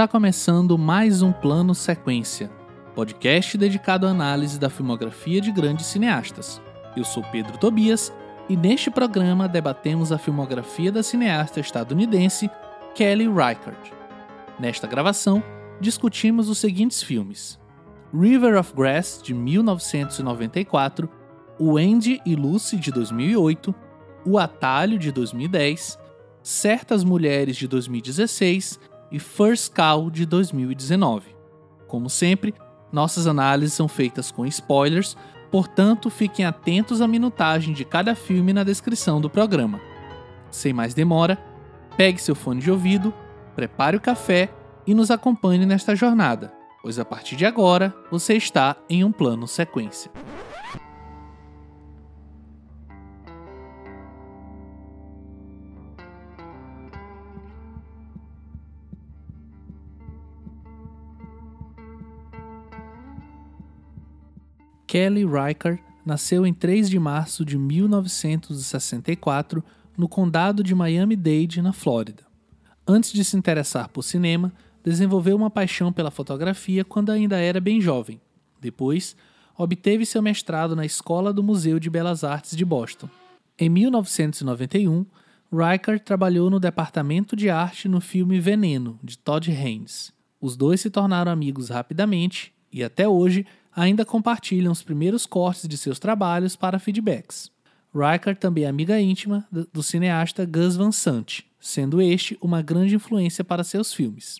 Está começando mais um Plano Sequência, podcast dedicado à análise da filmografia de grandes cineastas. Eu sou Pedro Tobias e neste programa debatemos a filmografia da cineasta estadunidense Kelly Reichardt. Nesta gravação, discutimos os seguintes filmes: River of Grass, de 1994, O Andy e Lucy, de 2008, O Atalho, de 2010, Certas Mulheres, de 2016 e First Cow, de 2019. Como sempre, nossas análises são feitas com spoilers, portanto, fiquem atentos à minutagem de cada filme na descrição do programa. Sem mais demora, pegue seu fone de ouvido, prepare o café e nos acompanhe nesta jornada pois a partir de agora você está em um plano sequência. Kelly Reichardt nasceu em 3 de março de 1964 no condado de Miami-Dade, na Flórida. Antes de se interessar por cinema, desenvolveu uma paixão pela fotografia quando ainda era bem jovem. Depois, obteve seu mestrado na Escola do Museu de Belas Artes de Boston. Em 1991, Reichardt trabalhou no departamento de arte no filme Veneno, de Todd Haynes. Os dois se tornaram amigos rapidamente e, até hoje, ainda compartilham os primeiros cortes de seus trabalhos para feedbacks. Reichardt também é amiga íntima do cineasta Gus Van Sant, sendo este uma grande influência para seus filmes.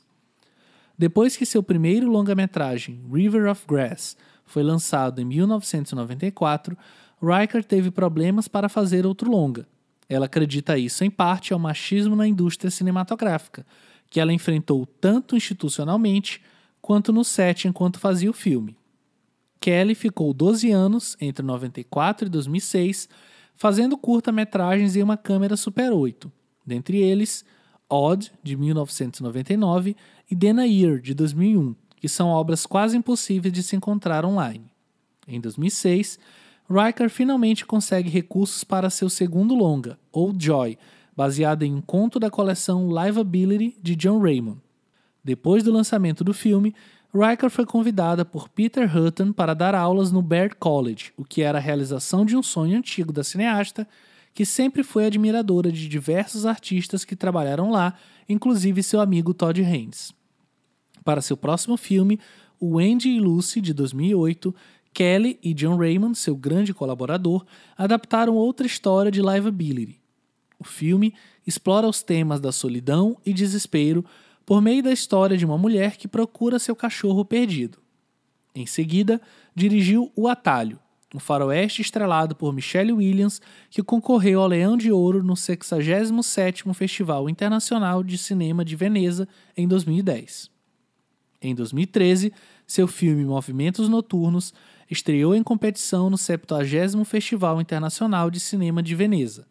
Depois que seu primeiro longa-metragem, River of Grass, foi lançado em 1994, Riker teve problemas para fazer outro longa. Ela acredita isso em parte ao machismo na indústria cinematográfica, que ela enfrentou tanto institucionalmente quanto no set enquanto fazia o filme. Kelly ficou 12 anos, entre 94 e 2006, fazendo curta-metragens em uma câmera Super 8, dentre eles Odd, de 1999, e Then a Year, de 2001, que são obras quase impossíveis de se encontrar online. Em 2006, Riker finalmente consegue recursos para seu segundo longa, Old Joy, baseado em um conto da coleção Liveability de John Raymond. Depois do lançamento do filme, Riker foi convidada por Peter Hutton para dar aulas no Baird College, o que era a realização de um sonho antigo da cineasta que sempre foi admiradora de diversos artistas que trabalharam lá, inclusive seu amigo Todd Haynes. Para seu próximo filme, o Andy e Lucy, de 2008, Kelly e John Raymond, seu grande colaborador, adaptaram outra história de liveability. O filme explora os temas da solidão e desespero por meio da história de uma mulher que procura seu cachorro perdido. Em seguida, dirigiu O Atalho, um faroeste estrelado por Michelle Williams, que concorreu ao Leão de Ouro no 67º Festival Internacional de Cinema de Veneza em 2010. Em 2013, seu filme Movimentos Noturnos estreou em competição no 70º Festival Internacional de Cinema de Veneza.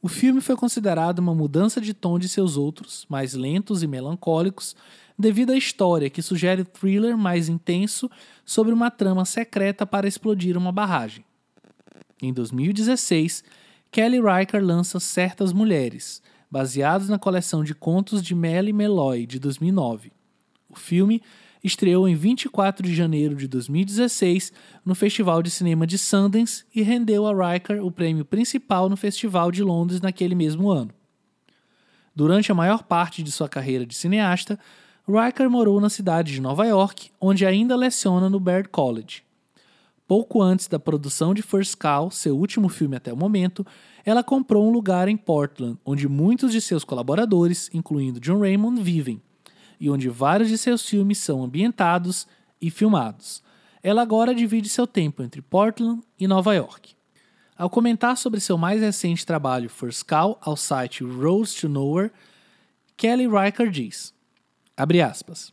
O filme foi considerado uma mudança de tom de seus outros, mais lentos e melancólicos, devido à história que sugere thriller mais intenso sobre uma trama secreta para explodir uma barragem. Em 2016, Kelly Riker lança Certas Mulheres, baseados na coleção de contos de Melly Meloy de 2009. O filme estreou em 24 de janeiro de 2016 no Festival de Cinema de Sundance e rendeu a Riker o prêmio principal no Festival de Londres naquele mesmo ano. Durante a maior parte de sua carreira de cineasta, Riker morou na cidade de Nova York, onde ainda leciona no Baird College. Pouco antes da produção de First Cow, seu último filme até o momento, ela comprou um lugar em Portland, onde muitos de seus colaboradores, incluindo John Raymond, vivem, e onde vários de seus filmes são ambientados e filmados. Ela agora divide seu tempo entre Portland e Nova York. Ao comentar sobre seu mais recente trabalho First Cow ao site Roads to Nowhere, Kelly Riker diz: aspas.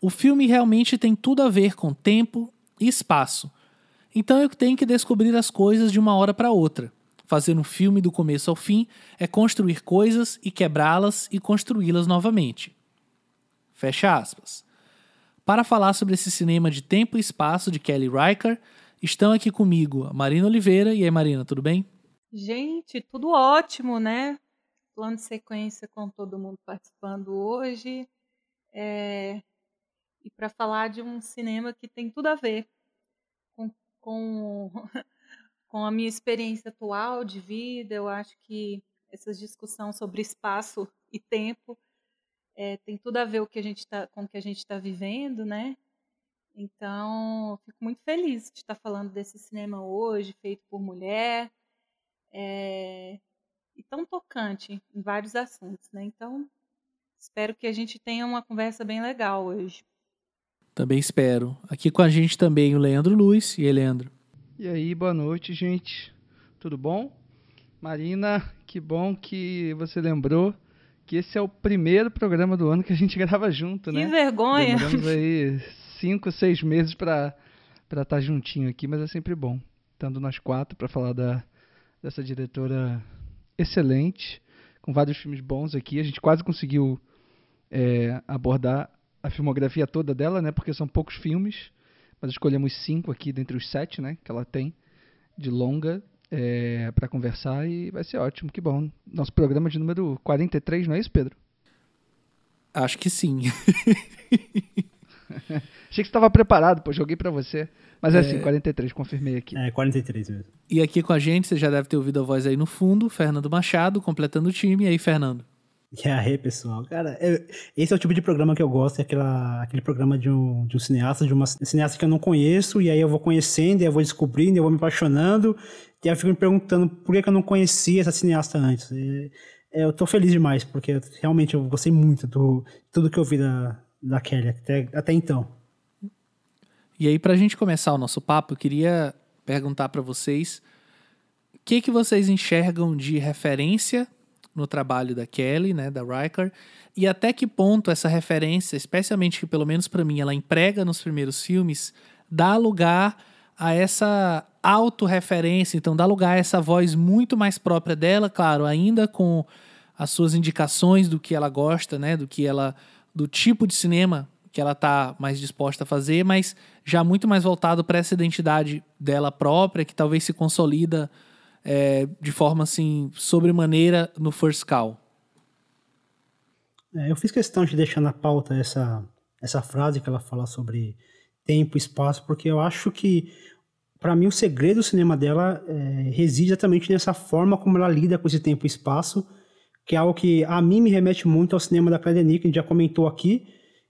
O filme realmente tem tudo a ver com tempo e espaço. Então eu tenho que descobrir as coisas de uma hora para outra. Fazer um filme do começo ao fim é construir coisas e quebrá-las e construí-las novamente. Fecha aspas. Para falar sobre esse cinema de tempo e espaço de Kelly Riker, estão aqui comigo a Marina Oliveira. E aí, Marina, tudo bem? Gente, tudo ótimo, né? Plano de sequência com todo mundo participando hoje. É... E para falar de um cinema que tem tudo a ver com, com, com a minha experiência atual de vida, eu acho que essa discussão sobre espaço e tempo é, tem tudo a ver o que a gente tá, com o que a gente está vivendo, né? Então, fico muito feliz de estar falando desse cinema hoje, feito por mulher, é, e tão tocante em vários assuntos, né? Então, espero que a gente tenha uma conversa bem legal hoje. Também espero. Aqui com a gente também o Leandro Luiz. E aí, Leandro? E aí, boa noite, gente. Tudo bom? Marina, que bom que você lembrou que esse é o primeiro programa do ano que a gente grava junto, né? Que vergonha! Demoramos aí cinco, seis meses para estar tá juntinho aqui, mas é sempre bom, estando nós quatro para falar da, dessa diretora excelente, com vários filmes bons aqui. A gente quase conseguiu é, abordar a filmografia toda dela, né? Porque são poucos filmes, mas escolhemos cinco aqui dentre os sete, né? Que ela tem de longa é, para conversar e vai ser ótimo. Que bom. Nosso programa de número 43, não é isso, Pedro? Acho que sim. Achei que você estava preparado, pô, joguei para você. Mas é, é assim, 43, confirmei aqui. É, 43 mesmo. E aqui com a gente, você já deve ter ouvido a voz aí no fundo, Fernando Machado, completando o time. E aí, Fernando? E aí, pessoal? Cara, eu, esse é o tipo de programa que eu gosto, é aquela, aquele programa de um, de um cineasta, de uma cineasta que eu não conheço, e aí eu vou conhecendo, e eu vou descobrindo, e eu vou me apaixonando, e aí eu fico me perguntando por que, que eu não conhecia essa cineasta antes. E, é, eu tô feliz demais, porque realmente eu gostei muito do tudo que eu vi da, da Kelly até, até então. E aí, pra gente começar o nosso papo, eu queria perguntar para vocês o que, que vocês enxergam de referência no trabalho da Kelly, né, da Riker, e até que ponto essa referência, especialmente pelo menos para mim, ela emprega nos primeiros filmes, dá lugar a essa autorreferência, então dá lugar a essa voz muito mais própria dela, claro, ainda com as suas indicações do que ela gosta, né, do que ela do tipo de cinema que ela está mais disposta a fazer, mas já muito mais voltado para essa identidade dela própria, que talvez se consolida é, de forma assim, sobremaneira no First Call? É, eu fiz questão de deixar na pauta essa, essa frase que ela fala sobre tempo e espaço, porque eu acho que, para mim, o segredo do cinema dela é, reside exatamente nessa forma como ela lida com esse tempo e espaço, que é algo que a mim me remete muito ao cinema da Claudia Nick, a gente já comentou aqui,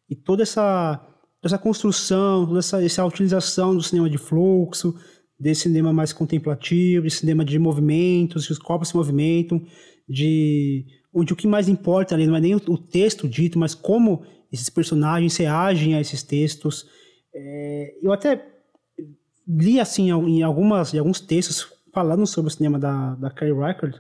e toda essa, essa construção, toda essa, essa utilização do cinema de fluxo, desse cinema mais contemplativo, de cinema de movimentos, que os corpos se movimentam, de onde o que mais importa ali não é nem o, texto dito, mas como esses personagens reagem a esses textos. É, eu até li assim em algumas em alguns textos falando sobre o cinema da da Carrie Record,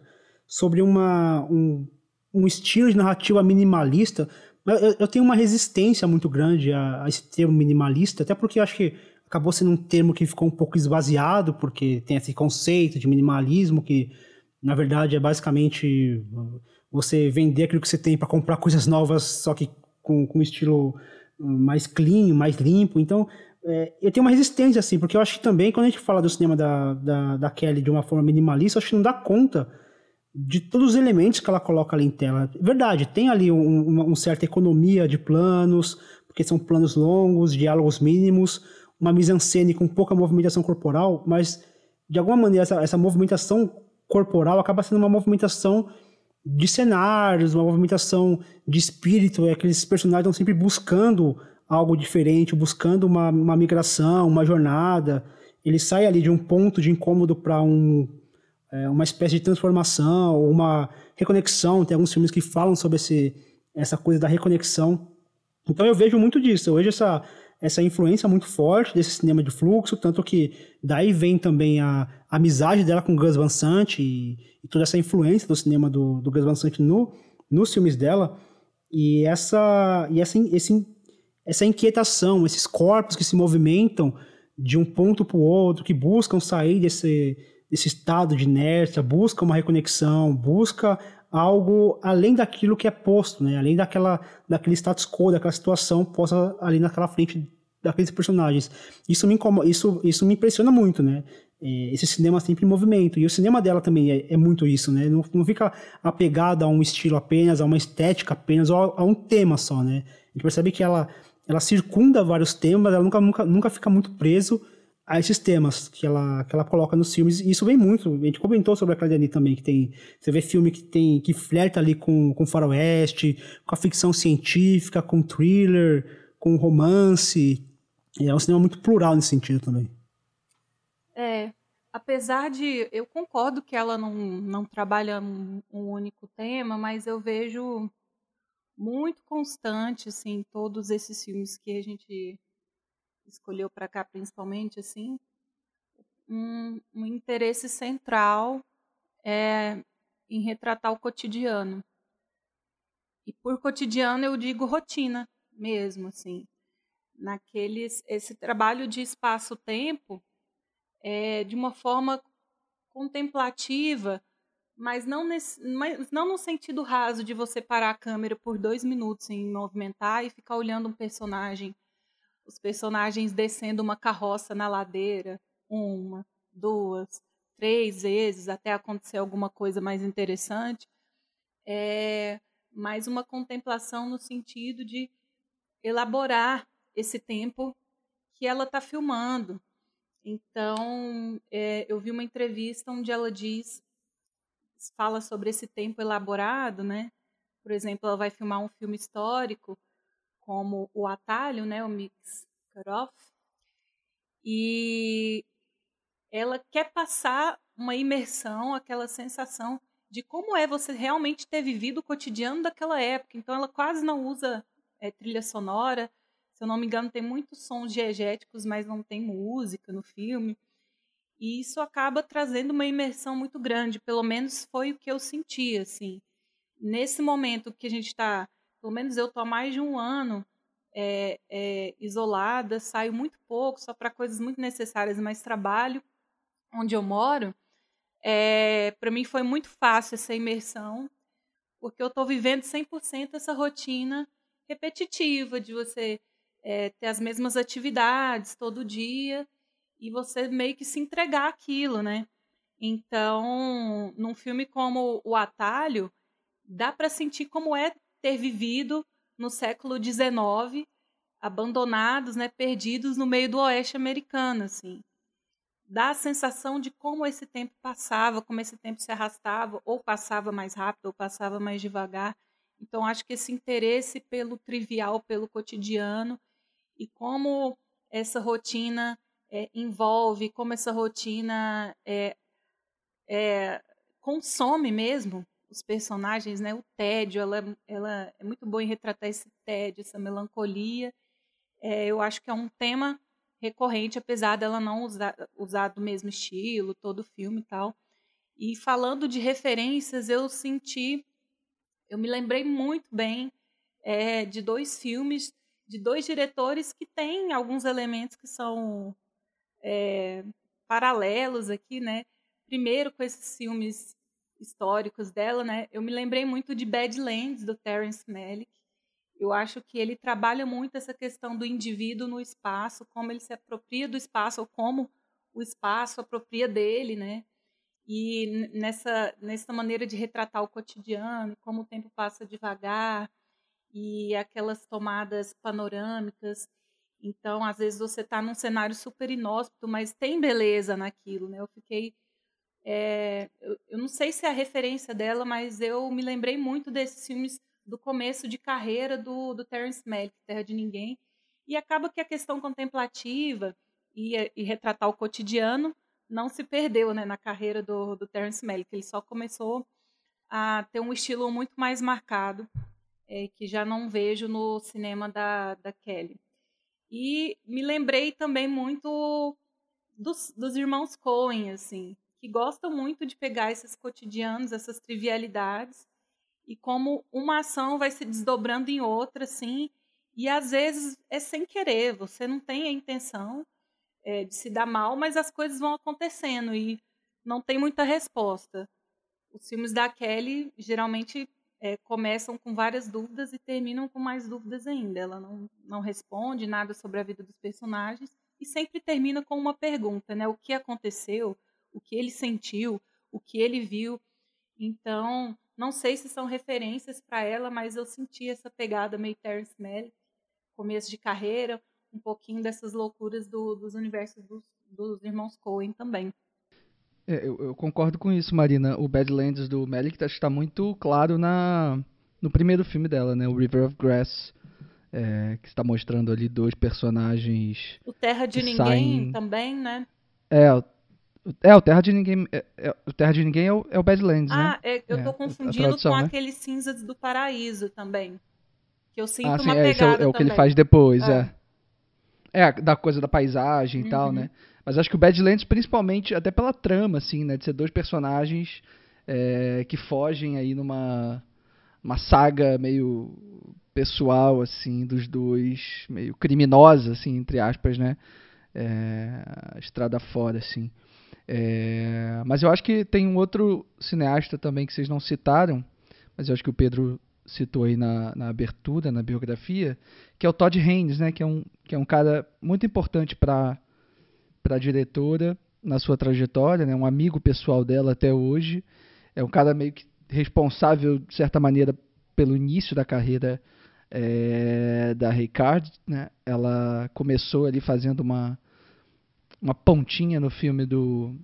sobre uma um, um estilo de narrativa minimalista. Eu, eu tenho uma resistência muito grande a, a esse termo minimalista, até porque eu acho que acabou sendo um termo que ficou um pouco esvaziado, porque tem esse conceito de minimalismo que, na verdade, é basicamente você vender aquilo que você tem para comprar coisas novas, só que com, com um estilo mais clean, mais limpo. Então, é, eu tenho uma resistência, assim, porque eu acho que também, quando a gente fala do cinema da, da, da Kelly de uma forma minimalista, acho que não dá conta de todos os elementos que ela coloca ali em tela. Verdade, tem ali um, uma, uma certa economia de planos, porque são planos longos, diálogos mínimos, uma mise-en-scène com pouca movimentação corporal, mas de alguma maneira essa, essa movimentação corporal acaba sendo uma movimentação de cenários, uma movimentação de espírito, é aqueles personagens estão sempre buscando algo diferente, buscando uma, uma migração, uma jornada. Ele sai ali de um ponto de incômodo para um, é, uma espécie de transformação, uma reconexão. Tem alguns filmes que falam sobre esse, essa coisa da reconexão. Então eu vejo muito disso. Eu vejo essa, essa influência muito forte desse cinema de fluxo, tanto que daí vem também a, a amizade dela com Gus Van Sant e, e, toda essa influência do cinema do, do Gus Van Sant no, nos filmes dela. E essa e essa, esse, essa inquietação, esses corpos que se movimentam de um ponto para o outro, que buscam sair desse, desse estado de inércia, buscam uma reconexão, busca algo além daquilo que é posto, né? Além daquela, daquele status quo, daquela situação posta ali naquela frente daqueles personagens. Isso me incomoda, isso, isso me impressiona muito, né? é, esse cinema sempre em movimento. E o cinema dela também é, é muito isso, né? Não, não, fica apegada a um estilo apenas, a uma estética apenas, ou a, a, um tema só, né? A gente percebe que ela, ela circunda vários temas, ela nunca, nunca, nunca fica muito preso a esses temas que ela, que ela coloca nos filmes. E isso vem muito. A gente comentou sobre a Claudiane também, que tem. Você vê filme que tem que flerta ali com, com faroeste, com a ficção científica, com thriller, com romance. E é um cinema muito plural nesse sentido também. É, apesar de eu concordo que ela não, não trabalha um, um único tema, mas eu vejo muito constante assim todos esses filmes que a gente escolheu para cá principalmente assim um, um interesse central é em retratar o cotidiano. E por cotidiano eu digo rotina mesmo assim. Naqueles esse trabalho de espaço-tempo é, de uma forma contemplativa, mas não, nesse, mas não no sentido raso de você parar a câmera por dois minutos em movimentar e ficar olhando um personagem, os personagens descendo uma carroça na ladeira, uma, duas, três vezes, até acontecer alguma coisa mais interessante. É mais uma contemplação no sentido de elaborar esse tempo que ela está filmando. Então, é, eu vi uma entrevista onde ela diz, fala sobre esse tempo elaborado, né? Por exemplo, ela vai filmar um filme histórico, como O Atalho, né? O Mix Cut-Off. E ela quer passar uma imersão, aquela sensação de como é você realmente ter vivido o cotidiano daquela época. Então, ela quase não usa é, trilha sonora, se eu não me engano, tem muitos sons diegéticos, mas não tem música no filme. E isso acaba trazendo uma imersão muito grande, pelo menos foi o que eu senti, assim. Nesse momento que a gente está, pelo menos eu estou há mais de um ano é, é, isolada, saio muito pouco, só para coisas muito necessárias, mas trabalho onde eu moro. É, para mim foi muito fácil essa imersão, porque eu estou vivendo 100% essa rotina repetitiva de você ter as mesmas atividades todo dia e você meio que se entregar aquilo, né? Então, num filme como O Atalho, dá para sentir como é ter vivido no século XIX, abandonados, né, perdidos no meio do oeste americano, assim. Dá a sensação de como esse tempo passava, como esse tempo se arrastava, ou passava mais rápido, ou passava mais devagar. Então, acho que esse interesse pelo trivial, pelo cotidiano, e como essa rotina é, envolve, como essa rotina é, é, consome mesmo os personagens, né? O tédio, ela, ela é muito boa em retratar esse tédio, essa melancolia. É, eu acho que é um tema recorrente, apesar dela não usar, usar do mesmo estilo, todo o filme e tal. E falando de referências, eu senti, eu me lembrei muito bem é, de dois filmes de dois diretores que têm alguns elementos que são é, paralelos aqui, né? Primeiro com esses filmes históricos dela, né? Eu me lembrei muito de Badlands do Terence Malick. Eu acho que ele trabalha muito essa questão do indivíduo no espaço, como ele se apropria do espaço ou como o espaço apropria dele, né? E nessa nessa maneira de retratar o cotidiano, como o tempo passa devagar, e aquelas tomadas panorâmicas. Então, às vezes você está num cenário super inóspito, mas tem beleza naquilo, né? Eu fiquei, é, eu, eu, não sei se é a referência dela, mas eu me lembrei muito desses filmes do começo de carreira do, do Terence Malick, Terra de Ninguém, e acaba que a questão contemplativa e, e retratar o cotidiano não se perdeu, né, na carreira do, do Terence Malick. Ele só começou a ter um estilo muito mais marcado é, que já não vejo no cinema da, da Kelly. E me lembrei também muito dos, dos irmãos Coen, assim, que gostam muito de pegar esses cotidianos, essas trivialidades, e como uma ação vai se desdobrando em outra, assim, e às vezes é sem querer, você não tem a intenção é, de se dar mal, mas as coisas vão acontecendo e não tem muita resposta. Os filmes da Kelly geralmente é, começam com várias dúvidas e terminam com mais dúvidas ainda. Ela não, não responde nada sobre a vida dos personagens e sempre termina com uma pergunta, né? O que aconteceu? O que ele sentiu? O que ele viu? Então, não sei se são referências para ela, mas eu senti essa pegada meio Terrence Malick, começo de carreira, um pouquinho dessas loucuras do, dos universos dos, dos irmãos Coen também. É, eu, eu, concordo com isso, Marina. O Badlands do Malick está muito claro na, no primeiro filme dela, né? O River of Grass, é, que está mostrando ali dois personagens. O Terra de Ninguém saem... também, né? É, é, o Terra de Ninguém. É, é, o Terra de Ninguém é o, é o Badlands, ah, né? Ah, é, eu estou confundindo com né? aqueles cinzas do paraíso também. Que eu sinto ah, sim, é, é, é, o, que ele faz depois, é. É, da coisa da paisagem e uhum. tal, né? Mas acho que o Badlands, principalmente, até pela trama, assim, né? De ser dois personagens é, que fogem aí numa uma saga meio pessoal, assim, dos dois, meio criminosa, assim, entre aspas, né? É, estrada fora, assim. É, mas eu acho que tem um outro cineasta também que vocês não citaram, mas eu acho que o Pedro citou aí na, na abertura, na biografia, que é o Todd Haynes, né? Que é um, que é um cara muito importante para a diretora na sua trajetória, né? Um amigo pessoal dela até hoje. É um cara meio que responsável, de certa maneira, pelo início da carreira é, da Ricard. Né? Ela começou ali fazendo uma, uma pontinha no filme do,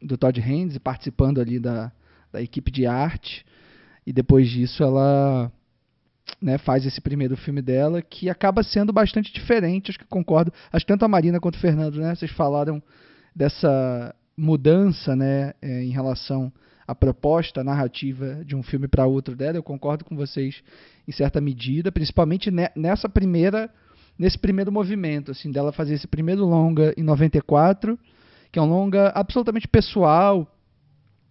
do Todd Haynes, participando ali da, da equipe de arte. E depois disso ela né, faz esse primeiro filme dela, que acaba sendo bastante diferente, acho que concordo. Acho que tanto a Marina quanto o Fernando, né, vocês falaram dessa mudança né, é, em relação à proposta narrativa de um filme para outro dela. Eu concordo com vocês em certa medida, principalmente nessa primeira nesse primeiro movimento, assim, dela fazer esse primeiro longa em 94, que é um longa absolutamente pessoal,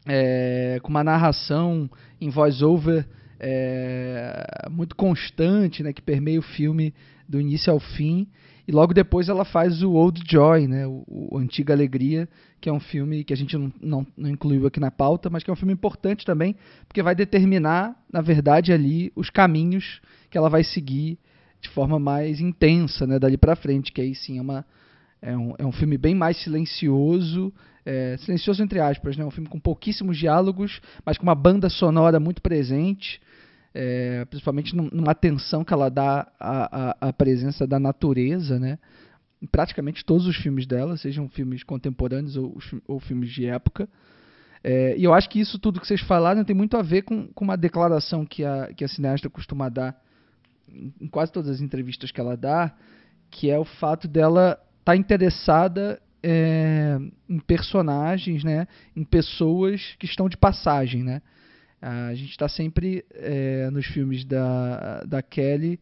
é, com uma narração em voice-over é, muito constante, né, que permeia o filme do início ao fim. E logo depois ela faz o Old Joy, né, o, o Antiga Alegria, que é um filme que a gente não, não, não, incluiu aqui na pauta, mas que é um filme importante também, porque vai determinar, na verdade, ali os caminhos que ela vai seguir de forma mais intensa, né, dali para frente, que aí sim é, uma, é, um, é um filme bem mais silencioso, é, silencioso entre aspas, né? Um filme com pouquíssimos diálogos, mas com uma banda sonora muito presente, é, principalmente numa atenção que ela dá à, à, presença da natureza, né? Em praticamente todos os filmes dela, sejam filmes contemporâneos ou, ou filmes de época. É, e eu acho que isso tudo que vocês falaram tem muito a ver com, com uma declaração que a, que a cineasta costuma dar em quase todas as entrevistas que ela dá, que é o fato dela estar tá interessada é, em personagens, né, em pessoas que estão de passagem, né. A gente está sempre é, nos filmes da, da Kelly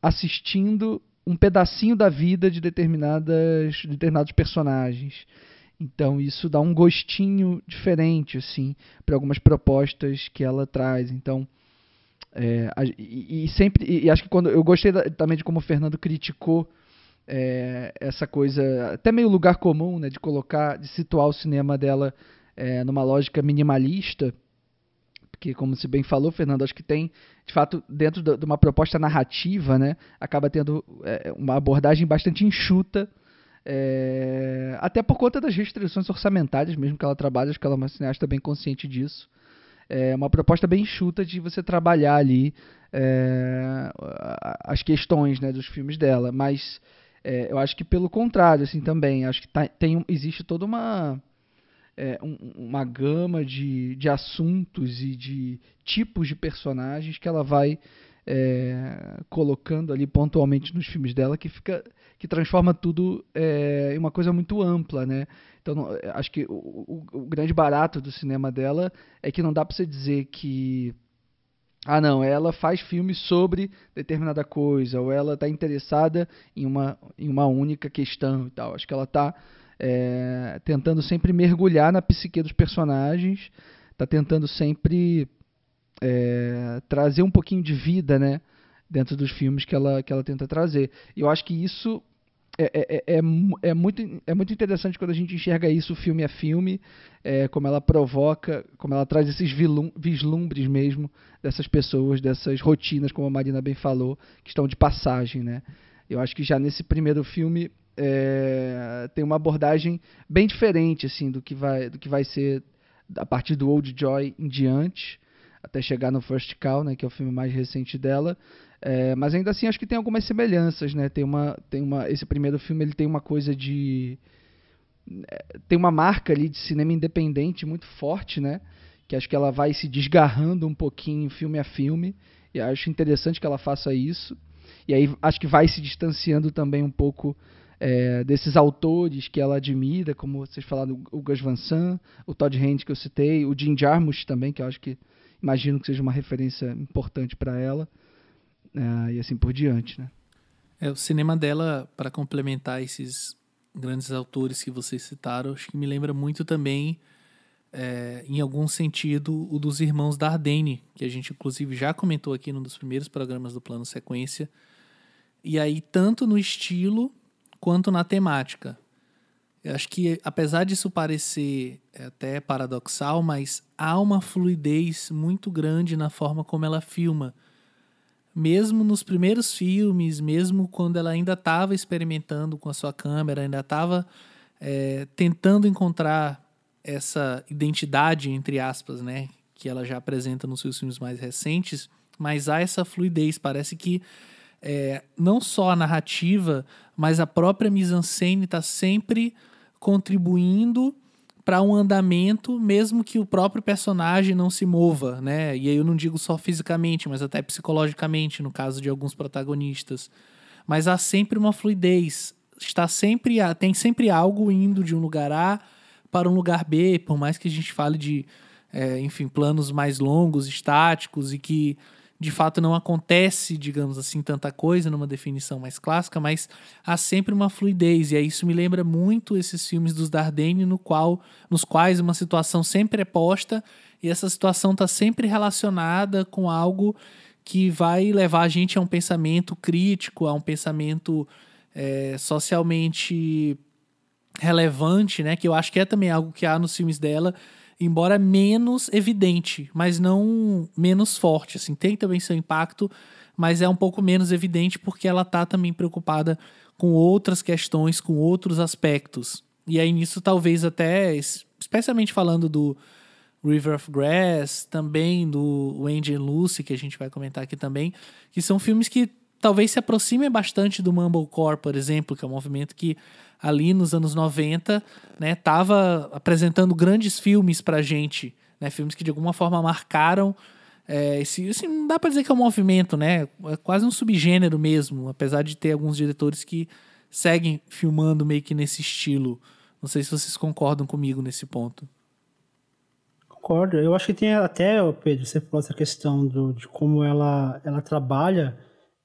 assistindo um pedacinho da vida de determinadas de determinados personagens. Então isso dá um gostinho diferente assim para algumas propostas que ela traz. Então é, e, e, sempre e acho que quando eu gostei da, também de como o Fernando criticou é, essa coisa até meio lugar comum, né, de colocar, de situar o cinema dela é, numa lógica minimalista, porque como se bem falou, Fernando, acho que tem, de fato, dentro de uma proposta narrativa, né, acaba tendo é, uma abordagem bastante enxuta, é, até por conta das restrições orçamentárias mesmo que ela trabalha, acho que ela é uma cineasta bem consciente disso. É uma proposta bem enxuta de você trabalhar ali é, as questões né, dos filmes dela, mas é, eu acho que pelo contrário, assim, também. Acho que tá, tem, existe toda uma, é, um, uma gama de, de assuntos e de tipos de personagens que ela vai é, colocando ali pontualmente nos filmes dela que fica que transforma tudo é, em uma coisa muito ampla, né? Então acho que o, o, o, grande barato do cinema dela é que não dá para você dizer que ah, não, ela faz filmes sobre determinada coisa, ou ela está interessada em uma, em uma única questão e tal. Acho que ela está é, tentando sempre mergulhar na psique dos personagens, está tentando sempre é, trazer um pouquinho de vida, né? Dentro dos filmes que ela, que ela tenta trazer. E eu acho que isso é, é, é, é, muito, é muito interessante quando a gente enxerga isso filme a filme, é, como ela provoca, como ela traz esses vislumbres mesmo dessas pessoas, dessas rotinas, como a Marina bem falou, que estão de passagem, né? Eu acho que já nesse primeiro filme é, tem uma abordagem bem diferente assim do que vai do que vai ser a partir do Old Joy em diante até chegar no First Call, né, que é o filme mais recente dela. É, mas ainda assim acho que tem algumas semelhanças, né? Tem uma, tem uma, esse primeiro filme ele tem uma coisa de é, tem uma marca ali de cinema independente muito forte, né? Que acho que ela vai se desgarrando um pouquinho filme a filme e acho interessante que ela faça isso. E aí acho que vai se distanciando também um pouco é, desses autores que ela admira, como vocês falaram, o Gus Van Sant, o Todd Haynes que eu citei, o Jim Jarmusch também, que eu acho que imagino que seja uma referência importante para ela, uh, e assim por diante, né? É, o cinema dela, para complementar esses grandes autores que vocês citaram, acho que me lembra muito também, é, em algum sentido, o dos Irmãos Dardenne, que a gente inclusive já comentou aqui num dos primeiros programas do Plano Sequência. E aí, tanto no estilo quanto na temática. Eu acho que, apesar disso parecer é, até paradoxal, mas há uma fluidez muito grande na forma como ela filma. Mesmo nos primeiros filmes, mesmo quando ela ainda estava experimentando com a sua câmera, ainda estava é, tentando encontrar essa identidade, entre aspas, né, que ela já apresenta nos seus filmes mais recentes, mas há essa fluidez. Parece que é, não só a narrativa, mas a própria mise-en-scène está sempre contribuindo para um andamento, mesmo que o próprio personagem não se mova, né? E aí eu não digo só fisicamente, mas até psicologicamente, no caso de alguns protagonistas. Mas há sempre uma fluidez, está sempre tem sempre algo indo de um lugar A para um lugar B, por mais que a gente fale de, é, enfim, planos mais longos, estáticos e que de fato não acontece, digamos assim, tanta coisa numa definição mais clássica, mas há sempre uma fluidez, e aí isso me lembra muito esses filmes dos Dardenne, no qual, nos quais uma situação sempre é posta, e essa situação está sempre relacionada com algo que vai levar a gente a um pensamento crítico, a um pensamento é, socialmente relevante, né? Que eu acho que é também algo que há nos filmes dela, embora menos evidente, mas não menos forte. Assim, tem também seu impacto, mas é um pouco menos evidente porque ela tá também preocupada com outras questões, com outros aspectos. E aí nisso talvez até, especialmente falando do River of Grass, também do Wendy and Lucy, que a gente vai comentar aqui também, que são filmes que talvez se aproximem bastante do Mumblecore, por exemplo, que é um movimento que ali nos anos 90, né, tava apresentando grandes filmes pra gente, né, filmes que de alguma forma marcaram é, esse, assim, não dá para dizer que é um movimento, né, é quase um subgênero mesmo, apesar de ter alguns diretores que seguem filmando meio que nesse estilo. Não sei se vocês concordam comigo nesse ponto. Concordo. Eu acho que tem até, Pedro, você falou essa questão do, de como ela, ela trabalha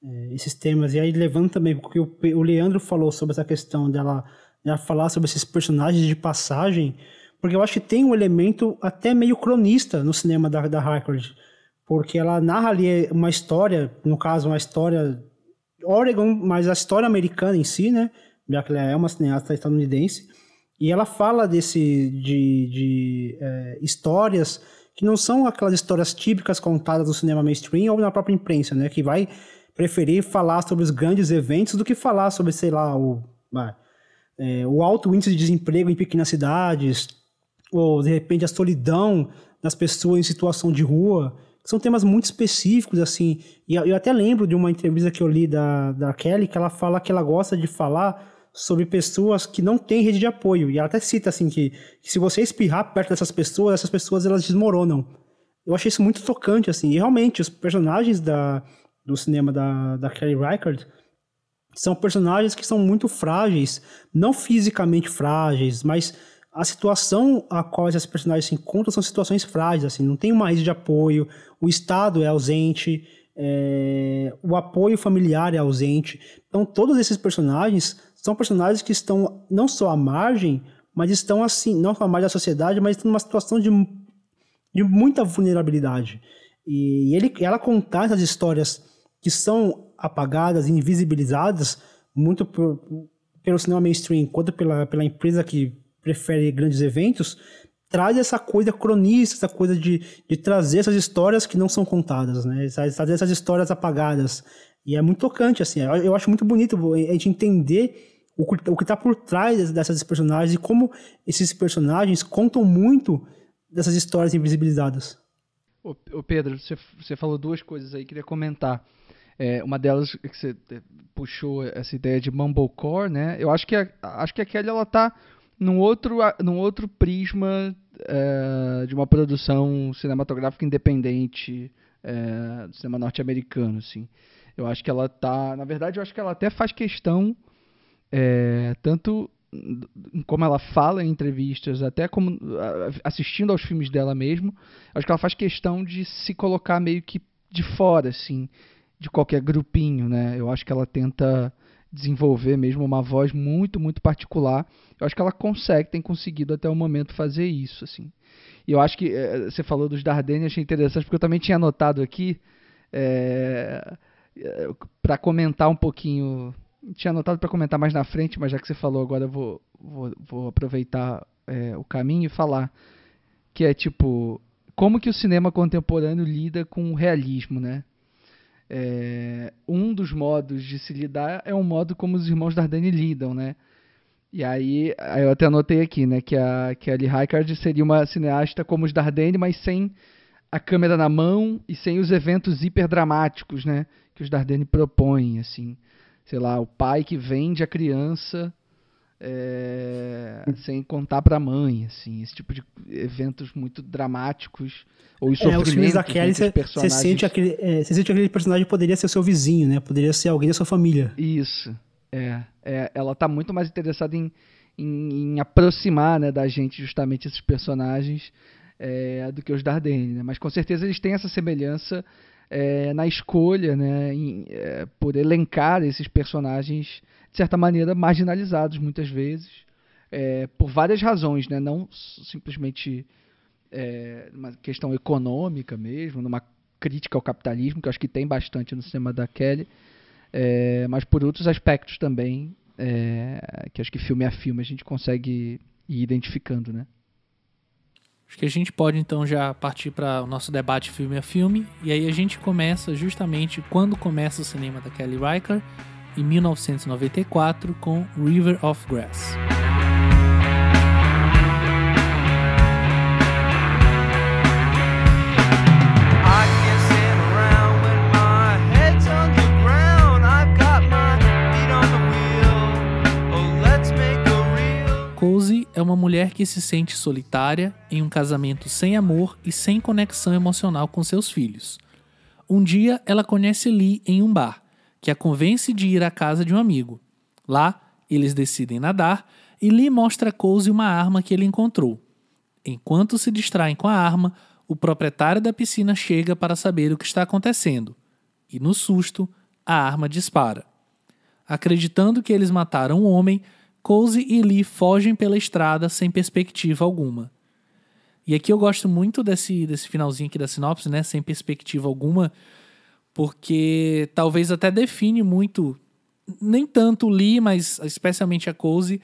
é, esses temas. E aí levando também, porque o, o Leandro falou sobre essa questão dela, dela falar sobre esses personagens de passagem, porque eu acho que tem um elemento até meio cronista no cinema da, da Harcourt, porque ela narra ali uma história, no caso uma história Oregon, mas a história americana em si, né, já que ela é uma cineasta estadunidense, e ela fala desse de, de é, histórias que não são aquelas histórias típicas contadas no cinema mainstream ou na própria imprensa, né, que vai preferir falar sobre os grandes eventos do que falar sobre, sei lá, o, é, o alto índice de desemprego em pequenas cidades, ou de repente a solidão das pessoas em situação de rua. São temas muito específicos, assim. E eu até lembro de uma entrevista que eu li da, da Kelly, que ela fala que ela gosta de falar sobre pessoas que não têm rede de apoio. E ela até cita, assim, que, que se você espirrar perto dessas pessoas, essas pessoas elas desmoronam. Eu achei isso muito tocante, assim. E realmente, os personagens da, do cinema da, da Kelly Reichardt, são personagens que são muito frágeis, não fisicamente frágeis, mas a situação a qual esses personagens se encontram são situações frágeis, assim, não tem uma rede de apoio, o Estado é ausente, é, o apoio familiar é ausente. Então, todos esses personagens são personagens que estão não só à margem, mas estão assim, não só à margem da sociedade, mas estão numa situação de, de muita vulnerabilidade. E ele, ela contar essas histórias que são apagadas, invisibilizadas, muito por, pelo cinema mainstream quanto pela, pela empresa que prefere grandes eventos, traz essa coisa cronista, essa coisa de, de trazer essas histórias que não são contadas, né? Trazer essas histórias apagadas. E é muito tocante, assim. Eu acho muito bonito a gente entender o, o que está por trás dessas personagens e como esses personagens contam muito dessas histórias invisibilizadas. Ô, Pedro, você, você falou duas coisas aí, queria comentar. É, uma delas que você é, puxou essa ideia de mumblecore, né? Eu acho que a, acho que a Kelly ela tá num outro, num outro prisma é, de uma produção cinematográfica independente é, do cinema norte-americano, assim. Eu acho que ela tá, na verdade, eu acho que ela até faz questão é, tanto como ela fala em entrevistas, até como assistindo aos filmes dela mesmo, acho que ela faz questão de se colocar meio que de fora, assim, de qualquer grupinho, né? Eu acho que ela tenta desenvolver mesmo uma voz muito, muito particular. Eu acho que ela consegue, tem conseguido até o momento fazer isso, assim. E eu acho que é, você falou dos Dardenne, achei interessante, porque eu também tinha anotado aqui é, é para comentar um pouquinho. Tinha anotado para comentar mais na frente, mas já que você falou agora, eu vou, vou, vou aproveitar o caminho e falar. Que é tipo, como que o cinema contemporâneo lida com o realismo, né? É, um dos modos de se lidar é um modo como os irmãos Dardenne lidam, né? E aí, eu até anotei aqui, né, que a Kelly Reichardt seria uma cineasta como os Dardenne, mas sem a câmera na mão e sem os eventos hiperdramáticos, né, que os Dardenne propõem, assim. Sei lá, o pai que vende a criança é, sem contar para a mãe, assim, esse tipo de eventos muito dramáticos ou os é, os filmes da Kelly, você personagens... sente aquele, é, você sente aquele personagem poderia ser seu vizinho, né? Poderia ser alguém da sua família. Isso, é, é ela tá muito mais interessada em, em, em aproximar, né, da gente justamente esses personagens é, do que os Dardenne, né? Mas com certeza eles têm essa semelhança é, na escolha, né, em, é, por elencar esses personagens de certa maneira, marginalizados muitas vezes, é, por várias razões, né? não simplesmente é, uma questão econômica mesmo, numa crítica ao capitalismo, que eu acho que tem bastante no cinema da Kelly, é, mas por outros aspectos também, é, que acho que filme a filme a gente consegue ir identificando, né? Acho que a gente pode então já partir para o nosso debate filme a filme, e aí a gente começa justamente quando começa o cinema da Kelly Reichardt, em 1994 com River of Grass. Cozy é uma mulher que se sente solitária em um casamento sem amor e sem conexão emocional com seus filhos. Um dia ela conhece Lee em um bar que a convence de ir à casa de um amigo. Lá, eles decidem nadar e Lee mostra a Cozy uma arma que ele encontrou. Enquanto se distraem com a arma, o proprietário da piscina chega para saber o que está acontecendo. E no susto, a arma dispara. Acreditando que eles mataram o homem, Cozy e Lee fogem pela estrada sem perspectiva alguma. E aqui eu gosto muito desse, desse finalzinho aqui da sinopse, né? Sem perspectiva alguma, porque talvez até define muito, nem tanto Lee, mas especialmente a Cozy,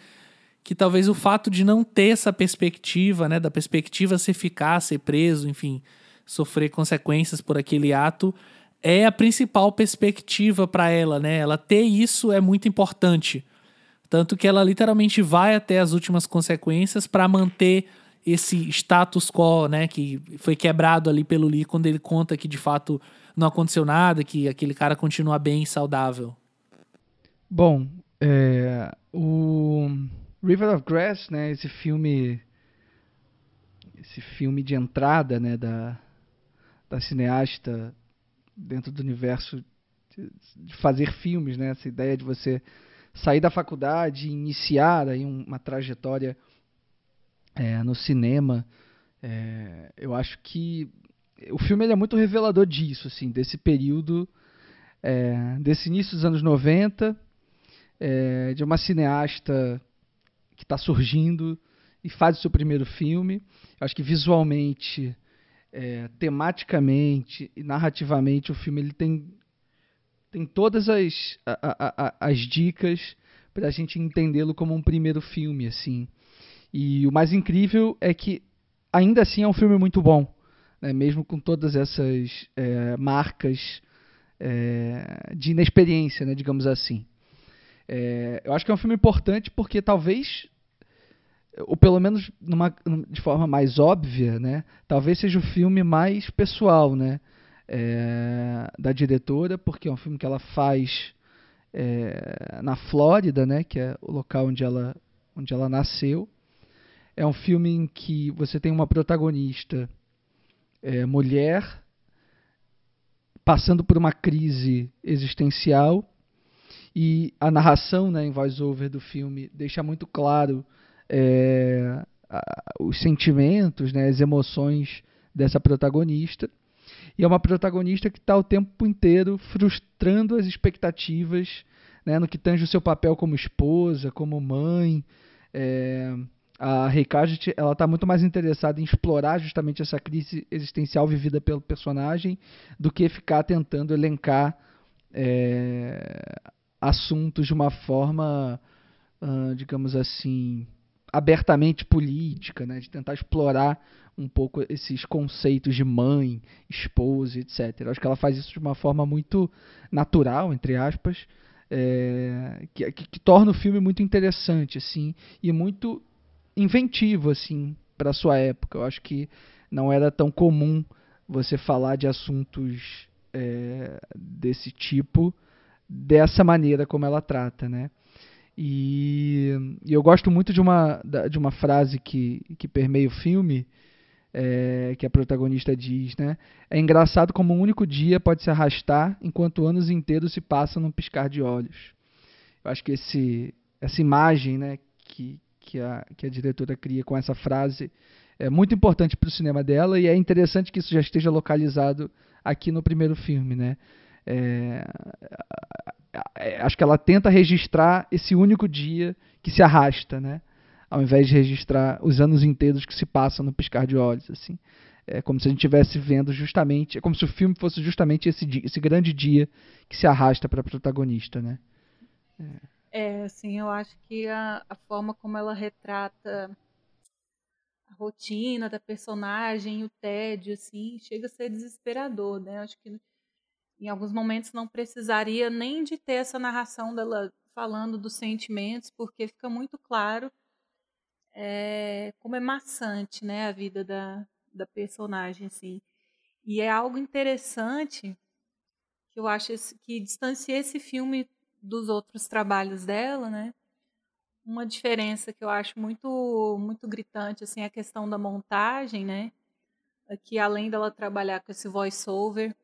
que talvez o fato de não ter essa perspectiva, né, da perspectiva se ficar, ser preso, enfim, sofrer consequências por aquele ato, é a principal perspectiva para ela, né? Ela ter isso é muito importante. Tanto que ela literalmente vai até as últimas consequências para manter esse status quo, né, que foi quebrado ali pelo Lee quando ele conta que de fato não aconteceu nada, que aquele cara continua bem saudável? Bom, é, o River of Grass, né, esse filme esse filme de entrada, né, da, da cineasta dentro do universo de, de fazer filmes, né, essa ideia de você sair da faculdade e iniciar aí uma trajetória é, no cinema, é, eu acho que o filme é muito revelador disso, assim, desse período, é, desse início dos anos 90, é, de uma cineasta que está surgindo e faz o seu primeiro filme. Acho que visualmente, é, tematicamente e narrativamente o filme ele tem, tem todas as, a, a, as dicas para a gente entendê-lo como um primeiro filme, assim. E o mais incrível é que ainda assim é um filme muito bom né, mesmo com todas essas é, marcas é, de inexperiência, né, digamos assim. É, eu acho que é um filme importante porque talvez, ou pelo menos numa, de forma mais óbvia, né? Talvez seja o filme mais pessoal, né? É, da diretora, porque é um filme que ela faz é, na Flórida, né? Que é o local onde ela, onde ela nasceu. É um filme em que você tem uma protagonista é, mulher passando por uma crise existencial e a narração né, em voice-over do filme deixa muito claro é, os sentimentos, né, as emoções dessa protagonista. E é uma protagonista que está o tempo inteiro frustrando as expectativas né, no que tange o seu papel como esposa, como mãe. É, a Reikaget ela está muito mais interessada em explorar justamente essa crise existencial vivida pelo personagem do que ficar tentando elencar é, assuntos de uma forma, uh, digamos assim, abertamente política, né? de tentar explorar um pouco esses conceitos de mãe, esposa, etc. Eu acho que ela faz isso de uma forma muito natural, entre aspas, é, que, que, que, torna o filme muito interessante, assim, e muito inventivo assim para sua época. Eu acho que não era tão comum você falar de assuntos é, desse tipo dessa maneira como ela trata, né? E, e, eu gosto muito de uma, de uma frase que, que permeia o filme, é, que a protagonista diz, né? É engraçado como um único dia pode se arrastar enquanto anos inteiros se passam num piscar de olhos. Eu acho que esse, essa imagem, né, que, que a, que a diretora cria com essa frase é muito importante para o cinema dela e é interessante que isso já esteja localizado aqui no primeiro filme, né? É, acho que ela tenta registrar esse único dia que se arrasta, né? Ao invés de registrar os anos inteiros que se passam no piscar de olhos, assim. É como se a gente estivesse vendo justamente, é como se o filme fosse justamente esse, dia, esse grande dia que se arrasta para a protagonista, né? É. É, assim, eu acho que a, a forma como ela retrata a rotina da personagem, o tédio, assim, chega a ser desesperador, né? Acho que em alguns momentos não precisaria nem de ter essa narração dela falando dos sentimentos, porque fica muito claro é, como é maçante, né, a vida da, da personagem, assim. E é algo interessante que eu acho que distancia esse filme dos outros trabalhos dela, né? Uma diferença que eu acho muito muito gritante assim é a questão da montagem, né? Que além dela trabalhar com esse voice-over,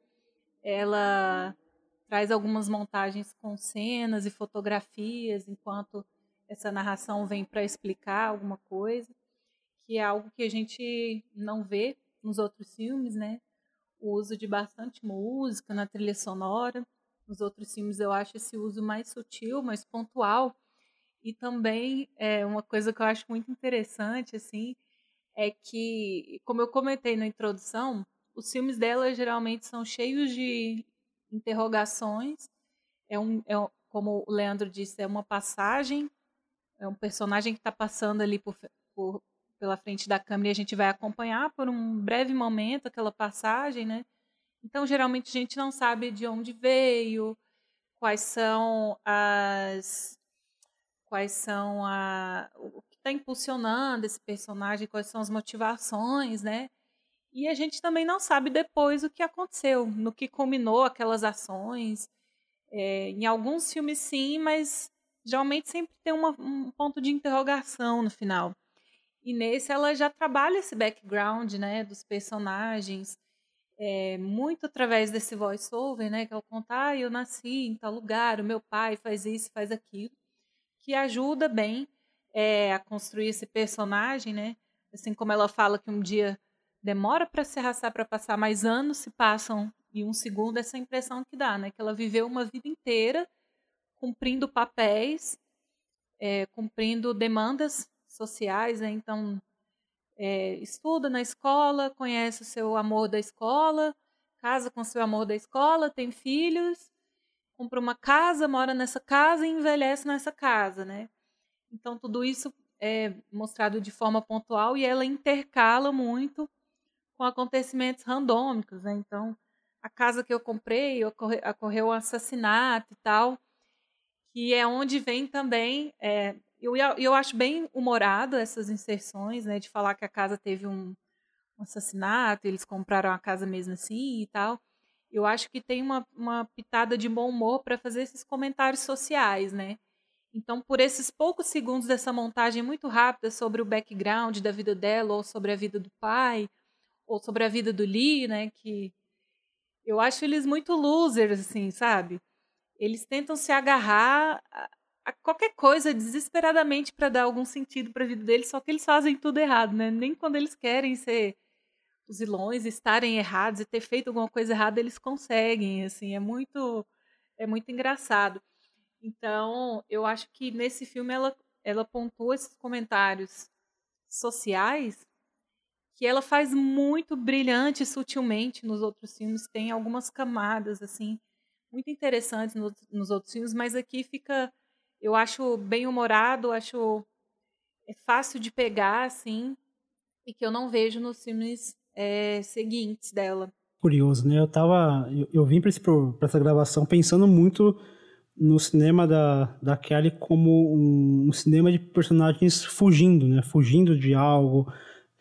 ela traz algumas montagens com cenas e fotografias enquanto essa narração vem para explicar alguma coisa, que é algo que a gente não vê nos outros filmes, né? O uso de bastante música na trilha sonora. Nos outros filmes eu acho esse uso mais sutil, mais pontual. E também é uma coisa que eu acho muito interessante assim é que, como eu comentei na introdução, os filmes dela geralmente são cheios de interrogações. É um, é um como o Leandro disse, é uma passagem, é um personagem que está passando ali por, por, pela frente da câmera e a gente vai acompanhar por um breve momento aquela passagem, né? Então, geralmente, a gente não sabe de onde veio, quais são as. Quais são a. O que está impulsionando esse personagem, quais são as motivações, né? E a gente também não sabe depois o que aconteceu, no que culminou aquelas ações. É, em alguns filmes, sim, mas geralmente sempre tem uma, um ponto de interrogação no final. E nesse ela já trabalha esse background, né, dos personagens, é, muito através desse voice-over, né? Que é o contar, ah, eu nasci em tal lugar, o meu pai faz isso, faz aquilo, que ajuda bem é, a construir esse personagem, né? Assim como ela fala que um dia demora para se arrastar para passar, mais anos se passam em um segundo, essa impressão que dá, né? Que ela viveu uma vida inteira cumprindo papéis, é, cumprindo demandas sociais, né? Então, é, estuda na escola, conhece o seu amor da escola, casa com o seu amor da escola, tem filhos, compra uma casa, mora nessa casa e envelhece nessa casa, né? Então tudo isso é mostrado de forma pontual e ela intercala muito com acontecimentos randômicos, né? Então a casa que eu comprei ocorre, ocorreu um assassinato e tal, que é onde vem também. É, eu, eu acho bem humorado essas inserções, né? De falar que a casa teve um, um assassinato, eles compraram a casa mesmo assim e tal. Eu acho que tem uma, uma pitada de bom humor para fazer esses comentários sociais, né? Então, por esses poucos segundos dessa montagem muito rápida sobre o background da vida dela, ou sobre a vida do pai, ou sobre a vida do Lee, né? Que eu acho eles muito losers, assim, sabe? Eles tentam se agarrar qualquer coisa desesperadamente para dar algum sentido para a vida deles, só que eles fazem tudo errado, né? Nem quando eles querem ser os vilões, estarem errados e ter feito alguma coisa errada, eles conseguem, assim, é muito é muito engraçado. Então, eu acho que nesse filme ela ela pontua esses comentários sociais que ela faz muito brilhante sutilmente nos outros filmes, tem algumas camadas assim muito interessantes nos outros filmes, mas aqui fica eu acho bem humorado, acho é fácil de pegar assim, e que eu não vejo nos filmes é, seguintes dela. Curioso, né? Eu tava. Eu, eu vim para essa gravação pensando muito no cinema da, da Kelly como um, um, cinema de personagens fugindo, né? Fugindo de algo,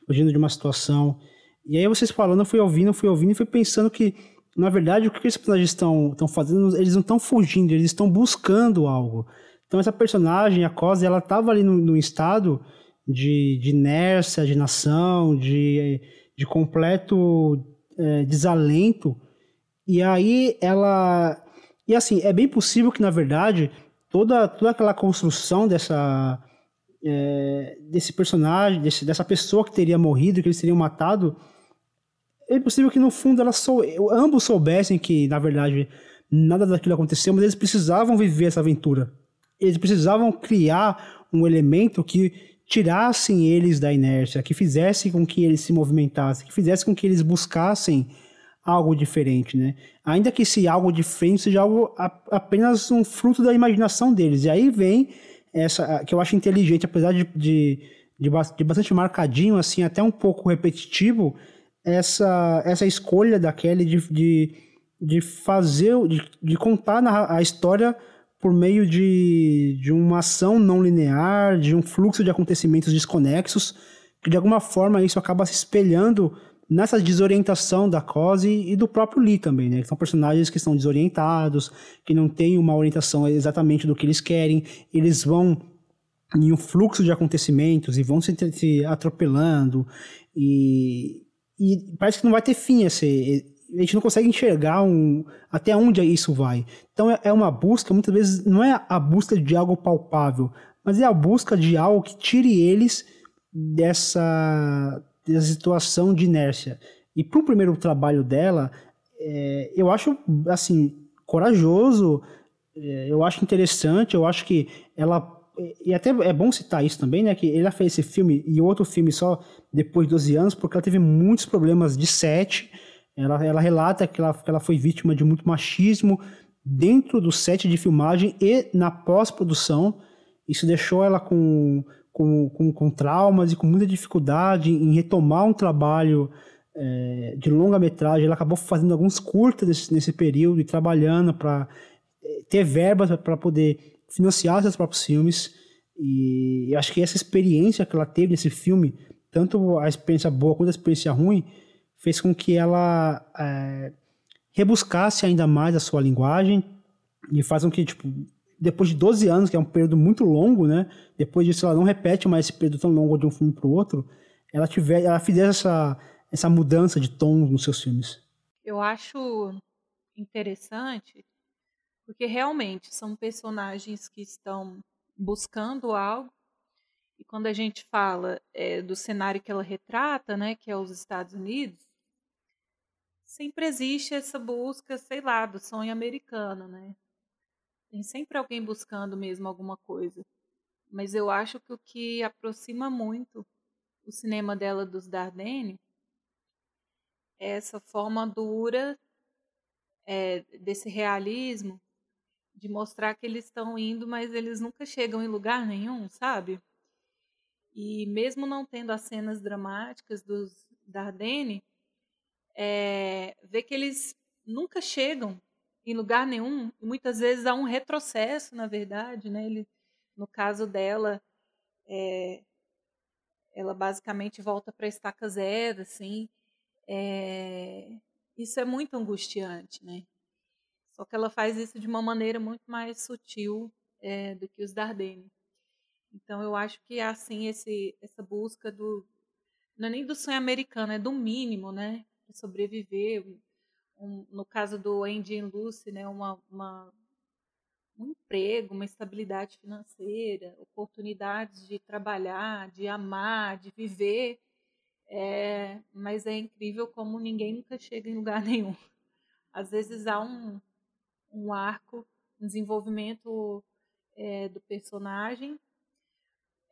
fugindo de uma situação. E aí vocês falando, eu fui ouvindo, fui ouvindo e fui pensando que, na verdade, o que esses personagens estão, estão fazendo, eles não estão fugindo, eles estão buscando algo. Então essa personagem, a Cosa, ela estava ali num estado de, de inércia, de nação, de de completo é, desalento. E aí ela. E assim, é bem possível que, na verdade, toda, toda aquela construção dessa. É, desse personagem, desse, dessa pessoa que teria morrido, que eles teriam matado, é possível que no fundo sou, ambos soubessem que, na verdade, nada daquilo aconteceu, mas eles precisavam viver essa aventura. Eles precisavam criar um elemento que tirassem eles da inércia, que fizesse com que eles se movimentassem, que fizesse com que eles buscassem algo diferente, né? Ainda que esse algo diferente seja algo apenas um fruto da imaginação deles. E aí vem essa que eu acho inteligente, apesar de, de, de, de bastante marcadinho, assim, até um pouco repetitivo, essa, essa escolha da Kelly de, de, de fazer, de, de contar a história por meio de, de uma ação não linear, de um fluxo de acontecimentos desconexos, que de alguma forma isso acaba se espelhando nessa desorientação da Cose e do próprio Lee também, né? São personagens que estão desorientados, que não têm uma orientação exatamente do que eles querem, eles vão em um fluxo de acontecimentos e vão se, se atropelando e, e parece que não vai ter fim esse, a gente não consegue enxergar um, até onde isso vai. Então é, é uma busca, muitas vezes não é a busca de algo palpável, mas é a busca de algo que tire eles dessa, dessa situação de inércia. E para o primeiro trabalho dela, é, eu acho assim corajoso, é, eu acho interessante, eu acho que ela e até é bom citar isso também, né? Que ela fez esse filme e outro filme só depois de 12 anos, porque ela teve muitos problemas de set ela, ela relata que ela, que ela foi vítima de muito machismo dentro do set de filmagem e na pós-produção. Isso deixou ela com, com, com, com, traumas e com muita dificuldade em retomar um trabalho é, de longa-metragem. Ela acabou fazendo alguns curtas nesse, nesse período e trabalhando para é, ter verbas para poder financiar seus próprios filmes. E acho que essa experiência que ela teve nesse filme, tanto a experiência boa quanto a experiência ruim, fez com que ela é, rebuscasse ainda mais a sua linguagem e faz com que, tipo, depois de 12 anos, que é um período muito longo, né? Depois disso, ela não repete mais esse período tão longo de um filme para o outro. Ela tiver, ela fizesse essa, essa mudança de tom nos seus filmes. Eu acho interessante porque realmente são personagens que estão buscando algo e quando a gente fala é, do cenário que ela retrata, né, que é os Estados Unidos, sempre existe essa busca, sei lá, do sonho americano, né? Tem sempre alguém buscando mesmo alguma coisa. Mas eu acho que o que aproxima muito o cinema dela dos Dardenne é essa forma dura é, desse realismo de mostrar que eles estão indo, mas eles nunca chegam em lugar nenhum, sabe? E mesmo não tendo as cenas dramáticas dos Dardenne, é, que eles nunca chegam em lugar nenhum. Muitas vezes há um retrocesso, na verdade, né? Ele, no caso dela, é, ela basicamente volta para estaca zero, assim. É, isso é muito angustiante, né? Só que ela faz isso de uma maneira muito mais sutil é, do que os Dardenne. Então eu acho que assim esse, essa busca do não é nem do sonho americano, é do mínimo, né, sobreviver. Um, no caso do Andy e Lucy, né, uma, uma um emprego, uma estabilidade financeira, oportunidades de trabalhar, de amar, de viver. É, mas é incrível como ninguém nunca chega em lugar nenhum. Às vezes há um, um arco, um desenvolvimento é, do personagem.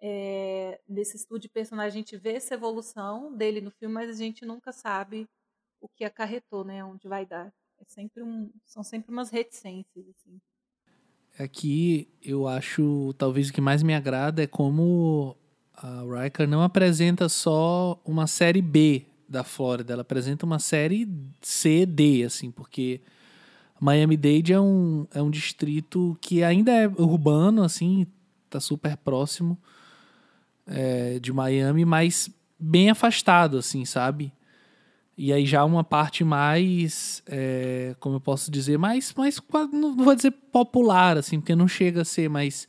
É, nesse estudo de personagem, a gente vê essa evolução dele no filme, mas a gente nunca sabe o que acarretou, né? Onde vai dar. É sempre um, são sempre umas reticências, assim. Aqui eu acho, talvez o que mais me agrada é como a Riker não apresenta só uma série B da Flórida, ela apresenta uma série C, D, assim, porque Miami-Dade é um, é um distrito que ainda é urbano, assim, tá super próximo é, de Miami, mas bem afastado, assim, sabe? E aí já uma parte mais, é, como eu posso dizer, mais, mais, não vou dizer popular, assim, porque não chega a ser, mas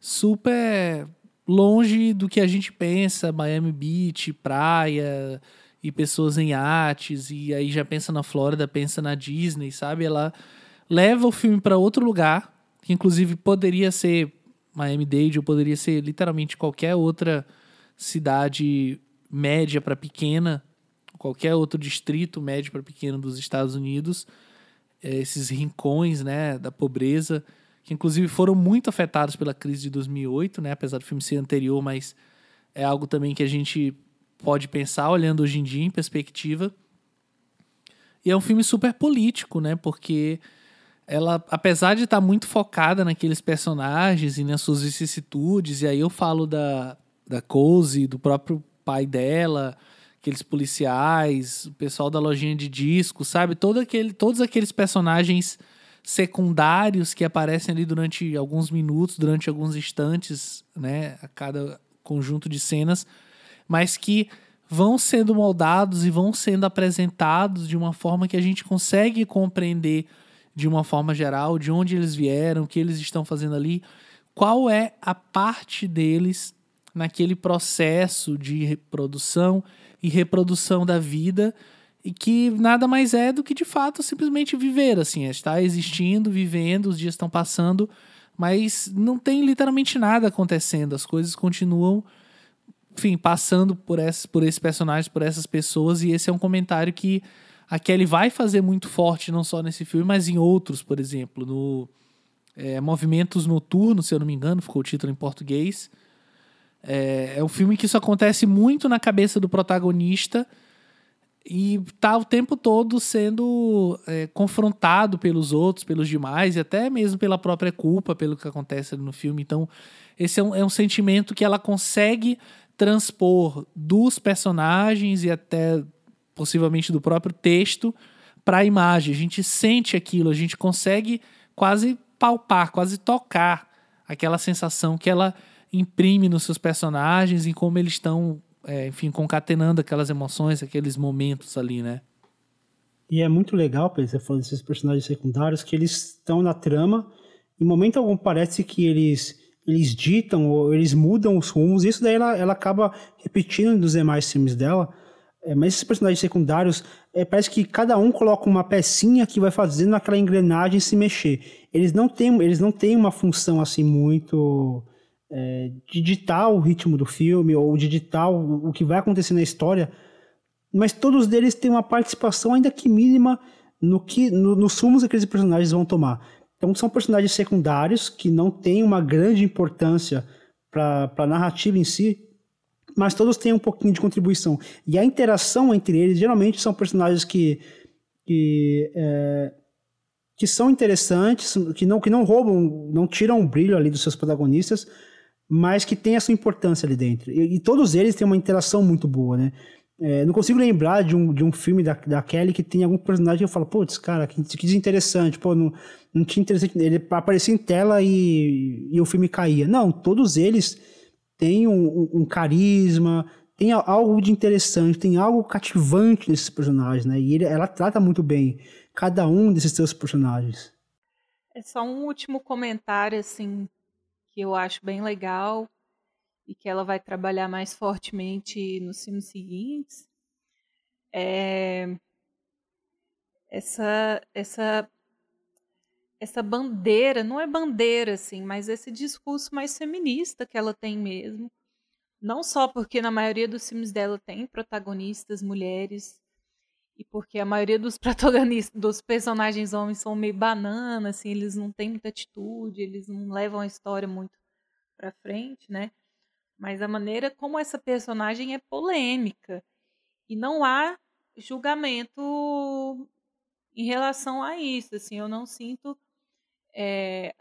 super longe do que a gente pensa, Miami Beach, praia e pessoas em artes, e aí já pensa na Flórida, pensa na Disney, sabe? Ela leva o filme para outro lugar, que inclusive poderia ser Miami-Dade, ou poderia ser literalmente qualquer outra cidade média para pequena qualquer outro distrito médio para pequeno dos Estados Unidos, é, esses rincões né, da pobreza, que inclusive foram muito afetados pela crise de 2008, né, apesar do filme ser anterior, mas é algo também que a gente pode pensar olhando hoje em dia em perspectiva. E é um filme super político, né, porque ela, apesar de estar tá muito focada naqueles personagens e nas suas vicissitudes, e aí eu falo da, da Cozy, do próprio pai dela, aqueles policiais, o pessoal da lojinha de disco, sabe? Todo aquele, todos aqueles personagens secundários que aparecem ali durante alguns minutos, durante alguns instantes, né? A cada conjunto de cenas, mas que vão sendo moldados e vão sendo apresentados de uma forma que a gente consegue compreender de uma forma geral de onde eles vieram, o que eles estão fazendo ali, qual é a parte deles naquele processo de reprodução e reprodução da vida e que nada mais é do que de fato simplesmente viver assim, é está existindo, vivendo, os dias estão passando, mas não tem literalmente nada acontecendo, as coisas continuam enfim, passando por esses, por esses personagens, por essas pessoas, e esse é um comentário que a Kelly vai fazer muito forte, não só nesse filme, mas em outros, por exemplo, no é, Movimentos Noturnos, se eu não me engano, ficou o título em português, é, é um filme que isso acontece muito na cabeça do protagonista e tá o tempo todo sendo é, confrontado pelos outros, pelos demais, e até mesmo pela própria culpa, pelo que acontece no filme. Então, esse é um, é um sentimento que ela consegue transpor dos personagens e até possivelmente do próprio texto para a imagem. A gente sente aquilo, a gente consegue quase palpar, quase tocar aquela sensação que ela imprime nos seus personagens e como eles estão, é, enfim, concatenando aquelas emoções, aqueles momentos ali, né? E é muito legal, Pedro, você falando desses personagens secundários, que eles estão na trama, em momento algum parece que eles eles ditam ou eles mudam os rumos, isso daí ela, ela acaba repetindo nos demais filmes dela, é, mas esses personagens secundários, é, parece que cada um coloca uma pecinha que vai fazendo aquela engrenagem se mexer. Eles não têm, eles não têm uma função assim muito é, de ditar o ritmo do filme ou de ditar o, o que vai acontecer na história, mas todos eles têm uma participação ainda que mínima no que no, nos rumos que aqueles personagens vão tomar. Então são personagens secundários que não têm uma grande importância para a narrativa em si, mas todos têm um pouquinho de contribuição. E a interação entre eles geralmente são personagens que que, é, que são interessantes, que não que não roubam, não tiram o brilho ali dos seus protagonistas, mas que tem a sua importância ali dentro. E, e, todos eles têm uma interação muito boa, né? É, não consigo lembrar de um, de um filme da, da Kelly que tem algum personagem que eu falo, putz, cara, que, que desinteressante, pô, não, não tinha interessante. Ele aparecia em tela e, e o filme caía. Não, todos eles têm um, um, um carisma, tem algo de interessante, tem algo cativante nesses personagens, né? E ele, ela trata muito bem cada um desses seus personagens. É só um último comentário, assim, que eu acho bem legal e que ela vai trabalhar mais fortemente nos filmes seguintes. É essa essa essa bandeira, não é bandeira assim, mas esse discurso mais feminista que ela tem mesmo. Não só porque na maioria dos filmes dela tem protagonistas mulheres e porque a maioria dos protagonistas, dos personagens homens são meio banana, assim, eles não têm muita atitude, eles não levam a história muito para frente, né? Mas a maneira como essa personagem é polêmica e não há julgamento em relação a isso, assim, eu não sinto é,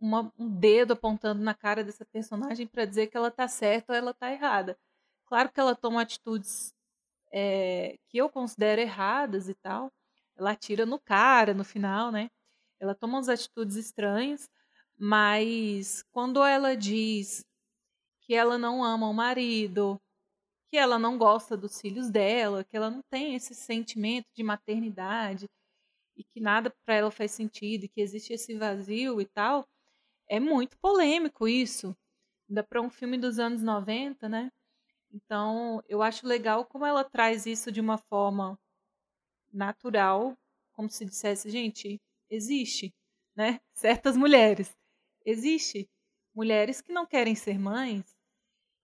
uma, um dedo apontando na cara dessa personagem para dizer que ela tá certa ou ela tá errada. Claro que ela toma atitudes é, que eu considero erradas e tal. Ela atira no cara no final, né? Ela toma umas atitudes estranhas, mas quando ela diz que ela não ama o marido, que ela não gosta dos filhos dela, que ela não tem esse sentimento de maternidade e que nada para ela faz sentido, e que existe esse vazio e tal, é muito polêmico isso. Ainda para um filme dos anos 90, né? Então, eu acho legal como ela traz isso de uma forma natural, como se dissesse, gente, existe, né? Certas mulheres. Existe mulheres que não querem ser mães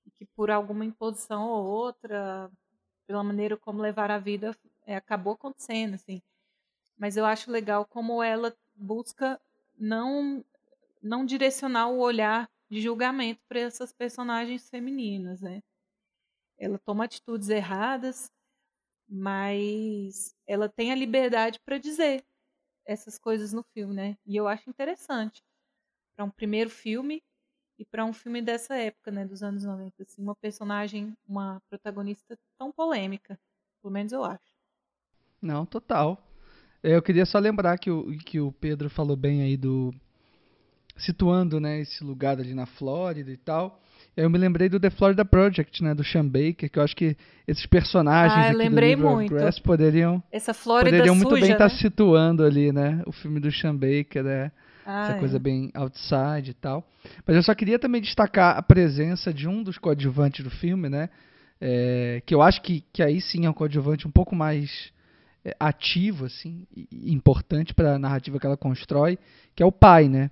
e que por alguma imposição ou outra, pela maneira como levar a vida, é, acabou acontecendo, assim. Mas eu acho legal como ela busca não não direcionar o olhar de julgamento para essas personagens femininas, né? Ela toma atitudes erradas, mas ela tem a liberdade para dizer essas coisas no filme, né? E eu acho interessante para um primeiro filme e para um filme dessa época, né, dos anos 90, assim, uma personagem, uma protagonista tão polêmica, pelo menos eu acho. Não, total. Eu queria só lembrar que o, que o Pedro falou bem aí do situando, né, esse lugar ali na Flórida e tal. Eu me lembrei do The Florida Project, né, do Sean Baker, que eu acho que esses personagens ah, aqui do muito. Grass poderiam essa Flórida poderiam muito suja, bem estar né? situando ali, né, o filme do Sean Baker, né, Ah, essa é. coisa bem outside e tal. Mas eu só queria também destacar a presença de um dos coadjuvantes do filme, né, é, que eu acho que, que aí sim é um coadjuvante um pouco mais é, ativo, assim, importante para a narrativa que ela constrói, que é o pai, né,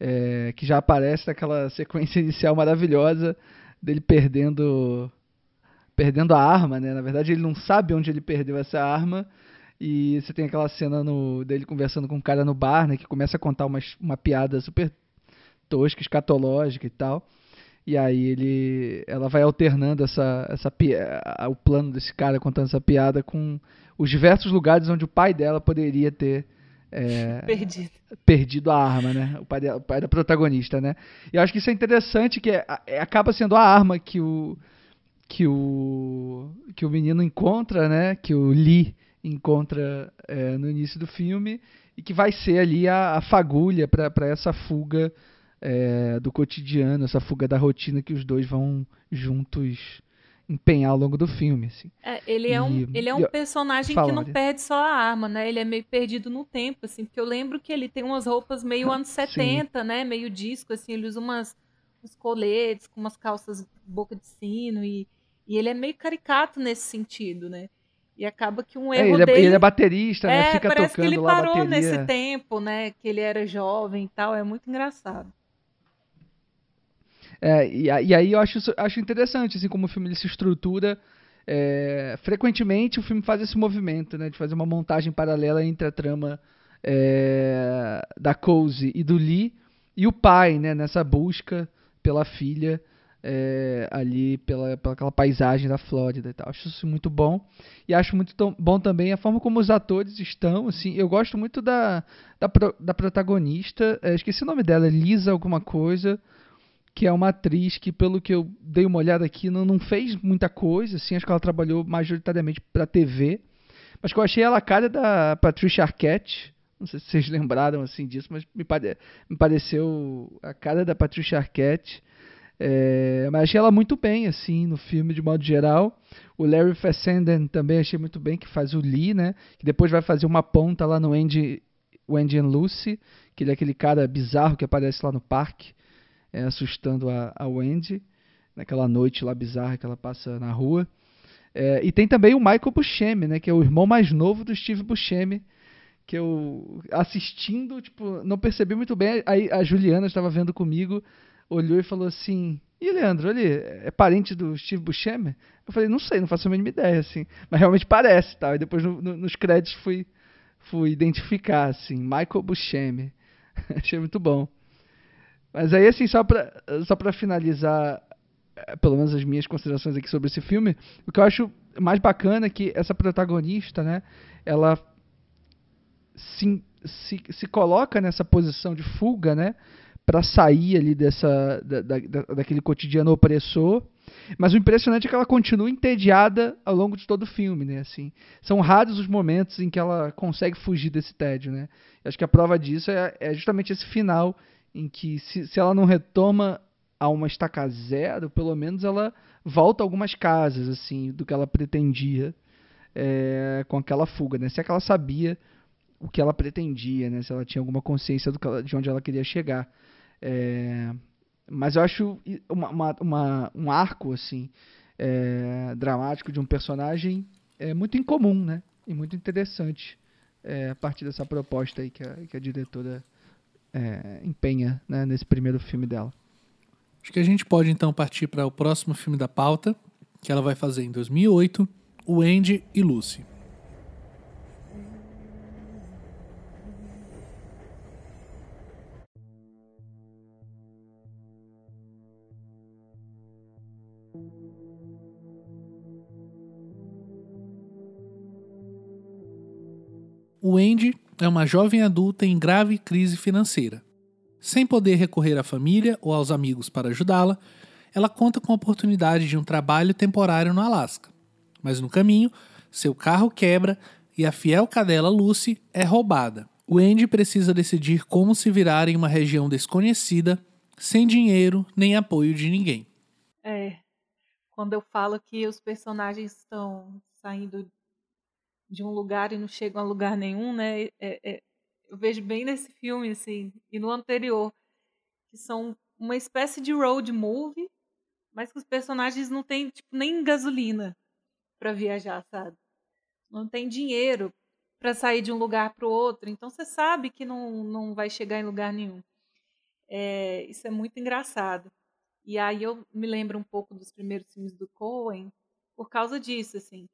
é, que já aparece naquela sequência inicial maravilhosa dele perdendo perdendo a arma, né? Na verdade, ele não sabe onde ele perdeu essa arma. E você tem aquela cena no, dele conversando com um cara no bar, né? Que começa a contar uma, uma piada super tosca, escatológica e tal. E aí ele, ela vai alternando essa, essa o plano desse cara contando essa piada com os diversos lugares onde o pai dela poderia ter é, Perdido. perdido a arma, né? O pai, da, o pai da protagonista, né? E eu acho que isso é interessante, que é- é- acaba sendo a arma que o que o que o menino encontra, né? Que o Lee encontra é, no início do filme e que vai ser ali a, a fagulha para essa fuga é, do cotidiano, essa fuga da rotina que os dois vão juntos empenhar ao longo do filme, assim. É, ele é um, E- ele é um personagem que não perde só a arma, né? Ele é meio perdido no tempo, assim, porque eu lembro que ele tem umas roupas meio anos 70, né? Meio disco, assim, ele usa umas, uns coletes com umas calças boca de sino e, e ele é meio caricato nesse sentido, né? E acaba que um É, erro ele, é, dele... ele é baterista, né? É, Fica parece que ele parou nesse tempo, né? Que ele era jovem e tal, é muito engraçado. É, e, e aí eu acho, acho interessante, assim, como o filme ele se estrutura. é, frequentemente o filme faz esse movimento, né, de fazer uma montagem paralela entre a trama é, da Cozy e do Lee e o pai, né, nessa busca pela filha é, ali pela, pela aquela paisagem da Flórida e tal. Acho isso muito bom e acho muito bom também a forma como os atores estão, assim, eu gosto muito da, da, pro- da protagonista, é, esqueci o nome dela, Lisa alguma coisa, que é uma atriz que, pelo que eu dei uma olhada aqui, não, não fez muita coisa, assim, acho que ela trabalhou majoritariamente para TV, mas que eu achei ela a cara da Patricia Arquette, não sei se vocês lembraram assim disso, mas me, pare... me pareceu a cara da Patricia Arquette. É... mas achei ela muito bem, assim, no filme, de modo geral. O Larry Fessenden também achei muito bem, que faz o Lee, né? Que depois vai fazer uma ponta lá no Andy, o Andy and Lucy, que ele é aquele cara bizarro que aparece lá no parque, é, assustando a, a Wendy, naquela noite lá bizarra que ela passa na rua. É, e tem também o Michael Buscemi, né? Que é o irmão mais novo do Steve Buscemi, que eu assistindo, tipo, não percebi muito bem. Aí a Juliana estava vendo comigo, olhou e falou assim: "E Leandro, ele é parente do Steve Buscemi?" Eu falei: "Não sei, não faço a mínima ideia assim, mas realmente parece", tal. E depois no, no, nos créditos fui fui identificar assim, Michael Buscemi. Achei muito bom. Mas aí assim, só para só para finalizar eh, pelo menos as minhas considerações aqui sobre esse filme, o que eu acho mais bacana é que essa protagonista, né, ela se, se, se coloca nessa posição de fuga, né? Para sair ali dessa, da, da, daquele cotidiano opressor. Mas o impressionante é que ela continua entediada ao longo de todo o filme, né? Assim, são raros os momentos em que ela consegue fugir desse tédio, né? Eu acho que a prova disso é, é justamente esse final em que se, se ela não retoma a uma estaca zero, pelo menos ela volta algumas casas, assim, do que ela pretendia é, com aquela fuga, né? Se é que ela sabia o que ela pretendia, né? Se ela tinha alguma consciência ela, de onde ela queria chegar. É, mas eu acho uma, uma, uma, um arco assim é, dramático de um personagem é muito incomum, né? E muito interessante a partir dessa proposta aí que a, que a diretora é, empenha né, nesse primeiro filme dela. Acho que a gente pode então partir para o próximo filme da pauta, que ela vai fazer em 2008, o Andy e Lucy. O Andy é uma jovem adulta em grave crise financeira. Sem poder recorrer à família ou aos amigos para ajudá-la, ela conta com a oportunidade de um trabalho temporário no Alasca. Mas no caminho, seu carro quebra e a fiel cadela Lucy é roubada. O Andy precisa decidir como se virar em uma região desconhecida, sem dinheiro nem apoio de ninguém. É. Quando eu falo que os personagens estão saindo de um lugar e não chegam a lugar nenhum, né? É, é, eu vejo bem nesse filme, assim, e no anterior, que são uma espécie de road movie, mas que os personagens não têm, tipo, nem gasolina para viajar, sabe? Não tem dinheiro para sair de um lugar para o outro, então você sabe que não, não vai chegar em lugar nenhum. É, isso é muito engraçado. E aí eu me lembro um pouco dos primeiros filmes do Coen por causa disso, assim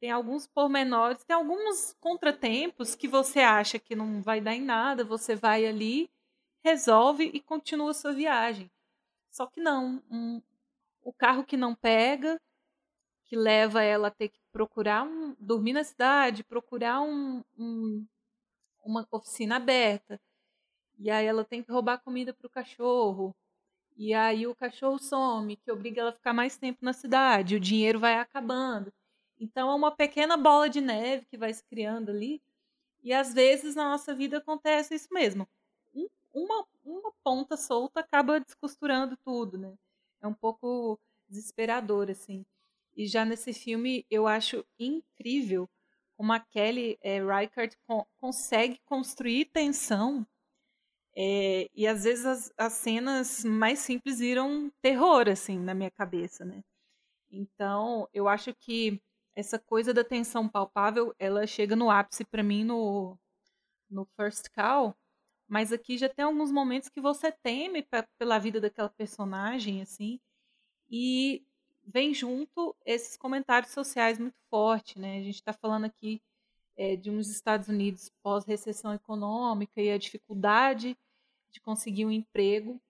tem alguns pormenores, tem alguns contratempos que você acha que não vai dar em nada, você vai ali, resolve e continua sua viagem. Só que não, um, o carro que não pega, que leva ela a ter que procurar um, dormir na cidade, procurar um, um, uma oficina aberta. E aí ela tem que roubar comida para o cachorro. E aí o cachorro some, que obriga ela a ficar mais tempo na cidade. O dinheiro vai acabando. Então é uma pequena bola de neve que vai se criando ali. E às vezes na nossa vida acontece isso mesmo. Um, uma, uma ponta solta acaba descosturando tudo, né? É um pouco desesperador, assim. E já nesse filme eu acho incrível como a Kelly é, Reichardt co consegue construir tensão. É, e às vezes as, as cenas mais simples viram terror, assim, na minha cabeça, né? Então, eu acho que essa coisa da tensão palpável, ela chega no ápice para mim no, no First Call, mas aqui já tem alguns momentos que você teme pela vida daquela personagem, assim, e vem junto esses comentários sociais muito fortes, né? A gente está falando aqui é, de uns Estados Unidos pós-recessão econômica e a dificuldade de conseguir um emprego,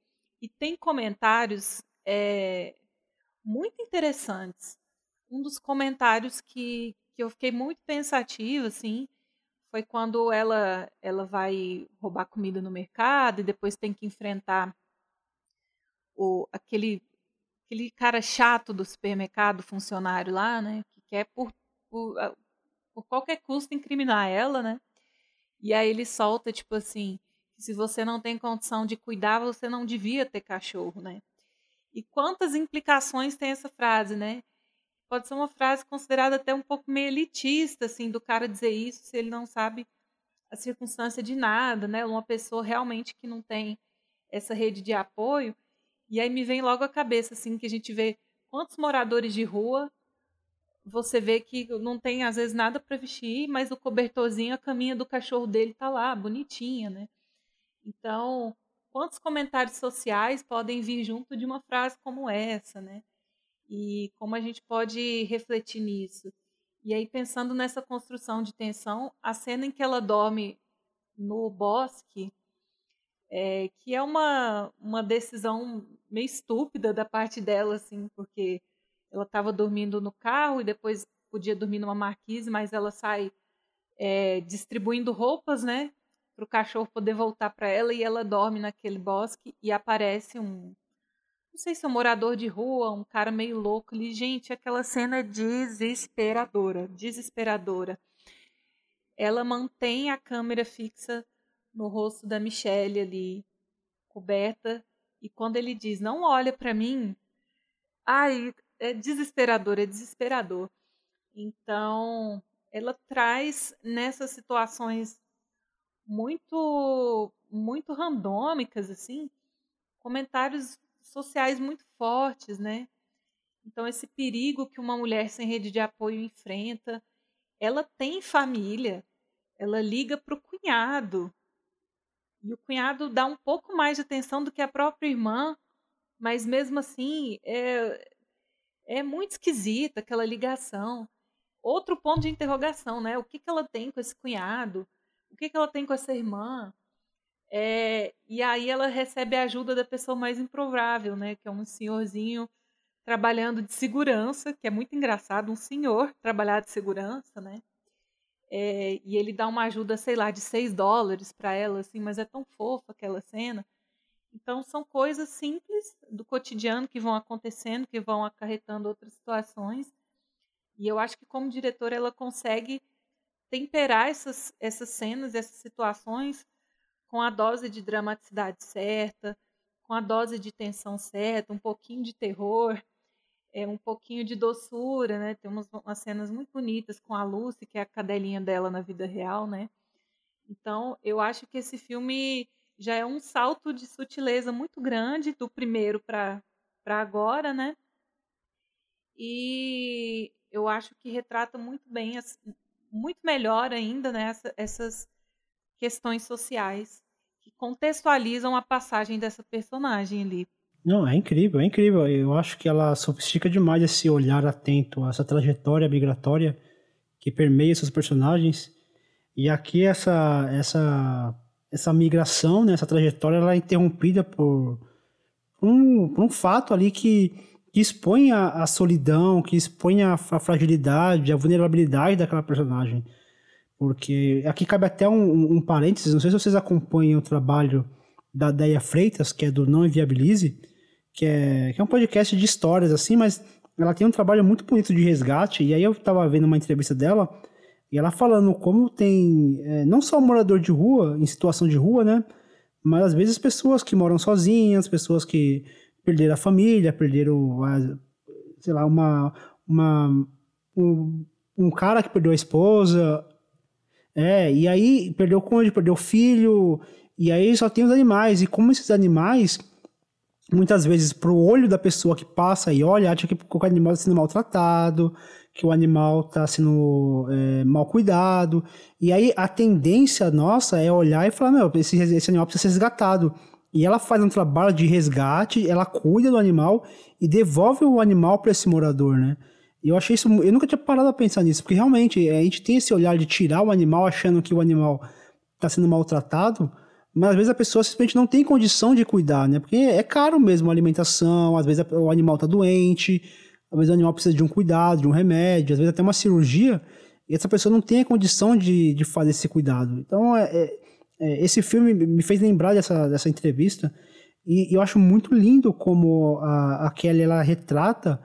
e tem comentários é, muito interessantes um dos comentários que, que eu fiquei muito pensativa, assim, foi quando ela, ela vai roubar comida no mercado e depois tem que enfrentar o, aquele, aquele cara chato do supermercado, funcionário lá, né? Que quer por, por, por qualquer custo incriminar ela, né? E aí ele solta, tipo assim, se você não tem condição de cuidar, você não devia ter cachorro, né? E quantas implicações tem essa frase, né? Pode ser uma frase considerada até um pouco meio elitista, assim, do cara dizer isso se ele não sabe a circunstância de nada, né? Uma pessoa realmente que não tem essa rede de apoio. E aí me vem logo à cabeça, assim, que a gente vê quantos moradores de rua você vê que não tem às vezes nada para vestir, mas o cobertorzinho, a caminha do cachorro dele tá lá, bonitinha, né? Então, quantos comentários sociais podem vir junto de uma frase como essa, né? E como a gente pode refletir nisso? E aí, pensando nessa construção de tensão, a cena em que ela dorme no bosque, é, que é uma, uma decisão meio estúpida da parte dela, assim, porque ela estava dormindo no carro e depois podia dormir numa marquise, mas ela sai é, distribuindo roupas, né? Para o cachorro poder voltar para ela e ela dorme naquele bosque e aparece um. Não sei se é um morador de rua, um cara meio louco ali. Gente, aquela cena é desesperadora desesperadora. Ela mantém a câmera fixa no rosto da Michelle ali, coberta, e quando ele diz: Não olha para mim, ai, é desesperador, é desesperador. Então, ela traz nessas situações muito muito randômicas assim, comentários sociais muito fortes, né? Então esse perigo que uma mulher sem rede de apoio enfrenta, ela tem família, ela liga para o cunhado e o cunhado dá um pouco mais de atenção do que a própria irmã, mas mesmo assim é, é muito esquisita aquela ligação. Outro ponto de interrogação, né? O que, que ela tem com esse cunhado? O que, que ela tem com essa irmã? É, e aí ela recebe a ajuda da pessoa mais improvável, né? Que é um senhorzinho trabalhando de segurança, que é muito engraçado, um senhor trabalhar de segurança, né? É, e ele dá uma ajuda, sei lá, de 6 dólares para ela, assim, mas é tão fofa aquela cena. Então, são coisas simples do cotidiano que vão acontecendo, que vão acarretando outras situações. E eu acho que, como diretora, ela consegue temperar essas, essas cenas, essas situações, com a dose de dramaticidade certa, com a dose de tensão certa, um pouquinho de terror, é, um pouquinho de doçura, né? Tem umas, cenas muito bonitas com a Lucy, que é a cadelinha dela na vida real, né? Então, eu acho que esse filme já é um salto de sutileza muito grande do primeiro para agora, né? E eu acho que retrata muito bem, muito melhor ainda, né, essas questões sociais que contextualizam a passagem dessa personagem ali. Não, é incrível, é incrível. Eu acho que ela sofistica demais esse olhar atento a essa trajetória migratória que permeia seus personagens. E aqui essa essa essa migração, né, essa trajetória, ela é interrompida por um, por um fato ali que, que expõe a, a solidão, que expõe a, a, fragilidade, a vulnerabilidade daquela personagem. Porque aqui cabe até um, um, parênteses, não sei se vocês acompanham o trabalho da Deia Freitas, que é do Não Inviabilize, que é, que é um podcast de histórias, assim, mas ela tem um trabalho muito bonito de resgate, e aí eu estava vendo uma entrevista dela, e ela falando como tem é, não só morador de rua, em situação de rua, né? Mas às vezes pessoas que moram sozinhas, pessoas que perderam a família, perderam, a, sei lá, uma, uma um, um cara que perdeu a esposa, é, e aí perdeu o cônjuge, perdeu o filho, e aí só tem os animais, e como esses animais, muitas vezes, pro olho da pessoa que passa e olha, acha que o animal está sendo maltratado, que o animal está sendo é, mal cuidado. E aí a tendência nossa é olhar e falar, meu, esse, esse animal precisa ser resgatado. E ela faz um trabalho de resgate, ela cuida do animal e devolve o animal para esse morador, né? Eu achei isso, eu nunca tinha parado a pensar nisso, porque realmente a gente tem esse olhar de tirar o animal achando que o animal está sendo maltratado, mas às vezes a pessoa simplesmente não tem condição de cuidar, né? Porque é caro mesmo a alimentação, às vezes o animal está doente, às vezes o animal precisa de um cuidado, de um remédio, às vezes até uma cirurgia, e essa pessoa não tem a condição de, de fazer esse cuidado. Então, é, é, é esse filme me fez lembrar dessa, dessa entrevista, E, e eu acho muito lindo como a, a Kelly ela retrata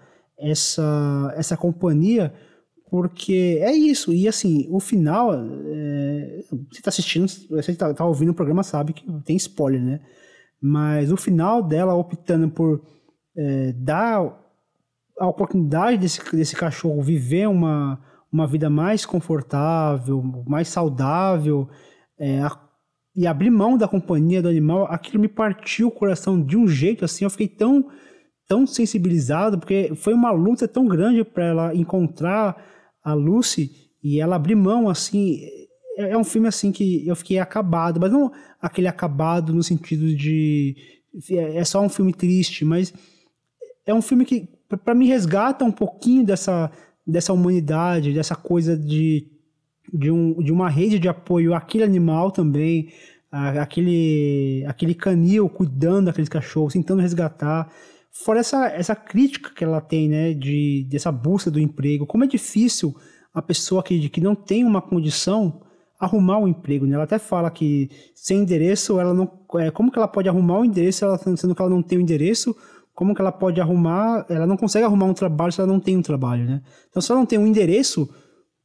essa, essa companhia, porque é isso. E assim, o final, é, você está assistindo, você está tá ouvindo o programa, sabe que tem spoiler, né? Mas o final dela optando por é, dar a oportunidade desse, desse cachorro viver uma, uma vida mais confortável, mais saudável, é, a, e abrir mão da companhia do animal, aquilo me partiu o coração de um jeito assim, eu fiquei tão tão sensibilizado, porque foi uma luta tão grande para ela encontrar a Lucy e ela abrir mão assim. É, é um filme assim que eu fiquei acabado, mas não aquele acabado no sentido de é, é só um filme triste, mas é um filme que para mim resgata um pouquinho dessa dessa humanidade, dessa coisa de de, um, de uma rede de apoio àquele animal também, aquele, aquele canil cuidando daqueles cachorros, tentando resgatar. Fora essa, essa crítica que ela tem, né, de, dessa busca do emprego, como é difícil a pessoa que, que não tem uma condição arrumar um emprego, né? Ela até fala que sem endereço, ela não, é, como que ela pode arrumar um endereço, ela, sendo que ela não tem o um endereço, como que ela pode arrumar, ela não consegue arrumar um trabalho se ela não tem um trabalho, né? Então, se ela não tem um endereço,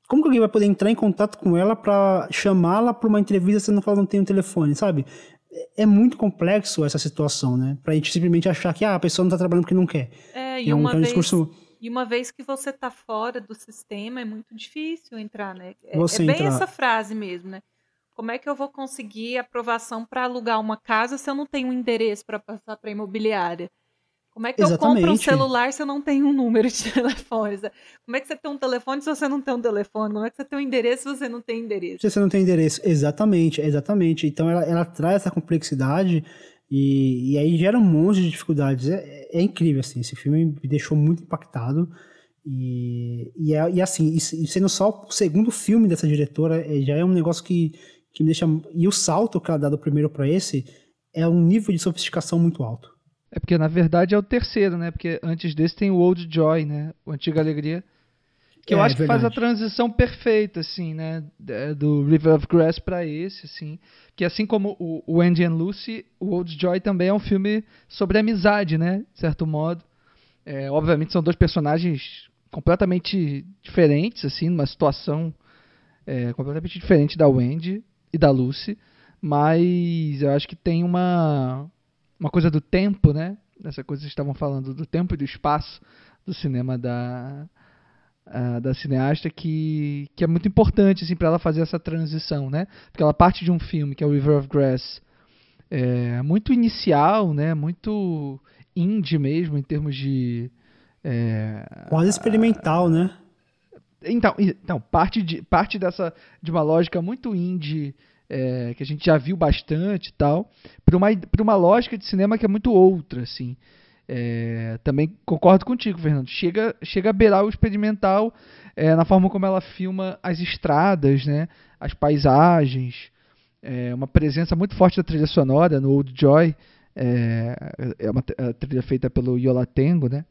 como que alguém vai poder entrar em contato com ela para chamá-la para uma entrevista sendo que ela não tem um telefone, sabe? É muito complexo essa situação, né? Pra gente simplesmente achar que ah, a pessoa não tá trabalhando porque não quer. É, e, é um, uma, é um vez, discurso... e uma vez que você tá fora do sistema, é muito difícil entrar, né? É, você é bem entrar... essa frase mesmo, né? Como é que eu vou conseguir aprovação para alugar uma casa se eu não tenho um endereço para passar para imobiliária? Como é que Exatamente. eu compro um celular se eu não tenho um número de telefone? Como é que você tem um telefone se você não tem um telefone? Como é que você tem um endereço se você não tem endereço? Se você não tem endereço, exatamente, exatamente. Então ela, ela traz essa complexidade e, e aí gera um monte de dificuldades. É, é incrível, assim, esse filme me deixou muito impactado. E, e, é, e assim, e, sendo só o segundo filme dessa diretora, é, já é um negócio que, que me deixa. E o salto que ela dá do primeiro para esse é um nível de sofisticação muito alto. É porque na verdade é o terceiro, né? Porque antes desse tem o Old Joy, né? O Antiga Alegria. Que é, eu acho que faz a transição perfeita, assim, né? Do River of Grass para esse, assim. Que assim como o, o Andy and Lucy, o Old Joy também é um filme sobre amizade, né? De certo modo. É, obviamente são dois personagens completamente diferentes, assim, numa situação é, completamente diferente da Wendy e da Lucy. Mas eu acho que tem uma uma coisa do tempo, né? Essa coisa que estavam falando do tempo e do espaço do cinema da da cineasta que, que é muito importante assim para ela fazer essa transição, né? Porque ela parte de um filme que é o River of Grass, é, muito inicial, né? Muito indie mesmo em termos de é, quase experimental, né? Então, então parte de parte dessa de uma lógica muito indie é, que a gente já viu bastante e tal, para uma, uma lógica de cinema que é muito outra, assim. É, também concordo contigo, Fernando. Chega, chega a beirar o experimental é, na forma como ela filma as estradas, né, as paisagens, é, uma presença muito forte da trilha sonora no Old Joy, é, é uma trilha feita pelo Yola Tengo, né,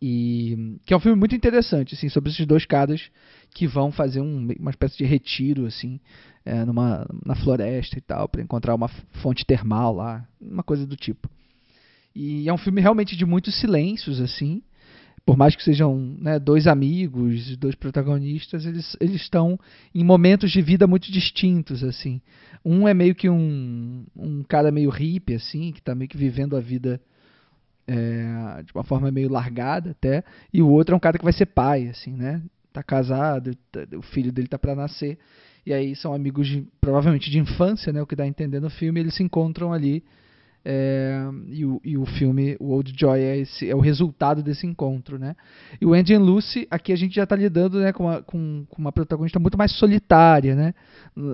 e que é um filme muito interessante, assim, sobre esses dois caras que vão fazer um, uma espécie de retiro, assim, é, numa, na floresta e tal, para encontrar uma fonte termal lá, uma coisa do tipo. E é um filme realmente de muitos silêncios, assim. Por mais que sejam né, dois amigos, dois protagonistas, eles, eles estão em momentos de vida muito distintos, assim. Um é meio que um, um cara meio hippie, assim, que está meio que vivendo a vida é, de uma forma meio largada até, e o outro é um cara que vai ser pai, assim, né? Tá casado, tá, o filho dele tá para nascer, e aí são amigos de, provavelmente de infância, né? O que dá a entender no filme, eles se encontram ali. É, e, o, e o filme, o Old Joy, é, esse, é o resultado desse encontro, né? E o Andy and Lucy, aqui a gente já está lidando né, com, uma, com, com, uma protagonista muito mais solitária, né?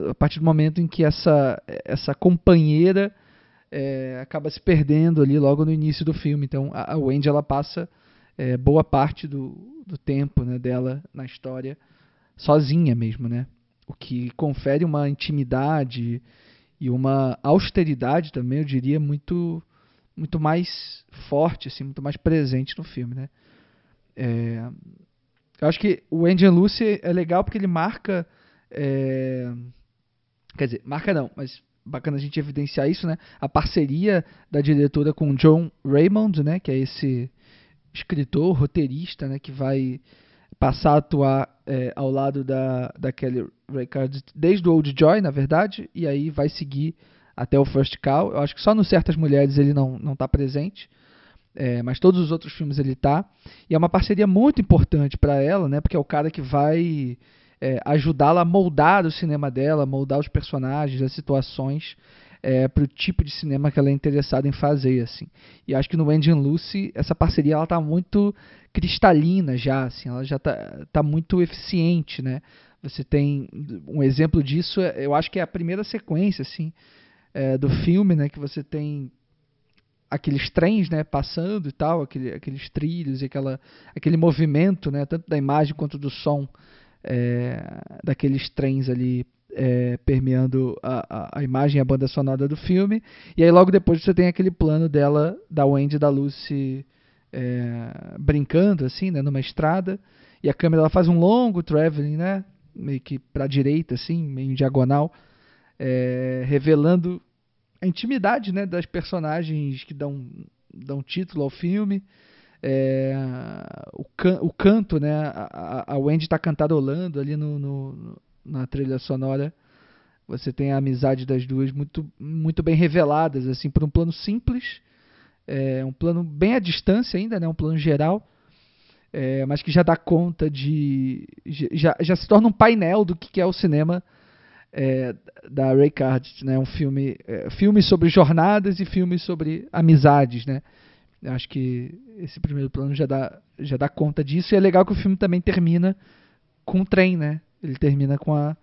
A partir do momento em que essa, essa companheira é, acaba se perdendo ali logo no início do filme. Então a, a Wendy ela passa é, boa parte do, do tempo né, dela na história sozinha mesmo, né? o que confere uma intimidade e uma austeridade também, eu diria, muito muito mais forte, assim, muito mais presente no filme, né? É, eu acho que o Andy Lucy é legal porque ele marca, é, quer dizer, marca não, mas bacana a gente evidenciar isso, né? A parceria da diretora com John Raymond, né? Que é esse escritor, roteirista, né? Que vai passar a atuar é, ao lado da, da Kelly Reichardt desde o Old Joy, na verdade, e aí vai seguir até o First Call. Eu acho que só no Certas Mulheres ele não não está presente, é, mas todos os outros filmes ele tá. E é uma parceria muito importante para ela, né? Porque é o cara que vai é, ajudá-la a moldar o cinema dela, moldar os personagens, as situações é, para o tipo de cinema que ela é interessada em fazer, assim. E acho que no Andy Lucy essa parceria ela tá muito cristalina já, assim, ela já tá, tá muito eficiente, né? Você tem um exemplo disso, é, eu acho que é a primeira sequência, assim, é, do filme, né? Que você tem aqueles trens, né, passando e tal, aquele, aqueles trilhos e aquela, aquele movimento, né, tanto da imagem quanto do som é, daqueles trens ali é, permeando a, a, a, imagem e a banda sonora do filme. E aí logo depois você tem aquele plano dela, da Wendy e da Lucy é, brincando assim, né, numa estrada. E a câmera ela faz um longo traveling, né, meio que para a direita assim, meio diagonal, é, revelando a intimidade, né, das personagens que dão dão título ao filme. É, o, can, o canto, né, a, a Wendy está cantarolando ali no, no na trilha sonora, você tem a amizade das duas muito, muito bem reveladas, assim, por um plano simples, é, um plano bem à distância ainda, né, um plano geral, é, mas que já dá conta de. Já, já se torna um painel do que é o cinema é, da Ray Cardiff, né? Um filme, é, filme sobre jornadas e filmes sobre amizades, né? Eu acho que esse primeiro plano já dá, já dá conta disso e é legal que o filme também termina com um trem, né? ele termina com a,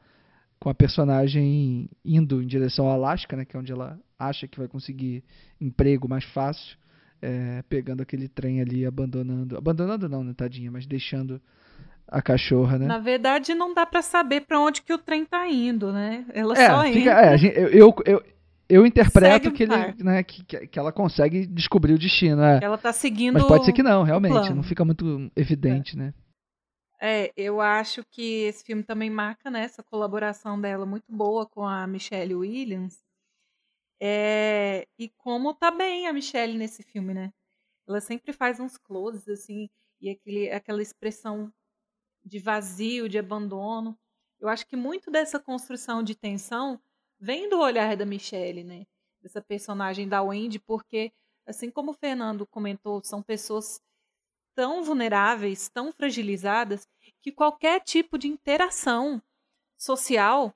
com a personagem indo em direção ao Alasca, né, que é onde ela acha que vai conseguir emprego mais fácil, é, pegando aquele trem ali, abandonando, abandonando não, né, tadinha, mas deixando a cachorra, né? Na verdade, não dá para saber para onde que o trem tá indo, né? Ela é, só fica, é, eu, eu, eu, eu interpreto que, ele, né, que, que ela consegue descobrir o destino. É. Ela tá seguindo. Mas pode ser que não, realmente. Não fica muito evidente, é. né? É, eu acho que esse filme também marca, né, essa colaboração dela muito boa com a Michelle Williams. É, e como tá bem a Michelle nesse filme, né? Ela sempre faz uns closes, assim, e aquele, aquela expressão de vazio, de abandono. Eu acho que muito dessa construção de tensão vem do olhar da Michelle, né? Dessa personagem da Wendy, porque, assim como o Fernando comentou, são pessoas tão vulneráveis, tão fragilizadas, que qualquer tipo de interação social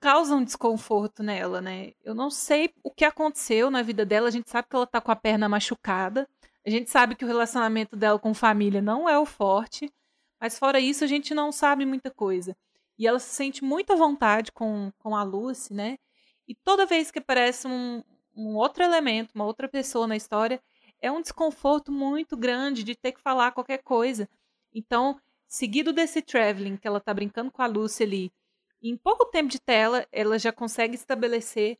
causa um desconforto nela, né? Eu não sei o que aconteceu na vida dela, a gente sabe que ela tá com a perna machucada, a gente sabe que o relacionamento dela com família não é o forte, mas fora isso a gente não sabe muita coisa. E ela se sente muita vontade com, com a Lucy, né? E toda vez que aparece um, um outro elemento, uma outra pessoa na história, é um desconforto muito grande de ter que falar qualquer coisa. Então, seguido desse traveling que ela tá brincando com a Lucy ali, em pouco tempo de tela, ela já consegue estabelecer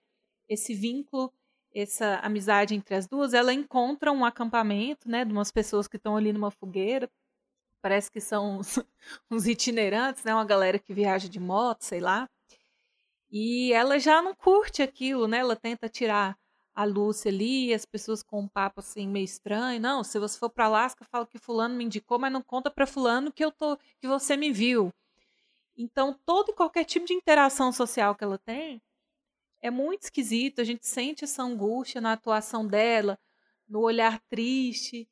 esse vínculo, essa amizade entre as duas. Ela encontra um acampamento, né, de umas pessoas que estão ali numa fogueira. Parece que são uns, uns itinerantes, né, uma galera que viaja de moto, sei lá. E ela já não curte aquilo, né? Ela tenta tirar a Lúcia ali, as pessoas com um papo assim meio estranho. Não, se você for para Alaska, fala que fulano me indicou, mas não conta para fulano que eu tô que você me viu. Então, todo e qualquer tipo de interação social que ela tem é muito esquisito, a gente sente essa angústia na atuação dela, no olhar triste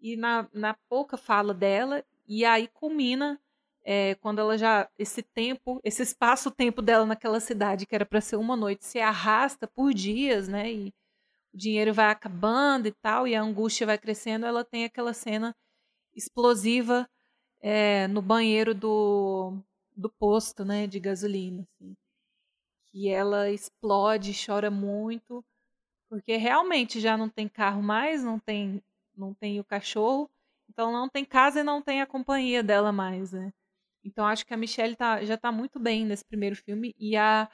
e na, na pouca fala dela, e aí culmina é, quando ela já esse tempo, esse espaço-tempo dela naquela cidade que era para ser uma noite, se arrasta por dias, né? E o dinheiro vai acabando e tal, e a angústia vai crescendo. Ela tem aquela cena explosiva é, no banheiro do, do posto, né? De gasolina, assim, que ela explode, chora muito, porque realmente já não tem carro mais, não tem não tem o cachorro, então não tem casa e não tem a companhia dela mais, né? Então acho que a Michelle tá, já está muito bem nesse primeiro filme e a,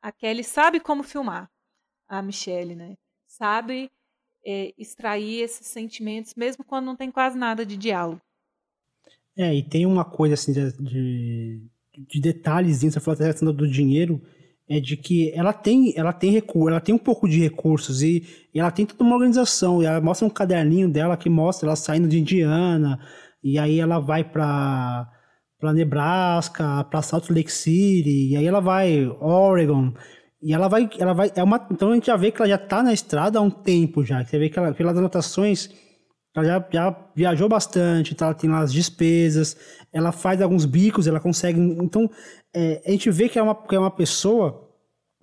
a Kelly sabe como filmar a Michelle, né? Sabe é, extrair esses sentimentos mesmo quando não tem quase nada de diálogo. É, e tem uma coisa assim de, de, de detalhes, você falou até questão do dinheiro, é de que ela tem, ela tem recurso, ela tem um pouco de recursos e, e ela tem toda uma organização. E ela mostra um caderninho dela que mostra ela saindo de Indiana e aí ela vai para para Nebraska, para Salt Lake City, e aí ela vai Oregon. E ela vai, ela vai, é uma, então a gente já vê que ela já tá na estrada há um tempo já. Você vê que ela, pelas anotações, ela já, já viajou bastante, então ela tem lá as despesas, ela faz alguns bicos, ela consegue. Então, é, a gente vê que é uma, que é uma pessoa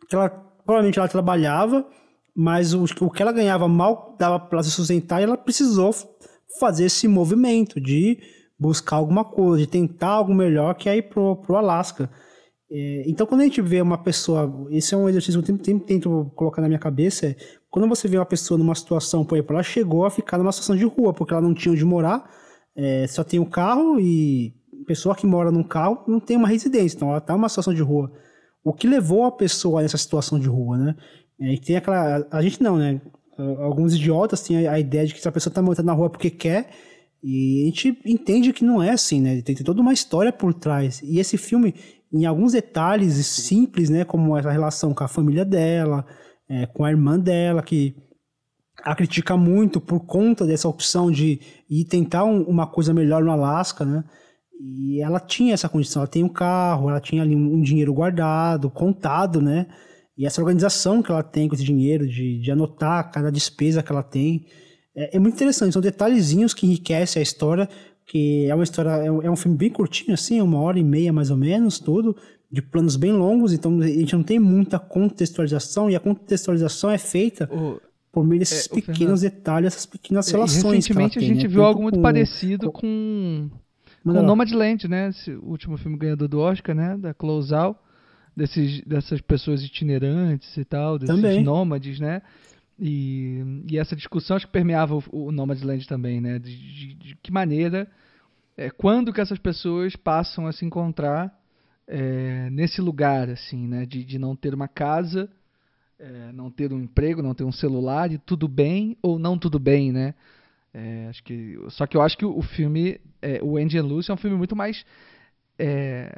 que ela provavelmente ela trabalhava, mas o, o que ela ganhava mal dava para se sustentar e ela precisou fazer esse movimento de buscar alguma coisa, de tentar algo melhor que é ir pro, pro Alasca. É, então, quando a gente vê uma pessoa, esse é um exercício que eu sempre tento colocar na minha cabeça, é, quando você vê uma pessoa numa situação, por exemplo, ela chegou a ficar numa situação de rua, porque ela não tinha onde morar, é, só tem um carro e pessoa que mora num carro não tem uma residência, então ela está numa situação de rua. O que levou a pessoa a essa situação de rua, né? É, e tem aquela. A gente não, né? Alguns idiotas têm a ideia de que essa pessoa está morando na rua porque quer, e a gente entende que não é assim, né? Tem, tem toda uma história por trás. E esse filme, em alguns detalhes simples, né? Como essa relação com a família dela, é, com a irmã dela, que a critica muito por conta dessa opção de ir tentar um, uma coisa melhor no Alasca, né? E ela tinha essa condição, ela tem um carro, ela tinha ali um dinheiro guardado, contado, né? E essa organização que ela tem com esse dinheiro, de, de anotar cada despesa que ela tem, é, é muito interessante. São detalhezinhos que enriquecem a história, que é uma história, é um, é um filme bem curtinho, assim, uma hora e meia mais ou menos, tudo, de planos bem longos, então a gente não tem muita contextualização, e a contextualização é feita o, por meio desses é, pequenos detalhes, essas pequenas é, relações. Recentemente a gente né? viu algo muito com, parecido com, com com Nomadland, né? Esse último filme ganhador do Oscar, né? Da Close Out. Desses, dessas pessoas itinerantes e tal, desses também. nômades, né? E, e essa discussão acho que permeava o, o Nomadland também, né? De, de, de que maneira, é, quando que essas pessoas passam a se encontrar é, nesse lugar, assim, né? De, de não ter uma casa, é, não ter um emprego, não ter um celular, e tudo bem ou não tudo bem, né? É, acho que, só que eu acho que o, filme, é, o Andy and Lucy é um filme muito mais é,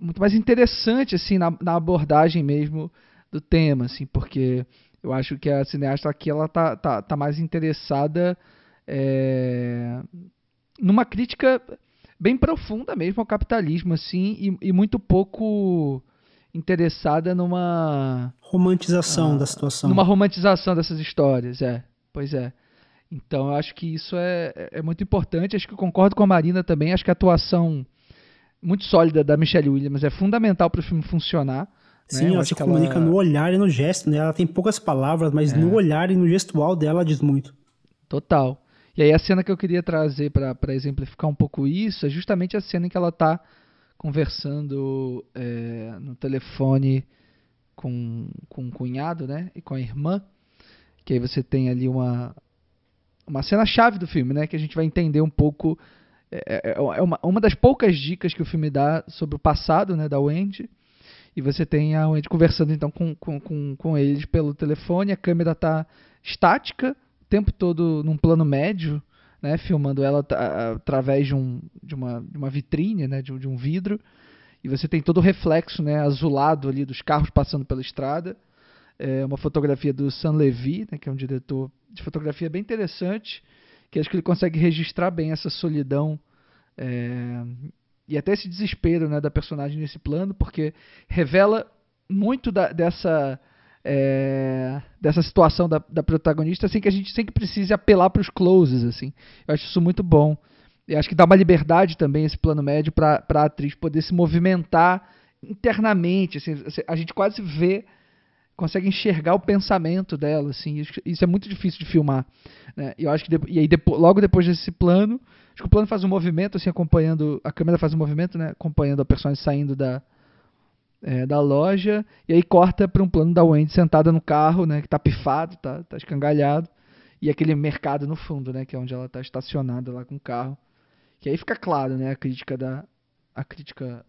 muito mais interessante assim na, na, abordagem mesmo do tema, assim, porque eu acho que a cineasta aqui ela tá, tá, tá mais interessada é, numa crítica bem profunda mesmo ao capitalismo, assim, e, e muito pouco interessada numa romantização uh, da situação, numa romantização dessas histórias, é, pois é. Então eu acho que isso é, é, é muito importante. Acho que eu concordo com a Marina também. Acho que a atuação muito sólida da Michelle Williams é fundamental para o filme funcionar. Né? Sim, né? ela se comunica ela... no olhar e no gesto, né? Ela tem poucas palavras, mas é. no olhar e no gestual dela diz muito. Total. E aí a cena que eu queria trazer para exemplificar um pouco isso é justamente a cena em que ela está conversando é, no telefone com, com o cunhado, né? E com a irmã. Que aí você tem ali uma, uma cena chave do filme, né? Que a gente vai entender um pouco. É, é, é uma, uma das poucas dicas que o filme dá sobre o passado né, da Wendy. E você tem a Wendy conversando então com, com, com, eles pelo telefone. A câmera está estática, o tempo todo num plano médio, né, filmando ela através de, um, de, uma, de uma vitrine, né, de, de um vidro. E você tem todo o reflexo né, azulado ali dos carros passando pela estrada. É uma fotografia do Sam Levy, né, que é um diretor de fotografia bem interessante, que acho que ele consegue registrar bem essa solidão é, e até esse desespero né, da personagem nesse plano, porque revela muito da, dessa é, dessa situação da, da, protagonista, assim que a gente sempre precise apelar para os closes, assim. Eu acho isso muito bom. E acho que dá uma liberdade também esse plano médio para a atriz poder se movimentar internamente, assim, a gente quase vê consegue enxergar o pensamento dela, assim, isso é muito difícil de filmar, né? Eu acho que e aí depois, logo depois desse plano, acho que o plano faz um movimento assim acompanhando, a câmera faz um movimento, né, acompanhando a personagem saindo da é, da loja e aí corta para um plano da Wendy sentada no carro, né, que tá pifado, tá, tá escangalhado e aquele mercado no fundo, né, que é onde ela tá estacionada lá com o carro. Que aí fica claro, né, a crítica da a crítica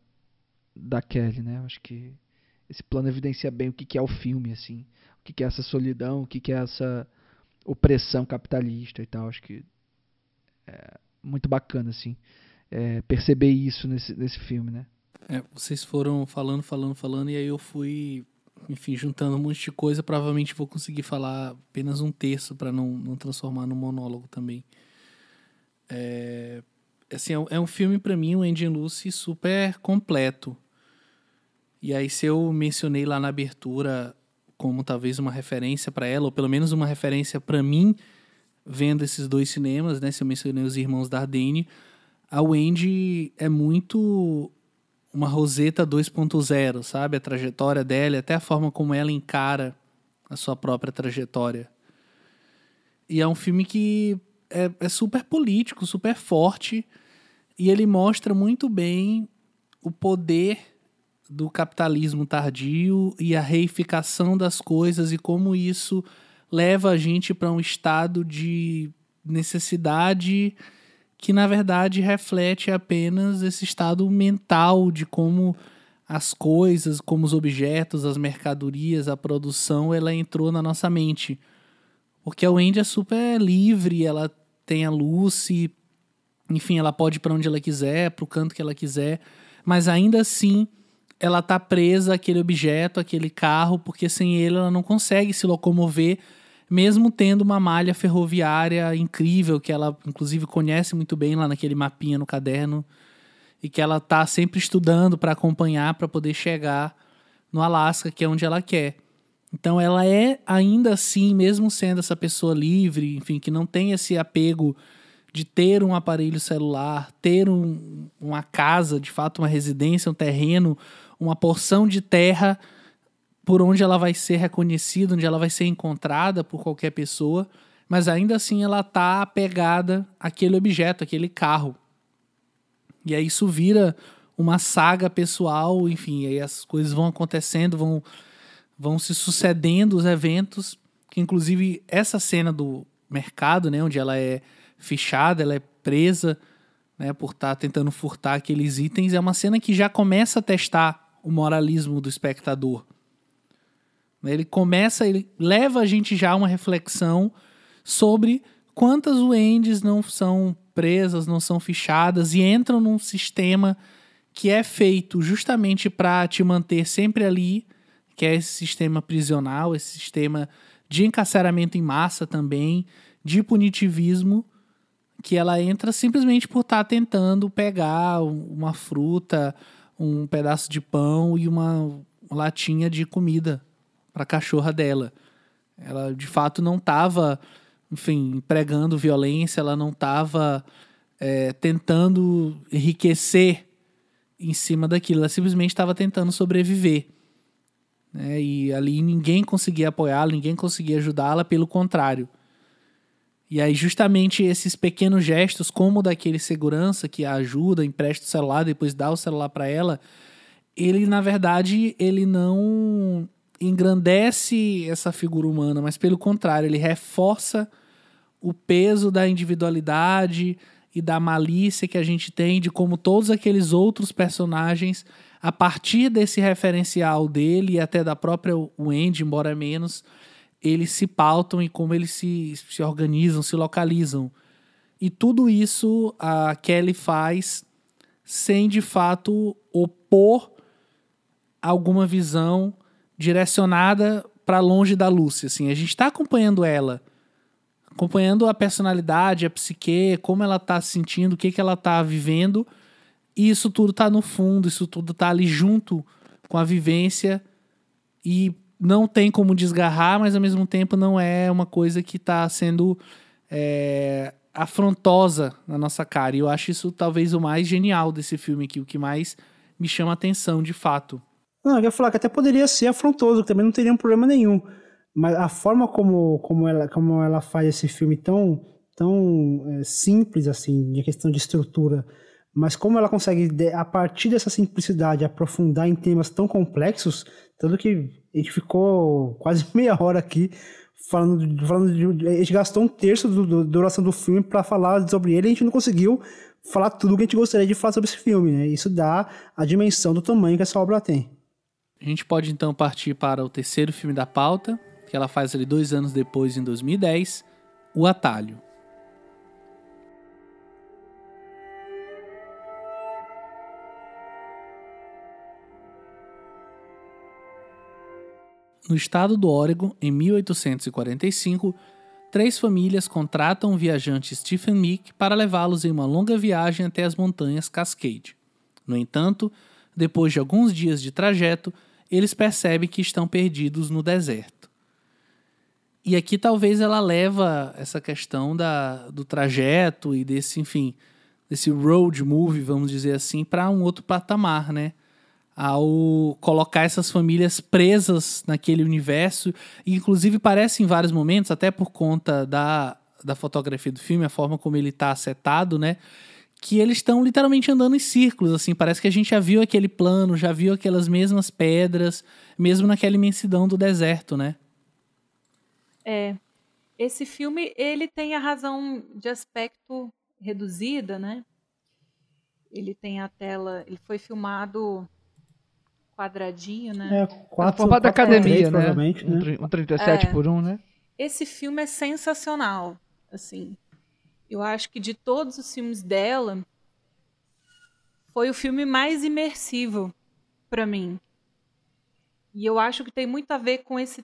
da Kelly, né? Acho que esse plano evidencia bem o que, que é o filme, assim, o que, que é essa solidão, o que, que é essa opressão capitalista e tal. Acho que é muito bacana, assim, é, perceber isso nesse, nesse filme, né? É, vocês foram falando, falando, falando, e aí eu fui, enfim, juntando um monte de coisa. Provavelmente vou conseguir falar apenas um terço para não, não transformar num monólogo também. É, assim, é um filme para mim, o Engine Lucy, super completo. E aí, se eu mencionei lá na abertura como talvez uma referência para ela, ou pelo menos uma referência para mim, vendo esses dois cinemas, né? Se eu mencionei os Irmãos Dardenne, a Wendy é muito uma Roseta 2.0, sabe? A trajetória dela, até a forma como ela encara a sua própria trajetória. E é um filme que é, é super político, super forte, e ele mostra muito bem o poder do capitalismo tardio e a reificação das coisas e como isso leva a gente para um estado de necessidade que na verdade reflete apenas esse estado mental de como as coisas, como os objetos, as mercadorias, a produção, ela entrou na nossa mente. Porque a Wendy é super livre, ela tem a Lucy, enfim, ela pode ir para onde ela quiser, para o canto que ela quiser, mas ainda assim ela tá presa àquele objeto, àquele carro, porque sem ele ela não consegue se locomover, mesmo tendo uma malha ferroviária incrível que ela inclusive conhece muito bem lá naquele mapinha no caderno e que ela tá sempre estudando para acompanhar para poder chegar no Alasca, que é onde ela quer. Então ela é ainda assim, mesmo sendo essa pessoa livre, enfim, que não tem esse apego de ter um aparelho celular, ter um, uma casa, de fato, uma residência, um terreno, uma porção de terra por onde ela vai ser reconhecida, onde ela vai ser encontrada por qualquer pessoa, mas ainda assim ela está apegada àquele objeto, àquele carro. E aí isso vira uma saga pessoal, enfim, aí as coisas vão acontecendo, vão vão se sucedendo os eventos, que inclusive essa cena do mercado, né, onde ela é fichada, ela é presa, né, por estar tá tentando furtar aqueles itens, é uma cena que já começa a testar o moralismo do espectador. Ele começa, ele leva a gente já a uma reflexão sobre quantas Wendy's não são presas, não são fichadas e entram num sistema que é feito justamente para te manter sempre ali que é esse sistema prisional, esse sistema de encarceramento em massa também, de punitivismo, que ela entra simplesmente por estar tá tentando pegar uma fruta, um pedaço de pão e uma latinha de comida para a cachorra dela. Ela de fato não estava, enfim, pregando violência, ela não estava é, tentando enriquecer em cima daquilo, ela simplesmente estava tentando sobreviver. Né? E ali ninguém conseguia apoiá-la, ninguém conseguia ajudá-la, pelo contrário. E aí, justamente esses pequenos gestos, como daquele segurança que a ajuda, empresta o celular, depois dá o celular para ela, ele, na verdade, ele não engrandece essa figura humana, mas pelo contrário, ele reforça o peso da individualidade e da malícia que a gente tem de como todos aqueles outros personagens a partir desse referencial dele e até da própria Wendy, embora menos, eles se pautam e como eles se, se organizam, se localizam. E tudo isso a Kelly faz sem de fato opor alguma visão direcionada para longe da Lucy. Assim, a gente está acompanhando ela, acompanhando a personalidade, a psique, como ela está se sentindo, o que, que ela está vivendo e isso tudo tá no fundo, isso tudo tá ali junto com a vivência e não tem como desgarrar, mas ao mesmo tempo não é uma coisa que está sendo é, afrontosa na nossa cara. E eu acho isso talvez o mais genial desse filme aqui, o que mais me chama atenção de fato. Não, eu ia falar que até poderia ser afrontoso, que também não teria um problema nenhum. Mas a forma como, como, ela, como ela faz esse filme tão, tão é, simples, assim, de questão de estrutura, mas como ela consegue, a partir dessa simplicidade, aprofundar em temas tão complexos, tanto que a gente ficou quase meia hora aqui falando, falando de, a gente gastou um terço da duração do filme para falar sobre ele e a gente não conseguiu falar tudo que a gente gostaria de falar sobre esse filme, né? Isso dá a dimensão do tamanho que essa obra tem. A gente pode então partir para o terceiro filme da pauta, que ela faz ali dois anos depois, em 2010, O Atalho. No estado do Oregon, em 1845, três famílias contratam o viajante Stephen Meek para levá-los em uma longa viagem até as montanhas Cascade. No entanto, depois de alguns dias de trajeto, eles percebem que estão perdidos no deserto. E aqui talvez ela leva essa questão da, do trajeto e desse, enfim, desse road movie, vamos dizer assim, para um outro patamar, né? Ao colocar essas famílias presas naquele universo, e inclusive parece em vários momentos, até por conta da, da fotografia do filme, a forma como ele está setado, né? Que eles estão literalmente andando em círculos, assim, parece que a gente já viu aquele plano, já viu aquelas mesmas pedras, mesmo naquela imensidão do deserto, né? É. Esse filme, ele tem a razão de aspecto reduzida, né? Ele tem a tela, ele foi filmado quadradinho, né? É, quatro, formato da quatro academia, três, né? provavelmente, Um, né? um 37 É. por 1, né? Esse filme é sensacional, assim. Eu acho que de todos os filmes dela, foi o filme mais imersivo para mim. E eu acho que tem muito a ver com esse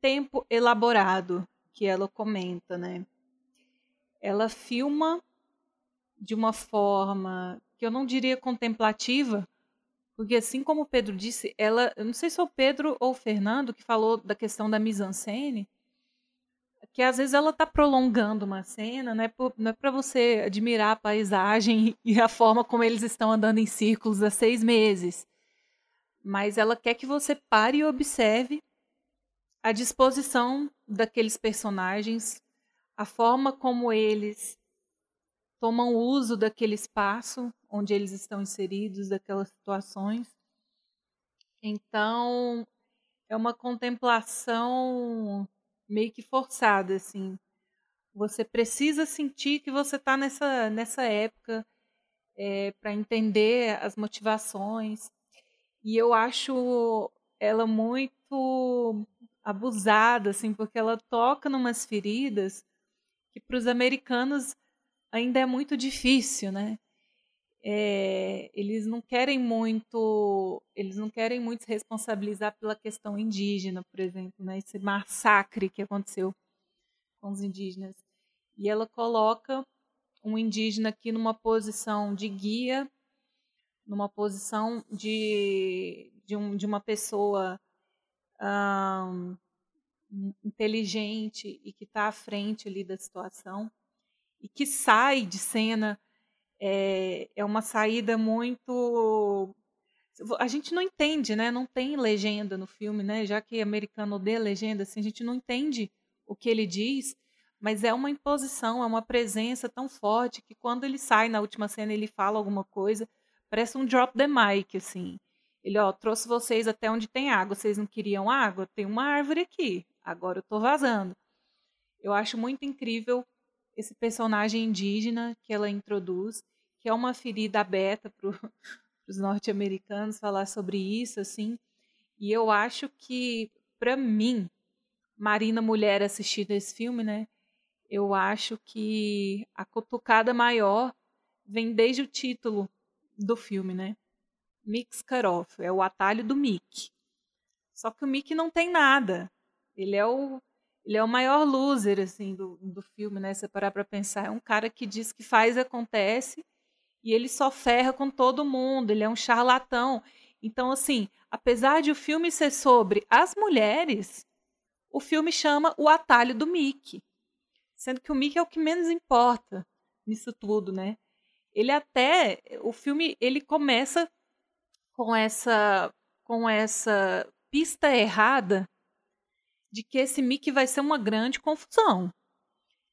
tempo elaborado que ela comenta, né? Ela filma de uma forma que eu não diria contemplativa, porque assim como o Pedro disse, ela, eu não sei se é o Pedro ou o Fernando que falou da questão da mise-en-scène, que às vezes ela está prolongando uma cena, não é, por- não é para você admirar a paisagem e a forma como eles estão andando em círculos há seis meses, mas ela quer que você pare e observe a disposição daqueles personagens, a forma como eles tomam uso daquele espaço onde eles estão inseridos, daquelas situações. Então, é uma contemplação meio que forçada, assim. Você precisa sentir que você está nessa, nessa época para entender as motivações. E eu acho ela muito abusada, assim, porque ela toca numas feridas que para os americanos ainda é muito difícil, né? É, eles não querem muito, eles não querem muito se responsabilizar pela questão indígena, por exemplo, né? Esse massacre que aconteceu com os indígenas. E ela coloca um indígena aqui numa posição de guia, numa posição de, de, um, de uma pessoa inteligente e que está à frente ali da situação e que sai de cena é, é uma saída muito a gente não entende, né? Não tem legenda no filme, né? Já que americano odeia legenda, assim, a gente não entende o que ele diz, mas é uma imposição, é uma presença tão forte que quando ele sai na última cena ele fala alguma coisa, parece um drop the mic, assim. Ele, ó, trouxe vocês até onde tem água, vocês não queriam água? Tem uma árvore aqui, agora eu tô vazando. Eu acho muito incrível esse personagem indígena que ela introduz, que é uma ferida aberta para os norte-americanos falar sobre isso, assim. E eu acho que, para mim, Marina Mulher assistindo esse filme, né? Eu acho que a cutucada maior vem desde o título do filme, né? Mix Cut Off, é o atalho do Mickey. Só que o Mickey não tem nada. Ele é o ele é o maior loser assim do, do filme, né? Se parar para pensar, é um cara que diz que faz acontece e ele só ferra com todo mundo, ele é um charlatão. Então, assim, apesar de o filme ser sobre as mulheres, o filme chama O Atalho do Mickey. Sendo que o Mickey é o que menos importa nisso tudo, né? Ele até o filme ele começa com essa com essa pista errada de que esse Mickey vai ser uma grande confusão.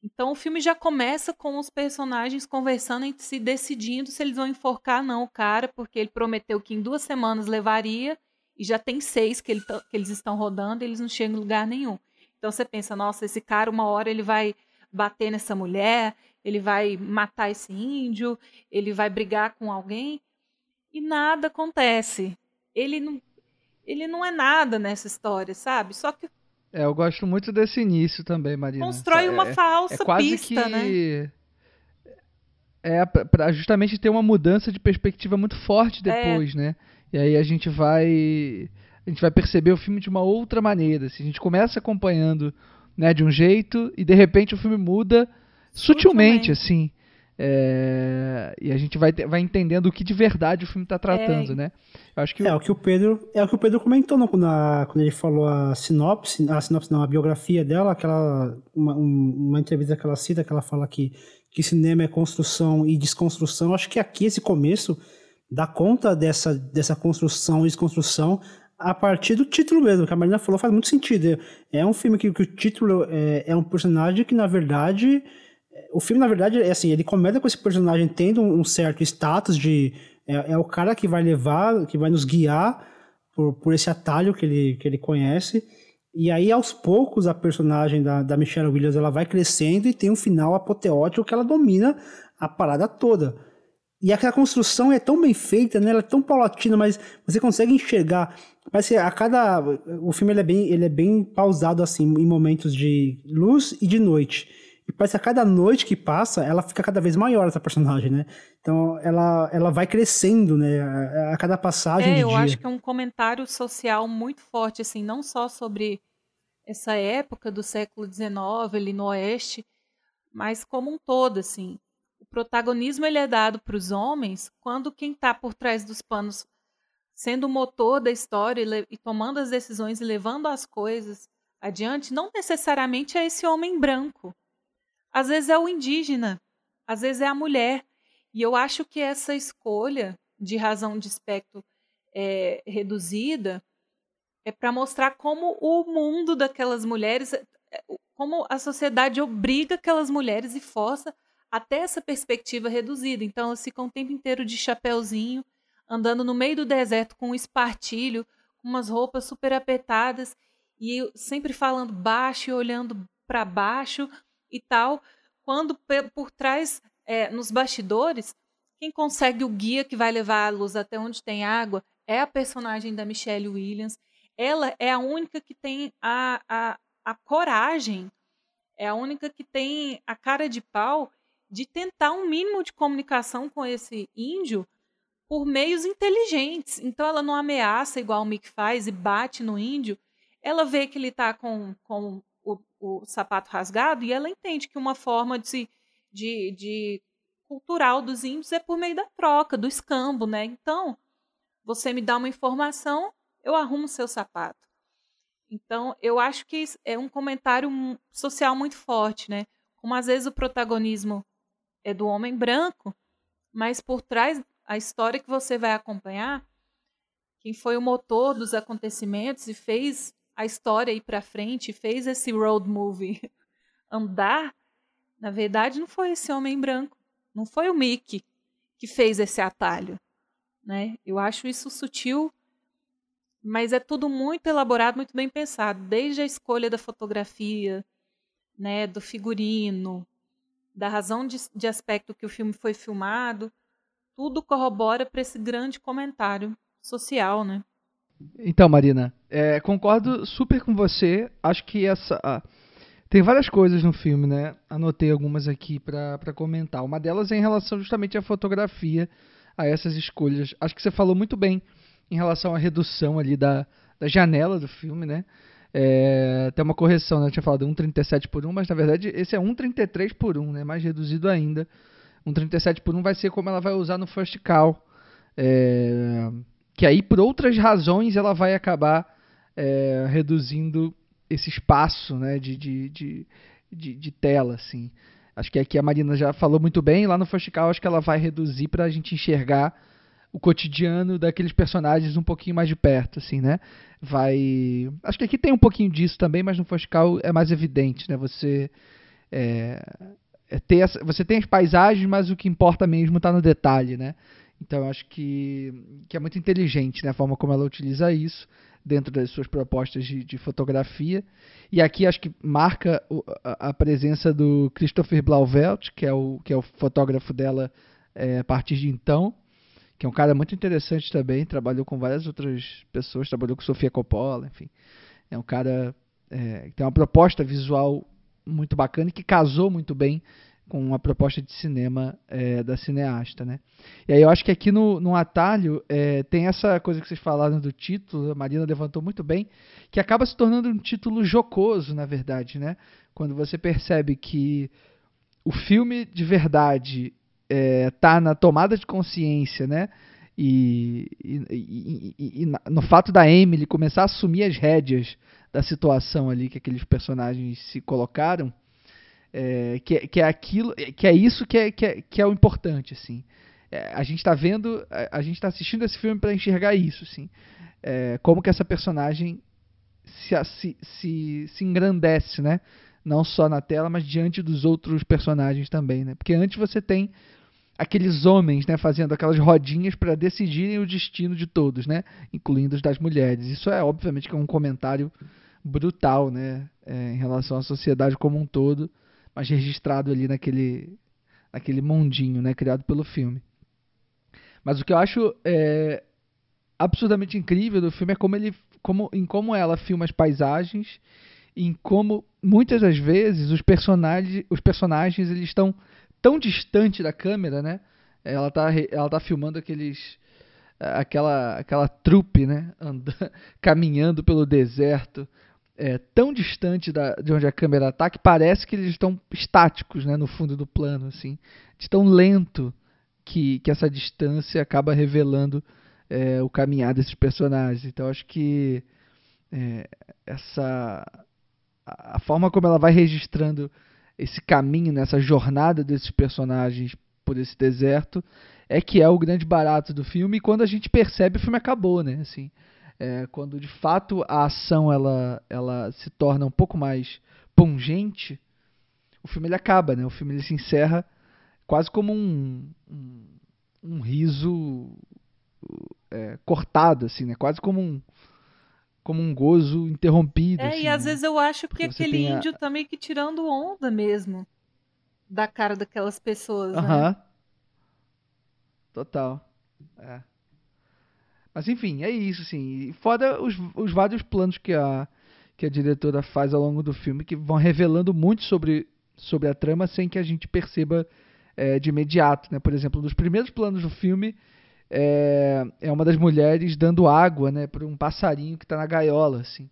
Então o filme já começa com os personagens conversando entre si, decidindo se eles vão enforcar não o cara, porque ele prometeu que em duas semanas levaria, e já tem seis que, ele, que eles estão rodando e eles não chegam em lugar nenhum. Então você pensa, nossa, esse cara uma hora ele vai bater nessa mulher, ele vai matar esse índio, ele vai brigar com alguém, e nada acontece. Ele não, ele não é nada nessa história, sabe? Só que É, eu gosto muito desse início também, Marina. constrói É- uma falsa é quase pista, que né? é pra- pra justamente ter uma mudança de perspectiva muito forte É. depois, né? E aí a gente vai a gente vai perceber o filme de uma outra maneira. Assim, a gente começa acompanhando né, de um jeito e de repente o filme muda sutilmente, sutilmente. assim. É, e a gente vai, vai entendendo o que de verdade o filme está tratando, é. né? Eu acho que é o... o que o Pedro é o que o Pedro comentou no, na, quando ele falou a sinopse, a sinopse não, a biografia dela, aquela uma, uma entrevista que ela cita, que ela fala que que cinema é construção e desconstrução. Acho que aqui esse começo dá conta dessa dessa construção e desconstrução a partir do título mesmo, que a Marina falou faz muito sentido. É um filme que, que o título é, é um personagem que na verdade o filme, na verdade, é assim, ele começa com esse personagem tendo um certo status de. É, é, o cara que vai levar, que vai nos guiar por, por esse atalho que ele, que ele conhece. E aí, aos poucos, a personagem da, da Michelle Williams ela vai crescendo e tem um final apoteótico que ela domina a parada toda. E aquela construção é tão bem feita, né? Ela é tão paulatina, mas você consegue enxergar. Parece a cada. O filme ele é, bem, ele é bem pausado, assim, em momentos de luz e de noite. E parece que a cada noite que passa, ela fica cada vez maior, essa personagem, né? Então, ela, ela vai crescendo, né? A, a cada passagem É, eu dia. acho que é um comentário social muito forte, assim, não só sobre essa época do século XIX ali no Oeste, mas como um todo, assim. O protagonismo ele é dado para os homens quando quem está por trás dos panos, sendo o motor da história e, e tomando as decisões e levando as coisas adiante, não necessariamente é esse homem branco às vezes é o indígena, às vezes é a mulher. E eu acho que essa escolha de razão de espectro é, reduzida é para mostrar como o mundo daquelas mulheres, é, como a sociedade obriga aquelas mulheres e força até essa perspectiva reduzida. Então elas ficam o tempo inteiro de chapéuzinho, andando no meio do deserto com um espartilho, com umas roupas super apertadas e sempre falando baixo e olhando para baixo e tal, quando por trás, é, nos bastidores, quem consegue o guia que vai levar a luz até onde tem água é a personagem da Michelle Williams. Ela é a única que tem a, a, a coragem, é a única que tem a cara de pau de tentar um mínimo de comunicação com esse índio por meios inteligentes. Então ela não ameaça igual o Mick faz e bate no índio. Ela vê que ele está com, com o sapato rasgado e ela entende que uma forma de, de, de cultural dos índios é por meio da troca, do escambo, né? Então, você me dá uma informação, eu arrumo seu sapato. Então, eu acho que é um comentário social muito forte, né? Como às vezes o protagonismo é do homem branco, mas por trás a história que você vai acompanhar, quem foi o motor dos acontecimentos e fez a história ir para frente, fez esse road movie andar, na verdade não foi esse homem branco, não foi o Mickey que fez esse atalho, né? Eu acho isso sutil, mas é tudo muito elaborado, muito bem pensado, desde a escolha da fotografia, né, do figurino, da razão de, de aspecto que o filme foi filmado, tudo corrobora para esse grande comentário social, né? Então, Marina, é, concordo super com você. Acho que essa. Ah, tem várias coisas no filme, né? Anotei algumas aqui para comentar. Uma delas é em relação justamente à fotografia, a essas escolhas. Acho que você falou muito bem em relação à redução ali da, da janela do filme, né? É, tem uma correção, né? Eu tinha falado 1,37 por 1, mas na verdade esse é 1,33 por 1, né? Mais reduzido ainda. 1,37 por 1 vai ser como ela vai usar no First Call. É, que aí, por outras razões, ela vai acabar é, reduzindo esse espaço né, de, de, de, de, de tela. Assim. Acho que aqui a Marina já falou muito bem. Lá no Firstical, acho que ela vai reduzir para a gente enxergar o cotidiano daqueles personagens um pouquinho mais de perto, assim, né? Vai, acho que aqui tem um pouquinho disso também, mas no Firstical é mais evidente, né? Você é, é ter essa, você tem as paisagens, mas o que importa mesmo está no detalhe, né? Então eu acho que, que é muito inteligente né, a forma como ela utiliza isso dentro das suas propostas de, de fotografia. E aqui acho que marca a, a, presença do Christopher Blauvelt, que é o, que é o fotógrafo dela é, a partir de então, que é um cara muito interessante também, trabalhou com várias outras pessoas, trabalhou com Sofia Coppola, enfim. É um cara é, que tem uma proposta visual muito bacana e que casou muito bem com a proposta de cinema é, da cineasta, né? E aí eu acho que aqui no, no atalho é, tem essa coisa que vocês falaram do título, a Marina levantou muito bem, que acaba se tornando um título jocoso, na verdade, né? Quando você percebe que o filme de verdade é, na tomada de consciência, né? E, e, e, e, no fato da Emily começar a assumir as rédeas da situação ali que aqueles personagens se colocaram, é, que, que, é aquilo, que é isso que é, que é, que é o importante, assim. É, a gente está vendo, a, a gente está assistindo esse filme para enxergar isso, assim. É, como que essa personagem se, se, se, se engrandece, né? Não só na tela, mas diante dos outros personagens também, né? Porque antes você tem aqueles homens, né, fazendo aquelas rodinhas para decidirem o destino de todos, né, incluindo os das mulheres. Isso é obviamente que é um comentário brutal, né, é, em relação à sociedade como um todo mas registrado ali naquele, naquele mundinho, né, criado pelo filme. Mas o que eu acho é, absurdamente incrível do filme é como ele, como, em como ela filma as paisagens, em como muitas das vezes os personagens, os personagens eles estão tão distante da câmera, né? Ela tá, ela tá filmando aqueles aquela aquela trupe, né, andando, caminhando pelo deserto, é, tão distante da, de onde a câmera está que parece que eles estão estáticos né, no fundo do plano, assim, de tão lento que, que essa distância acaba revelando é, o caminhar desses personagens. Então acho que é, essa a, forma como ela vai registrando esse caminho, nessa jornada desses personagens por esse deserto, é que é o grande barato do filme. E quando a gente percebe, o filme acabou, né? Assim, é, quando de fato a ação ela, ela se torna um pouco mais pungente, o filme ele acaba, né? O filme ele se encerra quase como um, um, um riso é, cortado, assim, né? Quase como um como um gozo interrompido. É, assim, e às né? vezes eu acho que Porque aquele tem a- índio tá meio que tirando onda mesmo da cara daquelas pessoas, né? Aham. Total. É. Mas enfim, é isso, assim. Foda os, os vários planos que a, que a diretora faz ao longo do filme, que vão revelando muito sobre, sobre a trama sem que a gente perceba é, de imediato. Né? Por exemplo, dos primeiros planos do filme é, é uma das mulheres dando água né, para um passarinho que está na gaiola. Assim.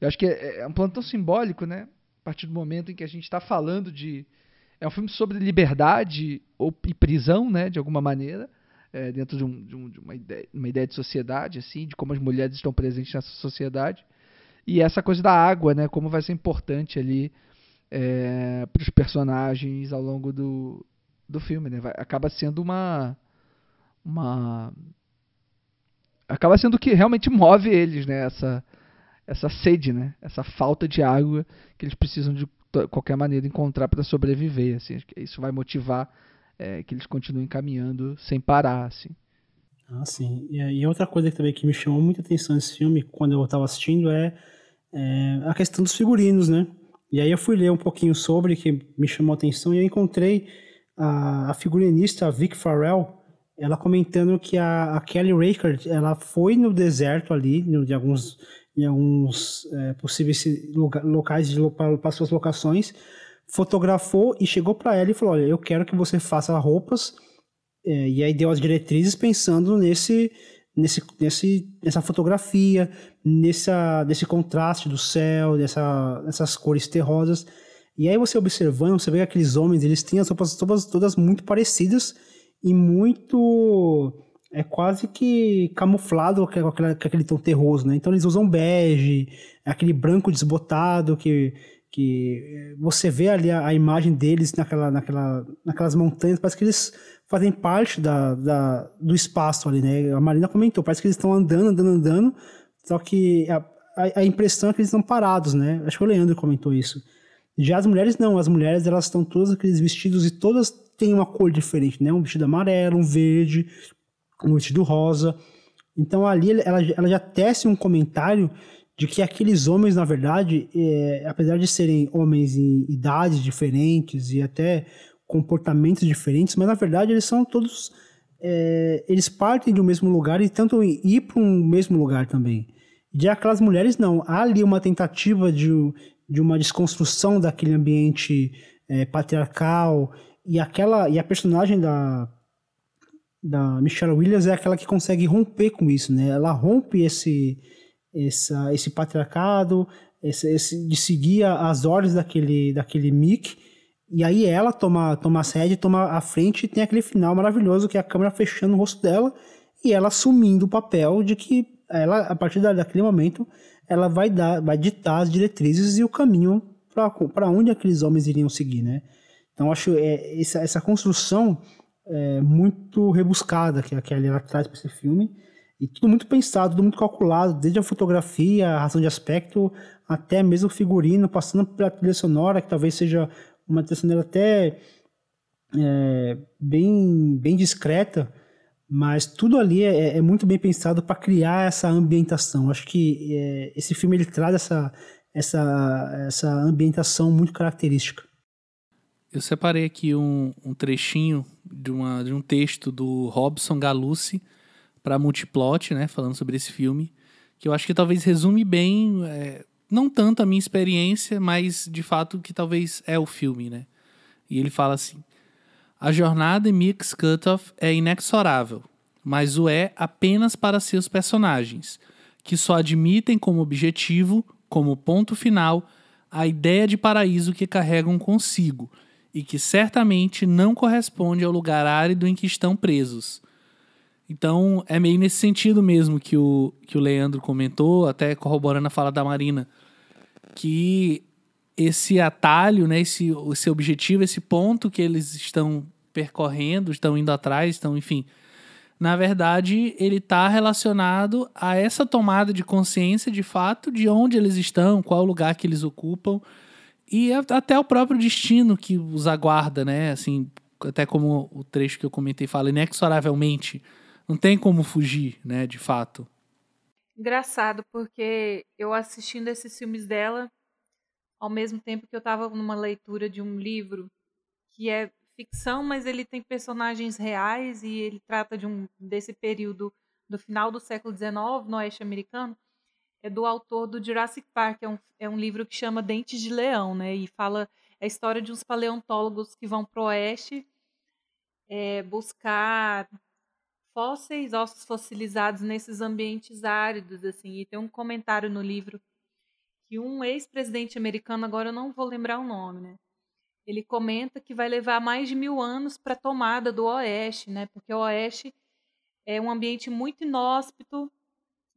Eu acho que é, é um plano tão simbólico, né? A partir do momento em que a gente está falando de. É um filme sobre liberdade ou, e prisão, né? De alguma maneira é, dentro de, um, de, um, de uma, ideia, uma, ideia, de sociedade, assim, de como as mulheres estão presentes nessa sociedade. E essa coisa da água, né, como vai ser importante ali é, para os personagens ao longo do, do filme. Né? Vai, acaba sendo uma, uma. Acaba sendo o que realmente move eles, né? Essa, essa sede, né? Essa falta de água que eles precisam de qualquer maneira encontrar para sobreviver. Assim. Isso vai motivar é, que eles continuem caminhando sem parar, assim. Ah, sim. E, e outra coisa que também que me chamou muita atenção nesse filme, quando eu estava assistindo, é, é, a questão dos figurinos, né? E aí eu fui ler um pouquinho sobre, que me chamou a atenção, e eu encontrei a, a figurinista Vic Farrell, ela comentando que a, a Kelly Reichardt, ela foi no deserto ali, no, de alguns, em alguns é, possíveis loca, locais para as suas locações, fotografou e chegou para ela e falou: Olha, eu quero que você faça roupas. É, e aí deu as diretrizes pensando nesse, nesse, nesse, nessa fotografia, nessa, nesse contraste do céu, dessa, dessas cores terrosas. E aí você observando, você vê que aqueles homens, eles têm as roupas todas, todas muito parecidas e muito é quase que camuflado com, aquele, com aquele tom terroso, né? Então eles usam bege, aquele branco desbotado que que você vê ali a, a, imagem deles naquela, naquela, naquelas montanhas, parece que eles fazem parte da, da, do espaço ali, né? A Marina comentou, parece que eles estão andando, andando, andando, só que a, a, a, impressão é que eles estão parados, né? Acho que o Leandro comentou isso. Já as mulheres não, as mulheres elas estão todas aqueles vestidos e todas têm uma cor diferente, né? Um vestido amarelo, um verde, um vestido rosa. Então ali ela, ela já tece um comentário de que aqueles homens, na verdade, é, apesar de serem homens em idades diferentes e até comportamentos diferentes, mas na verdade eles são todos. É, eles partem de um mesmo lugar e tentam ir para um mesmo lugar também. Já aquelas mulheres, não. Há ali uma tentativa de, de uma desconstrução daquele ambiente é, patriarcal e aquela e a personagem da da Michelle Williams é aquela que consegue romper com isso, né? Ela rompe esse essa, esse patriarcado, esse, esse, de seguir as ordens daquele daquele Mick e aí ela toma toma a sede, toma a frente e tem aquele final maravilhoso que é a câmera fechando o rosto dela e ela assumindo o papel de que ela a partir daquele momento ela vai dar vai ditar as diretrizes e o caminho para onde aqueles homens iriam seguir, né? Então acho é, essa, essa construção é, muito rebuscada que Kelly ela traz para esse filme e tudo muito pensado, tudo muito calculado, desde a fotografia, a razão de aspecto, até mesmo o figurino, passando pela trilha sonora, que talvez seja uma trilha sonora até é, bem, bem discreta, mas tudo ali é, é muito bem pensado para criar essa ambientação. Acho que é, esse filme ele traz essa, essa, essa ambientação muito característica. Eu separei aqui um, um trechinho de, uma, de um texto do Robson Galucci para Multiplot, né, falando sobre esse filme, que eu acho que talvez resume bem, é, não tanto a minha experiência, mas de fato que talvez é o filme, né? E ele fala assim: a jornada em Mix Cutoff é inexorável, mas o é apenas para seus personagens, que só admitem como objetivo, como ponto final, a ideia de paraíso que carregam consigo e que certamente não corresponde ao lugar árido em que estão presos. Então, é meio nesse sentido mesmo que o, que o Leandro comentou, até corroborando a fala da Marina, que esse atalho, né, esse, esse objetivo, esse ponto que eles estão percorrendo, estão indo atrás, estão, enfim, na verdade, ele está relacionado a essa tomada de consciência de fato de onde eles estão, qual o lugar que eles ocupam e até o próprio destino que os aguarda, né? Assim, até como o trecho que eu comentei fala, inexoravelmente, não tem como fugir, né, de fato. Engraçado, porque eu assistindo esses filmes dela, ao mesmo tempo que eu estava numa leitura de um livro que é ficção, mas ele tem personagens reais e ele trata de um desse período do final do século XIX, no oeste americano, é do autor do Jurassic Park, é um, é um livro que chama Dentes de Leão, né? E fala é a história de uns paleontólogos que vão para o oeste é, buscar fósseis, ossos fossilizados nesses ambientes áridos, assim. E tem um comentário no livro que um ex-presidente americano, agora eu não vou lembrar o nome, né? Ele comenta que vai levar mais de mil anos para a tomada do oeste, né? Porque o oeste é um ambiente muito inóspito,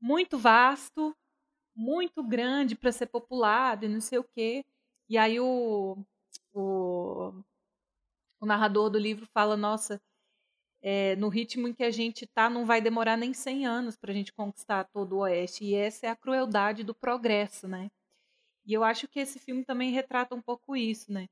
muito vasto, muito grande para ser populado e não sei o quê. E aí o, o, o narrador do livro fala, nossa, é, no ritmo em que a gente está, não vai demorar nem 100 anos para a gente conquistar todo o Oeste. E essa é a crueldade do progresso, né? E eu acho que esse filme também retrata um pouco isso, né?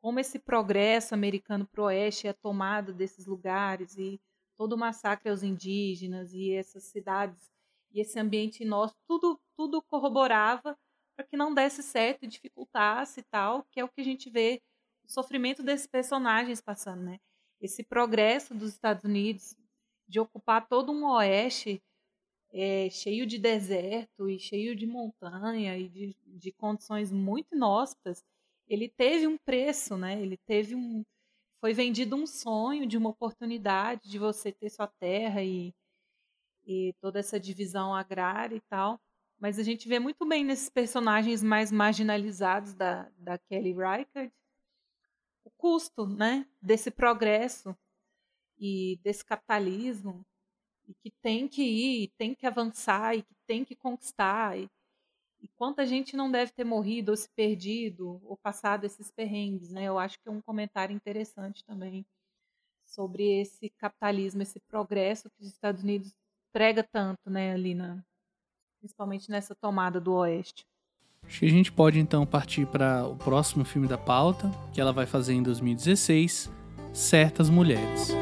Como esse progresso americano para o Oeste é a tomada desses lugares e todo o massacre aos indígenas e essas cidades e esse ambiente nosso, tudo, tudo corroborava para que não desse certo e dificultasse e tal, que é o que a gente vê o sofrimento desses personagens passando, né? Esse progresso dos Estados Unidos de ocupar todo um oeste é, cheio de deserto e cheio de montanha e de, de condições muito inóspitas, ele teve um preço, né? Ele teve um foi vendido um sonho de uma oportunidade de você ter sua terra e e toda essa divisão agrária e tal. Mas a gente vê muito bem nesses personagens mais marginalizados da, da Kelly Reichardt custo né, desse progresso e desse capitalismo e que tem que ir, tem que avançar e que tem que conquistar. E, e quanta gente não deve ter morrido ou se perdido ou passado esses perrengues. Né? Eu acho que é um comentário interessante também sobre esse capitalismo, esse progresso que os Estados Unidos prega tanto, né, ali na, principalmente nessa tomada do Oeste. Acho que a gente pode então partir para o próximo filme da pauta, que ela vai fazer em 2016, Certas Mulheres.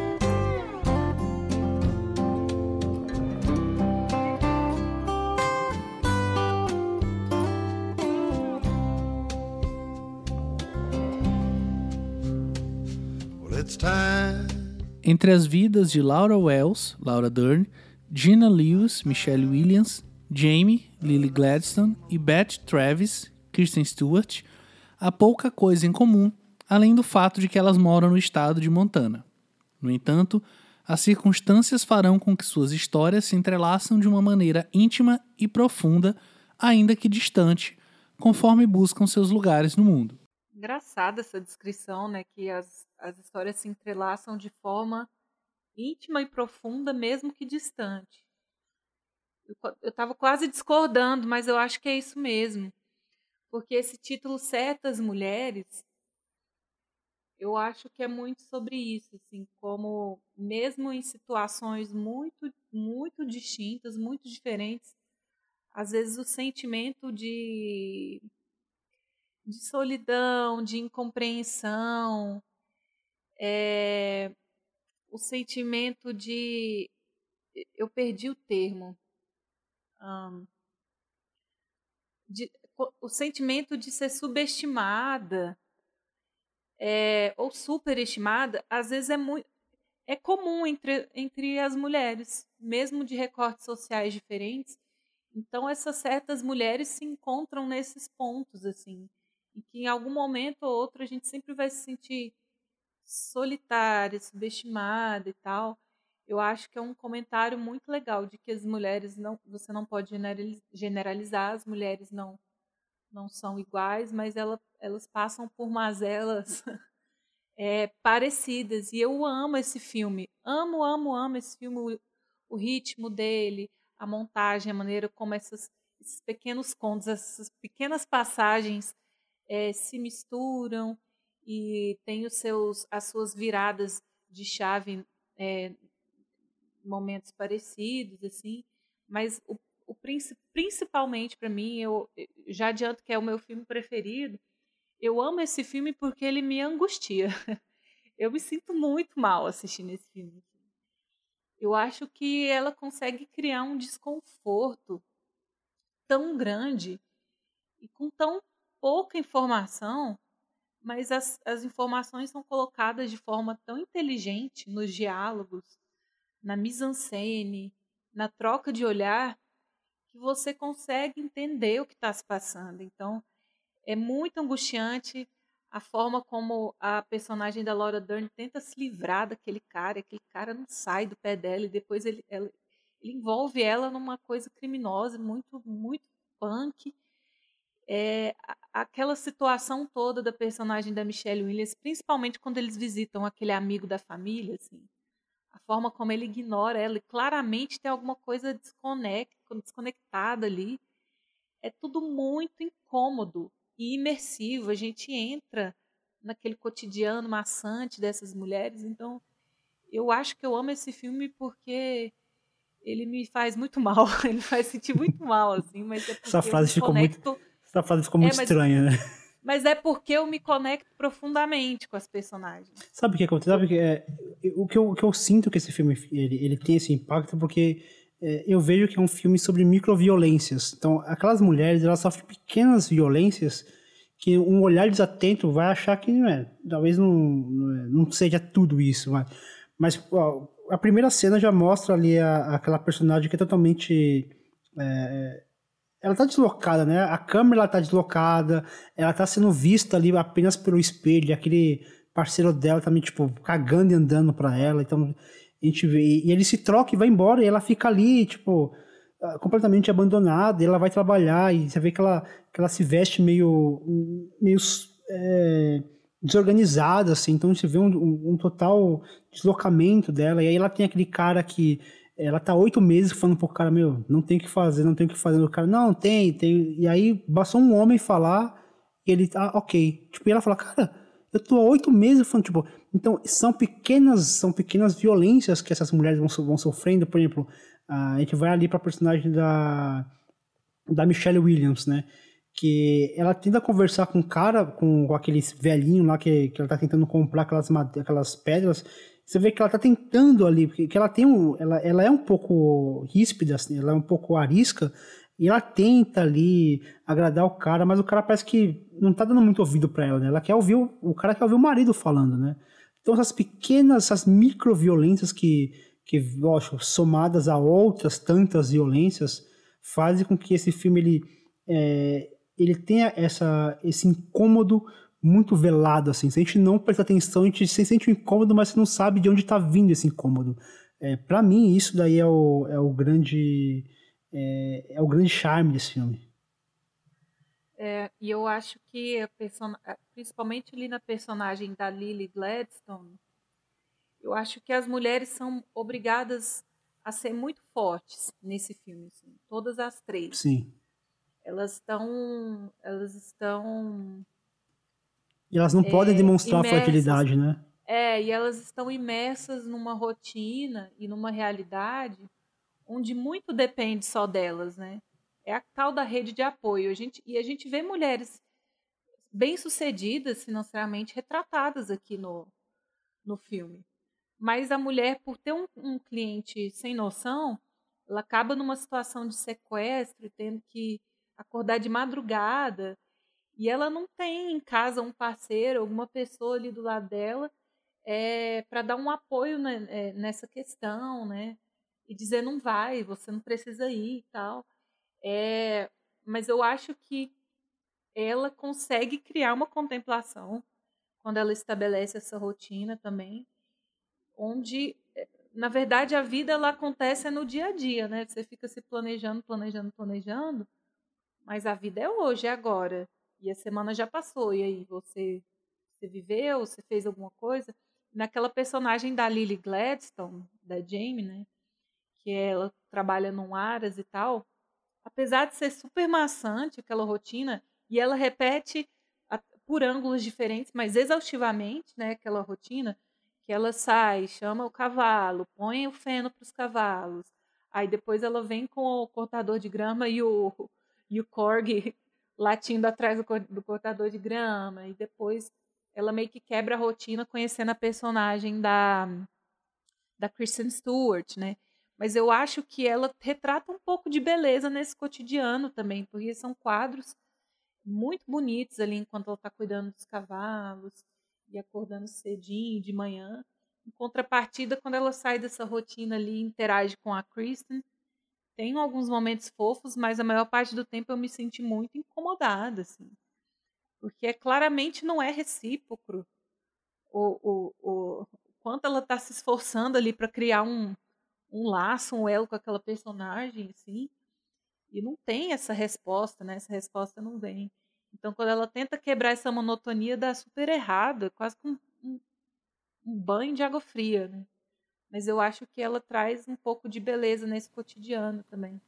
Entre as vidas de Laura Wells, Laura Dern, Gina Lewis, Michelle Williams, Jamie, Lily Gladstone e Beth Travis, Kristen Stewart, há pouca coisa em comum além do fato de que elas moram no estado de Montana. No entanto, as circunstâncias farão com que suas histórias se entrelaçam de uma maneira íntima e profunda, ainda que distante, conforme buscam seus lugares no mundo. Engraçada essa descrição, né? Que as, as histórias se entrelaçam de forma íntima e profunda, mesmo que distante. Eu estava quase discordando, mas eu acho que é isso mesmo. Porque esse título Certas Mulheres, eu acho que é muito sobre isso, assim, como mesmo em situações muito, muito distintas, muito diferentes, às vezes o sentimento de, de solidão, de incompreensão, é, o sentimento de. Eu perdi o termo. Um, de, o sentimento de ser subestimada é, ou superestimada, às vezes é muito. É comum entre, entre as mulheres, mesmo de recortes sociais diferentes, então essas certas mulheres se encontram nesses pontos assim, e que em algum momento ou outro a gente sempre vai se sentir solitária, subestimada e tal. Eu acho que é um comentário muito legal de que as mulheres não, você não pode generalizar, as mulheres não não são iguais, mas ela, elas passam por mazelas é, parecidas. E eu amo esse filme, amo, amo, amo esse filme, o, o ritmo dele, a montagem, a maneira como essas, esses pequenos contos, essas pequenas passagens é, se misturam e tem os seus, as suas viradas de chave é, momentos parecidos assim mas o, o principalmente para mim eu já adianto que é o meu filme preferido eu amo esse filme porque ele me angustia. Eu me sinto muito mal assistindo esse filme. Eu acho que ela consegue criar um desconforto tão grande e com tão pouca informação, mas as, as informações são colocadas de forma tão inteligente nos diálogos, na mise-en-scène, na troca de olhar, que você consegue entender o que está se passando. Então, é muito angustiante a forma como a personagem da Laura Dern tenta se livrar daquele cara, aquele cara não sai do pé dela e depois ele, ela, ele envolve ela numa coisa criminosa, muito, muito punk. É, aquela situação toda da personagem da Michelle Williams, principalmente quando eles visitam aquele amigo da família, assim, a forma como ele ignora ela, e claramente tem alguma coisa desconectada ali, é tudo muito incômodo e imersivo. A gente entra naquele cotidiano maçante dessas mulheres. Então, eu acho que eu amo esse filme porque ele me faz muito mal. Ele faz sentir muito mal, assim, mas é Essa frase ficou conecto... muito. Essa frase ficou muito é, mas... estranha, né? Mas é porque eu me conecto profundamente com as personagens. Sabe o que acontece? Sabe que é, o, que eu, o que eu sinto que esse filme ele, ele tem esse impacto porque é, eu vejo que é um filme sobre microviolências. Então, aquelas mulheres, elas sofrem pequenas violências que um olhar desatento vai achar que não é, talvez não, não seja tudo isso, mas, mas ó, a primeira cena já mostra ali a, aquela personagem que é totalmente é, ela tá deslocada, né? A câmera ela tá deslocada, ela tá sendo vista ali apenas pelo espelho, aquele parceiro dela também, tipo, cagando e andando para ela, então a gente vê, e ele se troca e vai embora, e ela fica ali, tipo, ah, completamente abandonada, e ela vai trabalhar, e você vê que ela, que ela se veste meio, meio é, desorganizada, assim, então você vê um, um, um, total deslocamento dela, e aí ela tem aquele cara que, ela tá oito meses falando pro cara, meu, não tem o que fazer, não tem o que fazer, o cara, não, tem, tem, e aí bastou um homem falar, e ele, ah, ok, tipo, e ela fala, cara, eu tô há oito meses falando, tipo, então são pequenas, são pequenas violências que essas mulheres vão, vão sofrendo, por exemplo, a gente vai ali pra personagem da, da Michelle Williams, né, que ela tenta conversar com o cara, com, com aquele velhinho lá que, que ela tá tentando comprar aquelas, aquelas pedras, você vê que ela tá tentando ali, porque que ela tem um, ela, ela é um pouco ríspida, assim, ela é um pouco arisca, e ela tenta ali agradar o cara, mas o cara parece que não tá dando muito ouvido para ela, né? Ela quer ouvir o, o cara quer ouvir o marido falando, né? Então essas pequenas, essas microviolências que que, lógico, somadas a outras tantas violências, fazem com que esse filme ele, é, ele tenha essa, esse incômodo muito velado, assim. Se a gente não prestar atenção, a gente se sente um incômodo, mas você não sabe de onde está vindo esse incômodo. É, para mim, isso daí é o, é o grande é, é o grande charme desse filme. É, e eu acho que, person... principalmente ali na personagem da Lily Gladstone, eu acho que as mulheres são obrigadas a ser muito fortes nesse filme, assim, todas as três. Sim. Elas estão, elas estão. E elas não é, podem demonstrar imersas, fragilidade, né? É, e elas estão imersas numa rotina e numa realidade onde muito depende só delas, né? É a tal da rede de apoio. A gente, e a gente vê mulheres bem-sucedidas financeiramente retratadas aqui no, no filme. Mas a mulher, por ter um, um cliente sem noção, ela acaba numa situação de sequestro, tendo que acordar de madrugada, e ela não tem em casa um parceiro, alguma pessoa ali do lado dela, é, para dar um apoio né, é, nessa questão, né? E dizer não vai, você não precisa ir e tal. É, mas eu acho que ela consegue criar uma contemplação quando ela estabelece essa rotina também, onde eh, na verdade a vida ela acontece no dia a dia, né? Você fica se planejando, planejando, planejando, mas a vida é hoje, é agora. E a semana já passou e aí você você viveu, você fez alguma coisa? Naquela personagem da Lily Gladstone, da Jamie, né? Que ela trabalha num Aras e tal, apesar de ser super maçante aquela rotina, e ela repete por ângulos diferentes, mas exaustivamente, né, aquela rotina, que ela sai, chama o cavalo, põe o feno para os cavalos, aí depois ela vem com o cortador de grama e o, e o corgi latindo atrás do, do cortador de grama, e depois ela meio que quebra a rotina conhecendo a personagem da, da Kristen Stewart, né? Mas eu acho que ela retrata um pouco de beleza nesse cotidiano também, porque são quadros muito bonitos ali enquanto ela está cuidando dos cavalos e acordando cedinho de manhã. Em contrapartida, quando ela sai dessa rotina ali interage com a Kristen, tem alguns momentos fofos, mas a maior parte do tempo eu me senti muito incomodada, assim. Porque claramente não é recíproco o, o, o quanto ela está se esforçando ali para criar um, um laço, um elo com aquela personagem, assim, e não tem essa resposta, né? Essa resposta não vem. Então, quando ela tenta quebrar essa monotonia, dá super errado, é quase como um, um banho de água fria, né? Mas eu acho que ela traz um pouco de beleza nesse cotidiano também,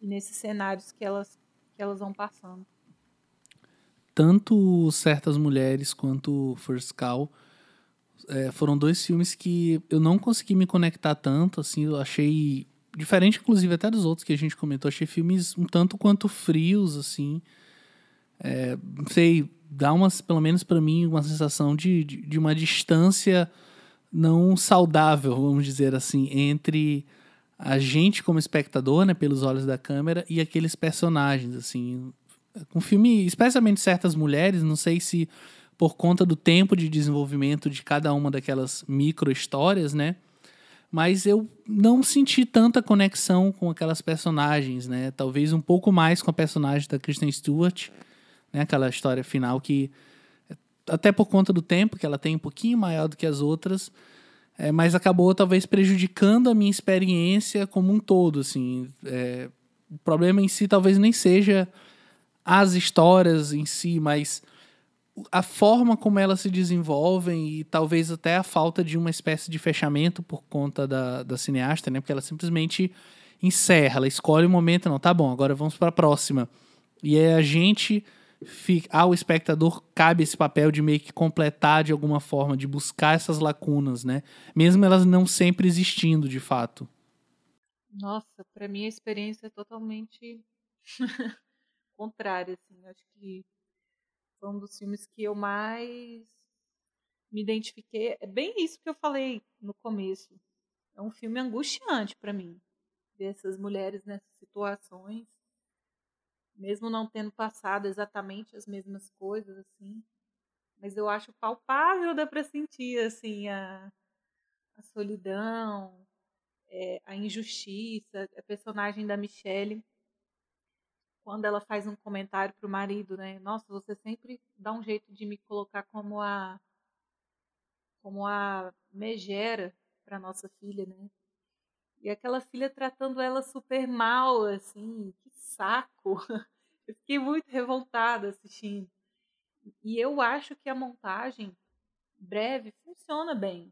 e nesses cenários que elas, que elas vão passando. Tanto Certas Mulheres quanto First Call é, foram dois filmes que eu não consegui me conectar tanto, assim, eu achei diferente, inclusive, até dos outros que a gente comentou, achei filmes um tanto quanto frios, assim, é, não sei, dá umas, pelo menos para mim, uma sensação de, de, de, uma distância não saudável, vamos dizer assim, entre a gente como espectador, né, pelos olhos da câmera, e aqueles personagens, assim, com filme, especialmente certas mulheres, não sei se por conta do tempo de desenvolvimento de cada uma daquelas micro histórias, né? Mas eu não senti tanta conexão com aquelas personagens, né? Talvez um pouco mais com a personagem da Kristen Stewart, né? Aquela história final que até por conta do tempo que ela tem um pouquinho maior do que as outras, é, mas acabou talvez prejudicando a minha experiência como um todo, assim. É, o problema em si talvez nem seja as histórias em si, mas a forma como elas se desenvolvem e talvez até a falta de uma espécie de fechamento por conta da, da cineasta, né? Porque ela simplesmente encerra, ela escolhe o momento, não, tá bom, agora vamos para a próxima. E aí a gente fica, ao espectador cabe esse papel de meio que completar de alguma forma, de buscar essas lacunas, né? Mesmo elas não sempre existindo de fato. Nossa, para mim a experiência é totalmente contrária, assim. Acho que foi um dos filmes que eu mais me identifiquei. É bem isso que eu falei no começo. É um filme angustiante para mim. Ver essas mulheres nessas situações, mesmo não tendo passado exatamente as mesmas coisas, assim. Mas eu acho palpável, dá para sentir, assim, a, a solidão, é, a injustiça, a personagem da Michelle quando ela faz um comentário pro marido, né? Nossa, você sempre dá um jeito de me colocar como a como a megera para nossa filha, né? E aquela filha tratando ela super mal, assim, que saco. Eu fiquei muito revoltada assistindo. E eu acho que a montagem breve funciona bem.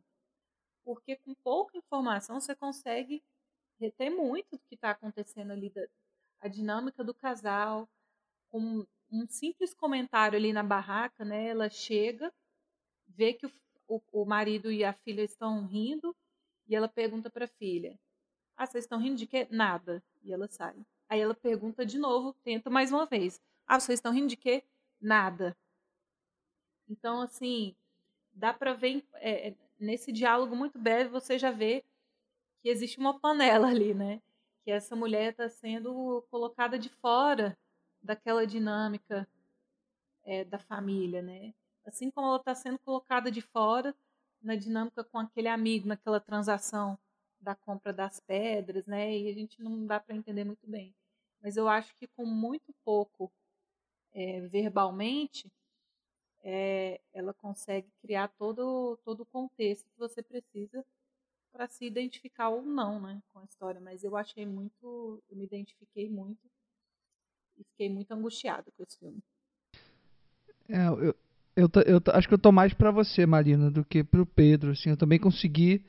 Porque com pouca informação você consegue reter muito do que está acontecendo ali, a dinâmica do casal. Com um simples comentário ali na barraca, né? Ela chega, vê que o, o, o marido e a filha estão rindo, e ela pergunta para a filha: Ah, vocês estão rindo de quê? Nada. E ela sai. Aí ela pergunta de novo, tenta mais uma vez: Ah, vocês estão rindo de quê? Nada. Então, assim, dá para ver é, nesse diálogo muito breve você já vê que existe uma panela ali, né? Que essa mulher está sendo colocada de fora daquela dinâmica é, da família, né? Assim como ela está sendo colocada de fora na dinâmica com aquele amigo, naquela transação da compra das pedras, né? E a gente não dá para entender muito bem. Mas eu acho que com muito pouco é, verbalmente, é, ela consegue criar todo, todo o contexto que você precisa para se identificar ou não né, com a história. Mas eu achei muito, eu me identifiquei muito e fiquei muito angustiada com esse filme. É, eu, eu, eu, acho que eu tô mais para você, Marina, do que pro Pedro. Assim, eu também consegui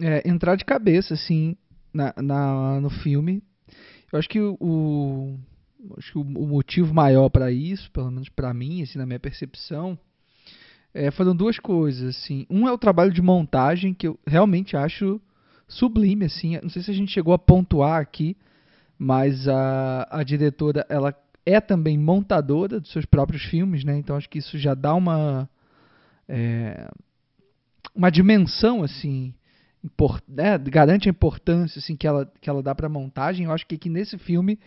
é, entrar de cabeça assim na, na, no filme. Eu acho que o, acho que o, o motivo maior para isso, pelo menos para mim, assim, na minha percepção, é, foram duas coisas, assim. Um é o trabalho de montagem que eu realmente acho sublime, assim. Não sei se a gente chegou a pontuar aqui, mas a, a diretora ela é também montadora dos seus próprios filmes, né? Então acho que isso já dá uma é, uma dimensão assim import, né? garante a importância assim que ela que ela dá para montagem. Eu acho que aqui nesse filme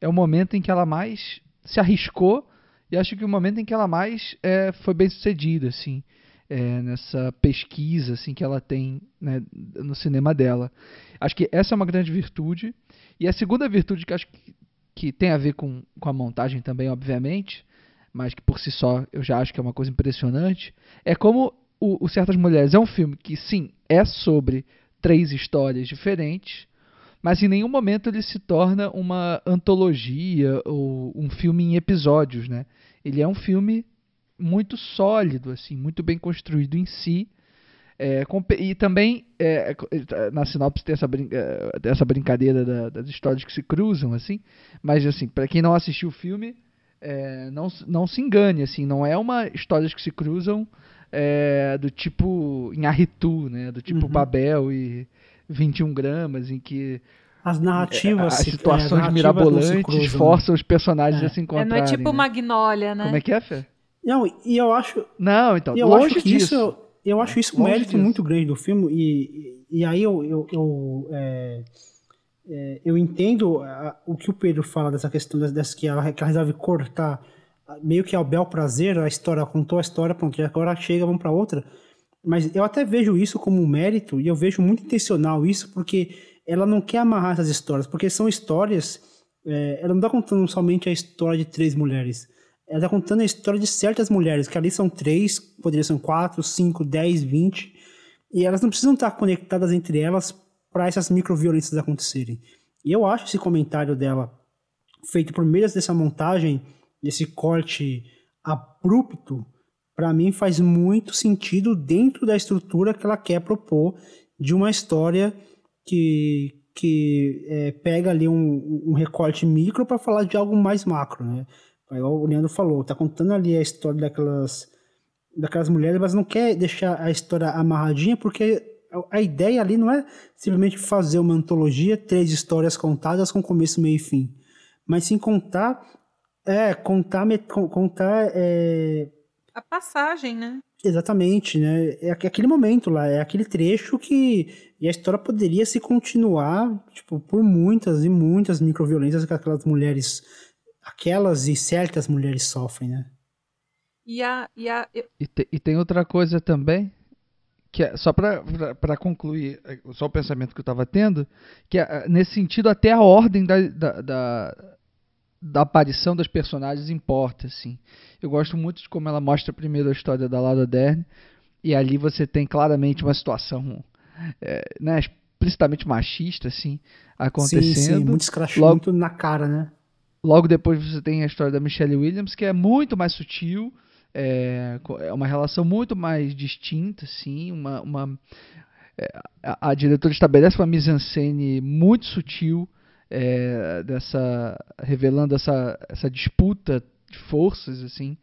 é o momento em que ela mais se arriscou e acho que o momento em que ela mais é, foi bem sucedida, assim, é, nessa pesquisa assim que ela tem né, no cinema dela. Acho que essa é uma grande virtude. E a segunda virtude que acho que, que tem a ver com, com a montagem também, obviamente, mas que por si só eu já acho que é uma coisa impressionante, é como o, o Certas Mulheres é um filme que, sim, é sobre três histórias diferentes, mas em nenhum momento ele se torna uma antologia ou um filme em episódios, né? Ele é um filme muito sólido, assim, muito bem construído em si. É, e também é, na sinopse tem essa, brin é, essa brincadeira da, das histórias que se cruzam, assim. Mas assim, para quem não assistiu o filme, é, não, não se engane, assim, não é uma histórias que se cruzam é, do tipo em Arritu, né? Do tipo uhum. Babel e 21 gramas, em que as narrativas, as situações é, narrativas mirabolantes cruzam, né? forçam os personagens é. a se encontrarem. É, não é tipo né? Magnolia, né? Como é que é, Fê? Não, e eu acho. Não, então, eu longe acho disso. Isso, eu acho isso um mérito disso. muito grande do filme, e, e aí eu, eu, eu, é, é, eu entendo o que o Pedro fala dessa questão dessa, que, ela, que ela resolve cortar meio que ao bel prazer, a história contou a história, pronto, e agora chega, vamos para outra. Mas eu até vejo isso como um mérito, e eu vejo muito intencional isso, porque ela não quer amarrar essas histórias, porque são histórias. É, ela não está contando somente a história de três mulheres. Ela está contando a história de certas mulheres, que ali são três, poderiam ser quatro, cinco, dez, vinte. E elas não precisam estar conectadas entre elas para essas microviolências acontecerem. E eu acho esse comentário dela, feito por meio dessa montagem, desse corte abrupto, para mim faz muito sentido dentro da estrutura que ela quer propor de uma história que, que é, pega ali um, um recorte micro para falar de algo mais macro, né? o Leandro falou, tá contando ali a história daquelas, daquelas mulheres, mas não quer deixar a história amarradinha, porque a ideia ali não é simplesmente fazer uma antologia, três histórias contadas com começo, meio e fim, mas sim contar, é, contar, contar é, a passagem, né? Exatamente, né? É aquele momento lá, é aquele trecho que e a história poderia se continuar, tipo, por muitas e muitas microviolências que aquelas mulheres, aquelas e certas mulheres sofrem, né? E a e a eu... e, te, e tem outra coisa também que é, só para concluir é, só o pensamento que eu estava tendo, que é, nesse sentido até a ordem da, da, da da aparição das personagens importa, assim. Eu gosto muito de como ela mostra primeiro a história da Laura Dern, e ali você tem claramente uma situação é, né, explicitamente machista, assim, acontecendo. Sim, sim, muito escrachado, logo, muito na cara, né? Logo depois você tem a história da Michelle Williams, que é muito mais sutil, é, é uma relação muito mais distinta, assim, uma, uma é, a, a, diretora estabelece uma mise-en-scène muito sutil, é, dessa revelando essa, essa disputa de forças, assim,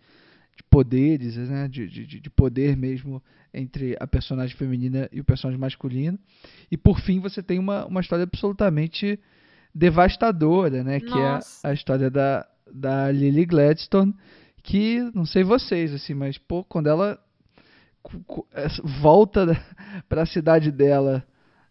de poderes, né, de, de, de poder mesmo entre a personagem feminina e o personagem masculino. E por fim você tem uma, uma história absolutamente devastadora, né? Que é a história da, da Lily Gladstone, que não sei vocês, assim, mas pô, quando ela volta para a cidade dela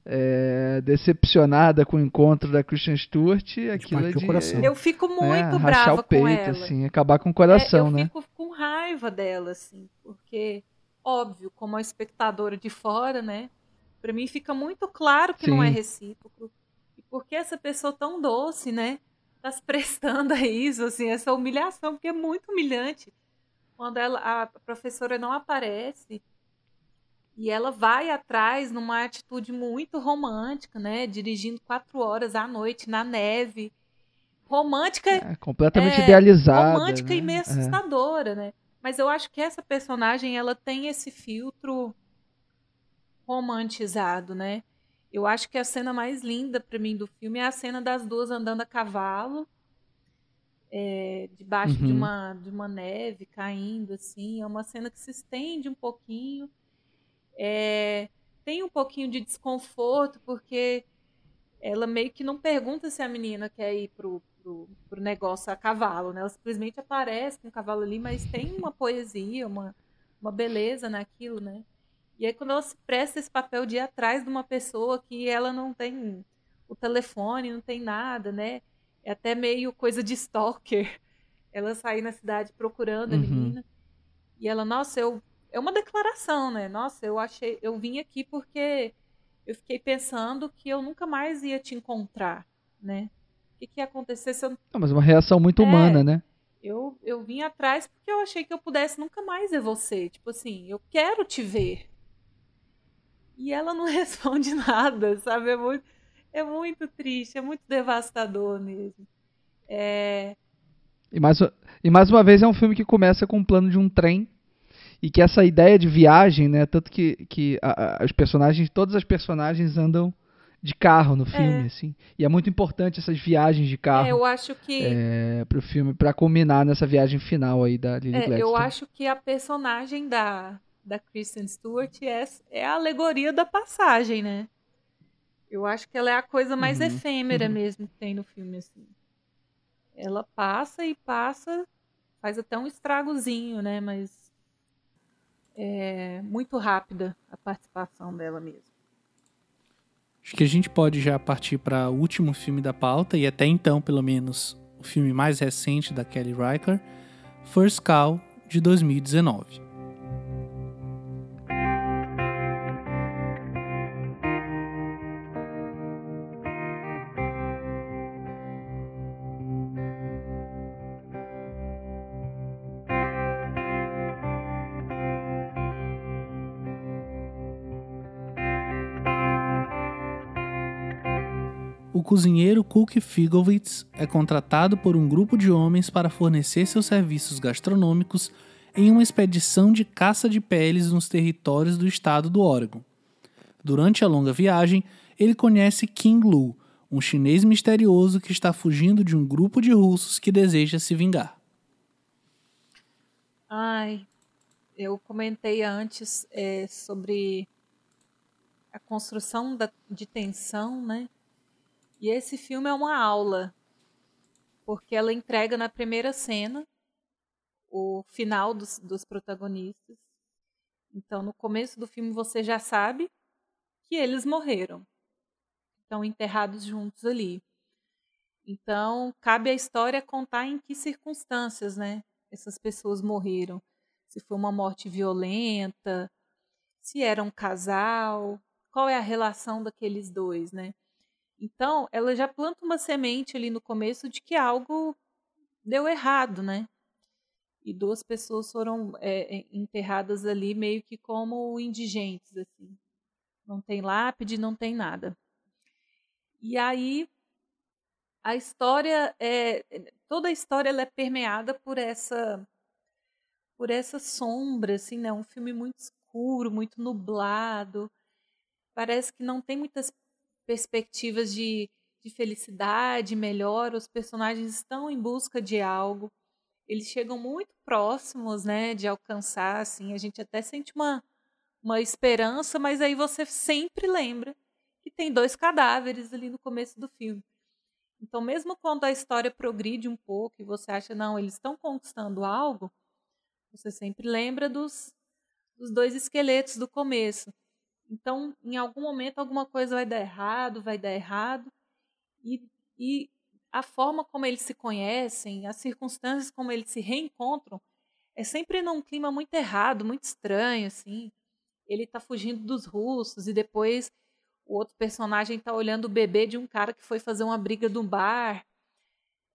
é, decepcionada com o encontro da Christian Stewart, aquilo é de, coração. Eu fico né, muito né, brava o peito, com ela. assim, acabar com o coração, é, eu né? Eu fico com raiva dela, assim, porque óbvio, como a espectadora de fora, né? Para mim fica muito claro que Sim. não é recíproco. E por que essa pessoa tão doce, né? Tá se prestando a isso, assim, essa humilhação, porque é muito humilhante. Quando ela, a professora não aparece e ela vai atrás numa atitude muito romântica, né? Dirigindo quatro horas à noite na neve. Romântica. É, completamente é, idealizada. Romântica né? e meio é. assustadora, é. né? Mas eu acho que essa personagem ela tem esse filtro romantizado, né? Eu acho que a cena mais linda para mim do filme é a cena das duas andando a cavalo, é, debaixo uhum. de, uma, de uma neve caindo, assim. É uma cena que se estende um pouquinho. É, tem um pouquinho de desconforto, porque ela meio que não pergunta se a menina quer ir pro, pro, pro negócio a cavalo, né? Ela simplesmente aparece com o cavalo ali, mas tem uma poesia, uma, uma beleza naquilo, né? E aí quando ela se presta esse papel de ir atrás de uma pessoa que ela não tem o telefone, não tem nada, né? É até meio coisa de stalker. Ela sair na cidade procurando uhum. a menina. E ela, nossa, eu é uma declaração, né? Nossa, eu achei, eu vim aqui porque eu fiquei pensando que eu nunca mais ia te encontrar, né? O que, que ia acontecer se eu. Não, mas uma reação muito é, humana, né? Eu, eu vim atrás porque eu achei que eu pudesse nunca mais ver você. Tipo assim, eu quero te ver. E ela não responde nada, sabe? É muito, é muito triste, é muito devastador mesmo. É... E, mais, e mais uma vez é um filme que começa com um plano de um trem e que essa ideia de viagem, né, tanto que, que a, a, os personagens, todas as personagens andam de carro no filme, é. assim. E é muito importante essas viagens de carro. É, eu acho que é, pro filme para culminar nessa viagem final aí da Lily é, Eu acho que a personagem da da Kristen Stewart é, é a alegoria da passagem, né? Eu acho que ela é a coisa mais uhum. efêmera uhum. mesmo que tem no filme assim. Ela passa e passa, faz até um estragozinho, né? Mas é muito rápida a participação dela mesmo. Acho que a gente pode já partir para o último filme da pauta, e até então, pelo menos, o filme mais recente da Kelly Reichardt, First Cow, de 2019. Cozinheiro Cook Figovitz é contratado por um grupo de homens para fornecer seus serviços gastronômicos em uma expedição de caça de peles nos territórios do estado do Oregon. Durante a longa viagem, ele conhece King Lu, um chinês misterioso que está fugindo de um grupo de russos que deseja se vingar. Ai, eu comentei antes é, sobre a construção da, de tensão, né? E esse filme é uma aula, porque ela entrega na primeira cena o final dos, dos protagonistas. Então, no começo do filme, você já sabe que eles morreram. Estão enterrados juntos ali. Então, cabe à história contar em que circunstâncias, né? Essas pessoas morreram. Se foi uma morte violenta, se era um casal, qual é a relação daqueles dois, né? Então, ela já planta uma semente ali no começo de que algo deu errado, né? E duas pessoas foram é, enterradas ali meio que como indigentes, assim. Não tem lápide, não tem nada. E aí a história é toda a história ela é permeada por essa por essa sombra, assim, né? Um filme muito escuro, muito nublado. Parece que não tem muitas perspectivas de, de felicidade, melhor. Os personagens estão em busca de algo. Eles chegam muito próximos, né, de alcançar, assim. A gente até sente uma, uma esperança, mas aí você sempre lembra que tem dois cadáveres ali no começo do filme. Então, mesmo quando a história progride um pouco e você acha, não, eles estão conquistando algo, você sempre lembra dos, dos dois esqueletos do começo. Então, em algum momento, alguma coisa vai dar errado, vai dar errado. E, e a forma como eles se conhecem, as circunstâncias como eles se reencontram, é sempre num clima muito errado, muito estranho, assim. Ele está fugindo dos russos e depois o outro personagem está olhando o bebê de um cara que foi fazer uma briga no bar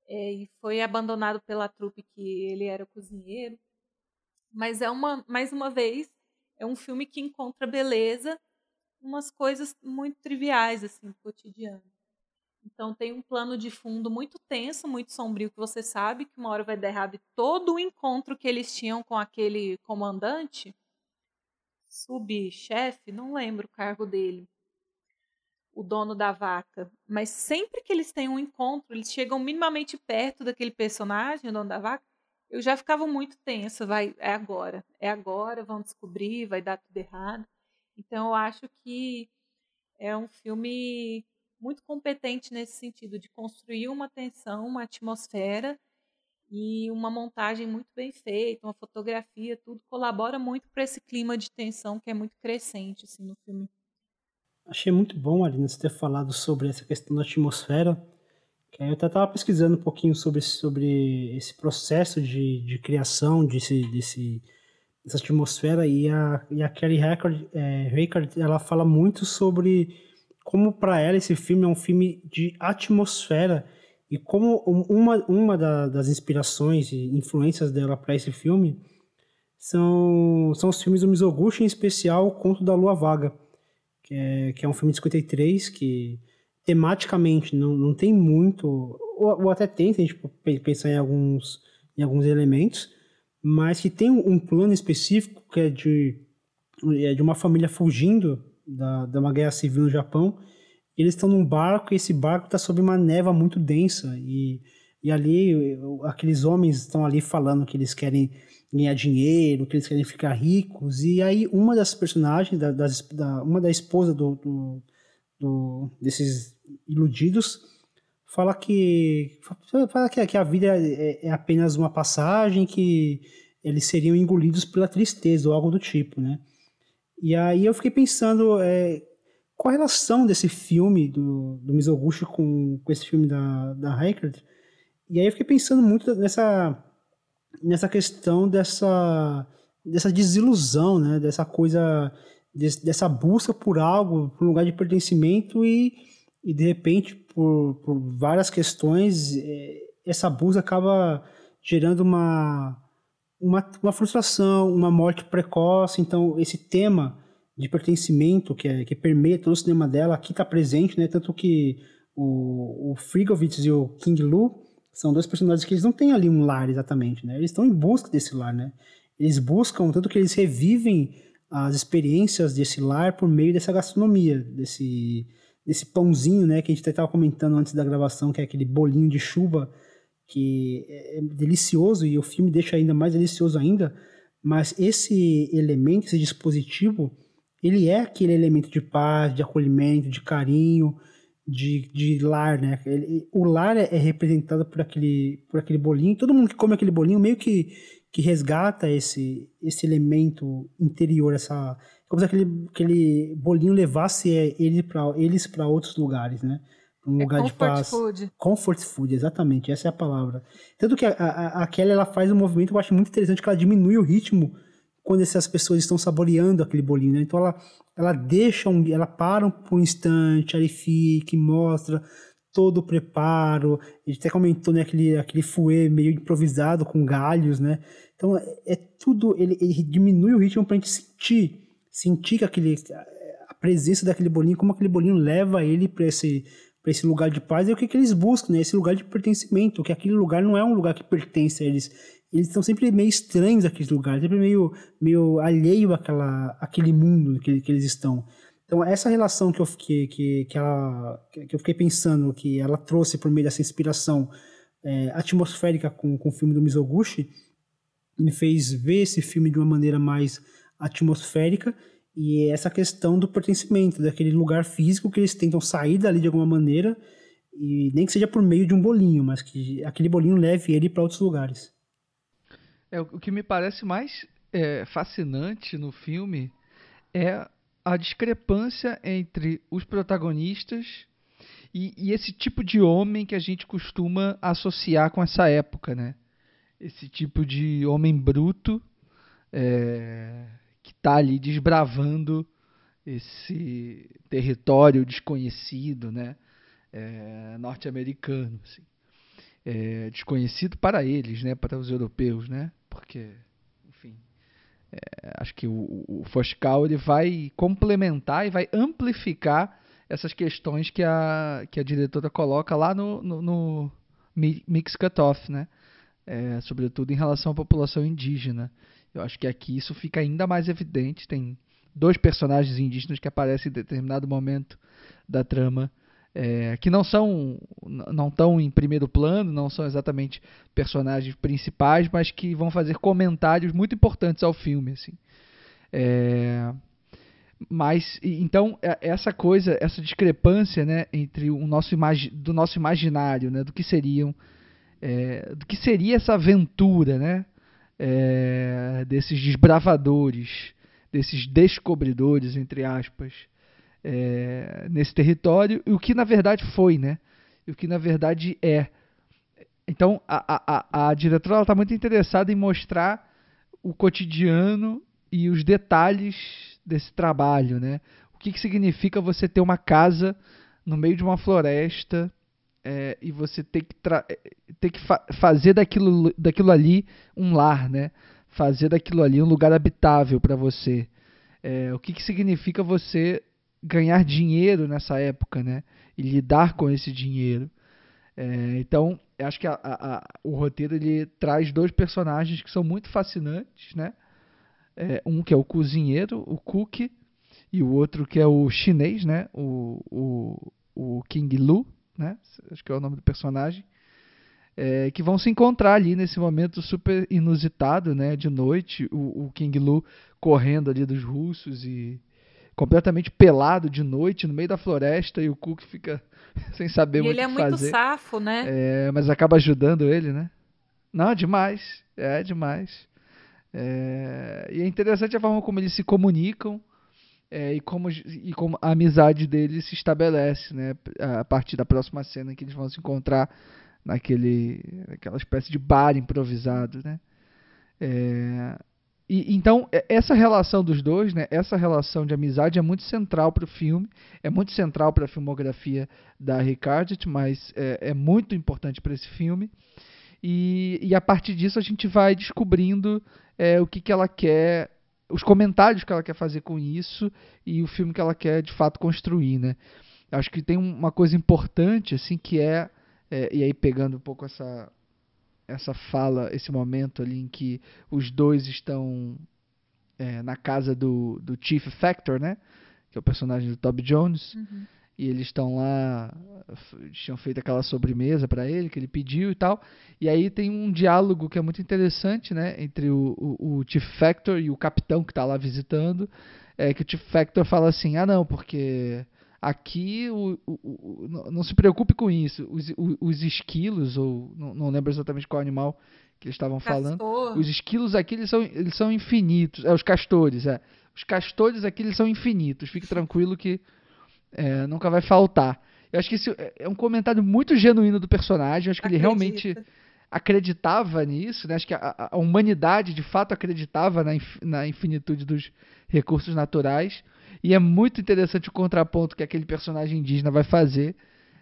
é, e foi abandonado pela trupe que ele era cozinheiro. Mas é uma, mais uma vez, é um filme que encontra beleza umas coisas muito triviais assim, do cotidiano. Então tem um plano de fundo muito tenso, muito sombrio que você sabe que uma hora vai dar errado e todo o encontro que eles tinham com aquele comandante, subchefe, não lembro o cargo dele, o dono da vaca, mas sempre que eles têm um encontro, eles chegam minimamente perto daquele personagem, o dono da vaca, eu já ficava muito tensa, vai, é agora, é agora, vão descobrir, vai dar tudo errado. Então eu acho que é um filme muito competente nesse sentido de construir uma tensão, uma atmosfera e uma montagem muito bem feita, uma fotografia, tudo colabora muito para esse clima de tensão que é muito crescente assim no filme. Achei muito bom, Aline, você ter falado sobre essa questão da atmosfera eu até estava pesquisando um pouquinho sobre, sobre esse processo de, de criação desse, desse, dessa atmosfera e a, e a Kelly Record, é, ela fala muito sobre como para ela esse filme é um filme de atmosfera e como uma, uma da, das inspirações e influências dela para esse filme são, são os filmes do Mizoguchi, em especial o Conto da Lua Vaga, que é, que é um filme de 53 que tematicamente não, não tem muito, ou, ou até tem, se a gente pensar em alguns, em alguns elementos, mas que tem um plano específico que é de, é de uma família fugindo da, da uma guerra civil no Japão. Eles estão num barco e esse barco está sob uma neva muito densa e, e ali aqueles homens estão ali falando que eles querem ganhar dinheiro, que eles querem ficar ricos e aí uma das personagens, da, das, da, uma da esposa do, do, do desses iludidos, fala que fala que, que a vida é, é, apenas uma passagem, que eles seriam engolidos pela tristeza ou algo do tipo, né? E aí eu fiquei pensando é, qual a relação desse filme do, do Mizoguchi com, com esse filme da, da Record. E aí eu fiquei pensando muito nessa, nessa questão dessa, dessa desilusão, né? Dessa coisa, dessa busca por algo, por um lugar de pertencimento e e de repente, por, por várias questões, é, essa busca acaba gerando uma, uma, uma frustração, uma morte precoce. Então, esse tema de pertencimento que, é, que permeia todo o cinema dela aqui está presente, né? Tanto que o, o Frigovitz e o King Lu são dois personagens que eles não têm ali um lar exatamente, né? Eles estão em busca desse lar, né? Eles buscam, tanto que eles revivem as experiências desse lar por meio dessa gastronomia, desse desse pãozinho, né, que a gente estava comentando antes da gravação, que é aquele bolinho de chuva que é, é delicioso e o filme deixa ainda mais delicioso ainda, mas esse elemento, esse dispositivo, ele é aquele elemento de paz, de acolhimento, de carinho, de, de lar, né? Ele, o lar é, é representado por aquele, por aquele bolinho. Todo mundo que come aquele bolinho meio que, que resgata esse, esse elemento interior, essa, como se aquele, aquele bolinho levasse é, ele pra, eles para outros lugares, né? Um é lugar de paz. Food. Comfort food, exatamente, essa é a palavra. Tanto que a, a, a Kelly ela faz um movimento que eu acho muito interessante, que ela diminui o ritmo quando essas pessoas estão saboreando aquele bolinho, né? Então ela, ela deixa, um, ela para por um instante, ela fica, mostra todo o preparo. A gente até comentou né, aquele, aquele fouet meio improvisado com galhos, né? Então é, é tudo, ele, ele, diminui o ritmo para a gente sentir, sentir que aquele, a presença daquele bolinho, como aquele bolinho leva ele para esse esse lugar de paz é o que, que eles buscam, né? Esse lugar de pertencimento, que aquele lugar não é um lugar que pertence a eles. Eles estão sempre meio estranhos aqueles lugares, sempre meio, meio alheio àquela, àquele mundo que, que eles estão. Então, essa relação que eu, fiquei, que, que, ela, que eu fiquei pensando, que ela trouxe por meio dessa inspiração é, atmosférica com, com o filme do Mizoguchi, me fez ver esse filme de uma maneira mais atmosférica e essa questão do pertencimento, daquele lugar físico que eles tentam sair dali de alguma maneira, e nem que seja por meio de um bolinho, mas que aquele bolinho leve ele para outros lugares. É, o que me parece mais é, fascinante no filme é a discrepância entre os protagonistas e, e, esse tipo de homem que a gente costuma associar com essa época, né? Esse tipo de homem bruto é, que está ali desbravando esse território desconhecido, né? É, norte-americano, assim. é, desconhecido para eles, né? Para os europeus, né? Porque é, acho que o, o Foscal ele vai complementar e vai amplificar essas questões que a, que a diretora coloca lá no, no, no Mix Cutoff, né? É, sobretudo em relação à população indígena. Eu acho que aqui isso fica ainda mais evidente. Tem dois personagens indígenas que aparecem em determinado momento da trama é, que não são não estão em primeiro plano, não são exatamente personagens principais, mas que vão fazer comentários muito importantes ao filme, assim. É, mas então é, essa coisa, essa discrepância, né, entre o nosso do nosso imaginário, né, do que seriam, é, do que seria essa aventura, né, é, desses desbravadores, desses descobridores entre aspas, é, nesse território, e o que na verdade foi, né? E o que na verdade é. Então a, a, a diretora está muito interessada em mostrar o cotidiano e os detalhes desse trabalho, né? O que, que significa você ter uma casa no meio de uma floresta é, e você ter que, ter que fa fazer daquilo, daquilo ali um lar, né? Fazer daquilo ali um lugar habitável para você. É, o que, que significa você ganhar dinheiro nessa época, né? E lidar com esse dinheiro. É, então, acho que a, a, a, o roteiro ele traz dois personagens que são muito fascinantes, né? É, um que é o cozinheiro, o Cook, e o outro que é o chinês, né? O, o, o King Lu, né? Acho que é o nome do personagem. É, que vão se encontrar ali nesse momento super inusitado, né? De noite, o, o King Lu correndo ali dos russos e completamente pelado de noite no meio da floresta e o Cook fica sem saber e muito o que fazer. ele é muito safo, né? É, mas acaba ajudando ele, né? Não, demais. É demais. É, e é interessante a forma como eles se comunicam é, e, como, e como a amizade deles se estabelece, né? A partir da próxima cena que eles vão se encontrar naquele, naquela espécie de bar improvisado, né? É, e, então, essa relação dos dois, né, essa relação de amizade é muito central para o filme, é muito central para a filmografia da Ricardet, mas é, é muito importante para esse filme. E, e, a partir disso a gente vai descobrindo é, o que, que ela quer, os comentários que ela quer fazer com isso e o filme que ela quer de fato construir. Né? Acho que tem uma coisa importante, assim, que é, é e aí pegando um pouco essa, essa fala, esse momento ali em que os dois estão é, na casa do, do Chief Factor, né? Que é o personagem do Toby Jones. Uhum. E eles estão lá, tinham feito aquela sobremesa para ele, que ele pediu e tal. E aí tem um diálogo que é muito interessante, né? Entre o, o, o Chief Factor e o capitão que está lá visitando. É que o Chief Factor fala assim: ah, não, porque Aqui, o, o, o, não se preocupe com isso. Os, os esquilos, ou não, não, lembro exatamente qual animal que eles estavam falando. Os esquilos aqui, eles são, eles são infinitos. É, os castores, é. Os castores aqui, eles são infinitos. Fique tranquilo que é, nunca vai faltar. Eu acho que isso é, é um comentário muito genuíno do personagem. Eu acho que Acredita. ele realmente acreditava nisso, né? Acho que a, a humanidade de fato acreditava na, inf, na infinitude dos recursos naturais. E é muito interessante o contraponto que aquele personagem indígena vai fazer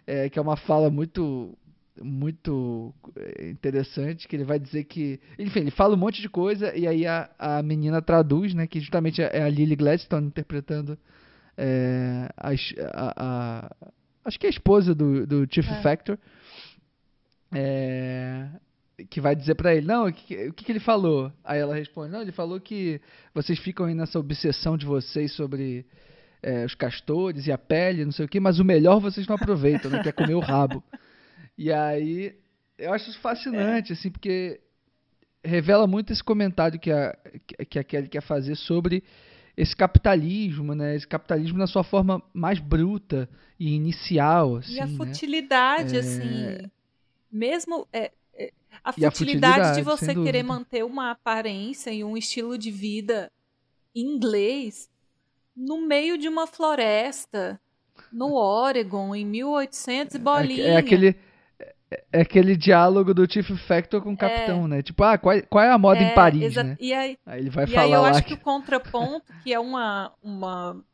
é, que é uma fala muito muito é, interessante que ele vai dizer que enfim ele fala um monte de coisa e aí a, a menina traduz né que justamente é a Lily Gladstone interpretando é, a, a, a, acho que é a esposa do, do Chief é. Factor é, que vai dizer para ele, não, o que, o que, ele falou? Aí ela responde, não, ele falou que vocês ficam aí nessa obsessão de vocês sobre é, os castores e a pele, não sei o que, mas o melhor vocês não aproveitam, né, que é comer o rabo. E aí, eu acho isso fascinante, é. assim, porque revela muito esse comentário que a, que a Kelly quer fazer sobre esse capitalismo, né? Esse capitalismo na sua forma mais bruta e inicial, assim, E a né? futilidade, né? assim, mesmo é, é, a futilidade, a futilidade de você querer manter uma aparência e um estilo de vida inglês no meio de uma floresta no Oregon em 1800 e bolinha. É, é aquele é, é aquele diálogo do Chief Factor com o é. capitão, é, né? Tipo, ah, qual, qual é a moda em Paris, né? E aí, aí ele vai e falar aí eu acho que... que o contraponto, que é uma, uma,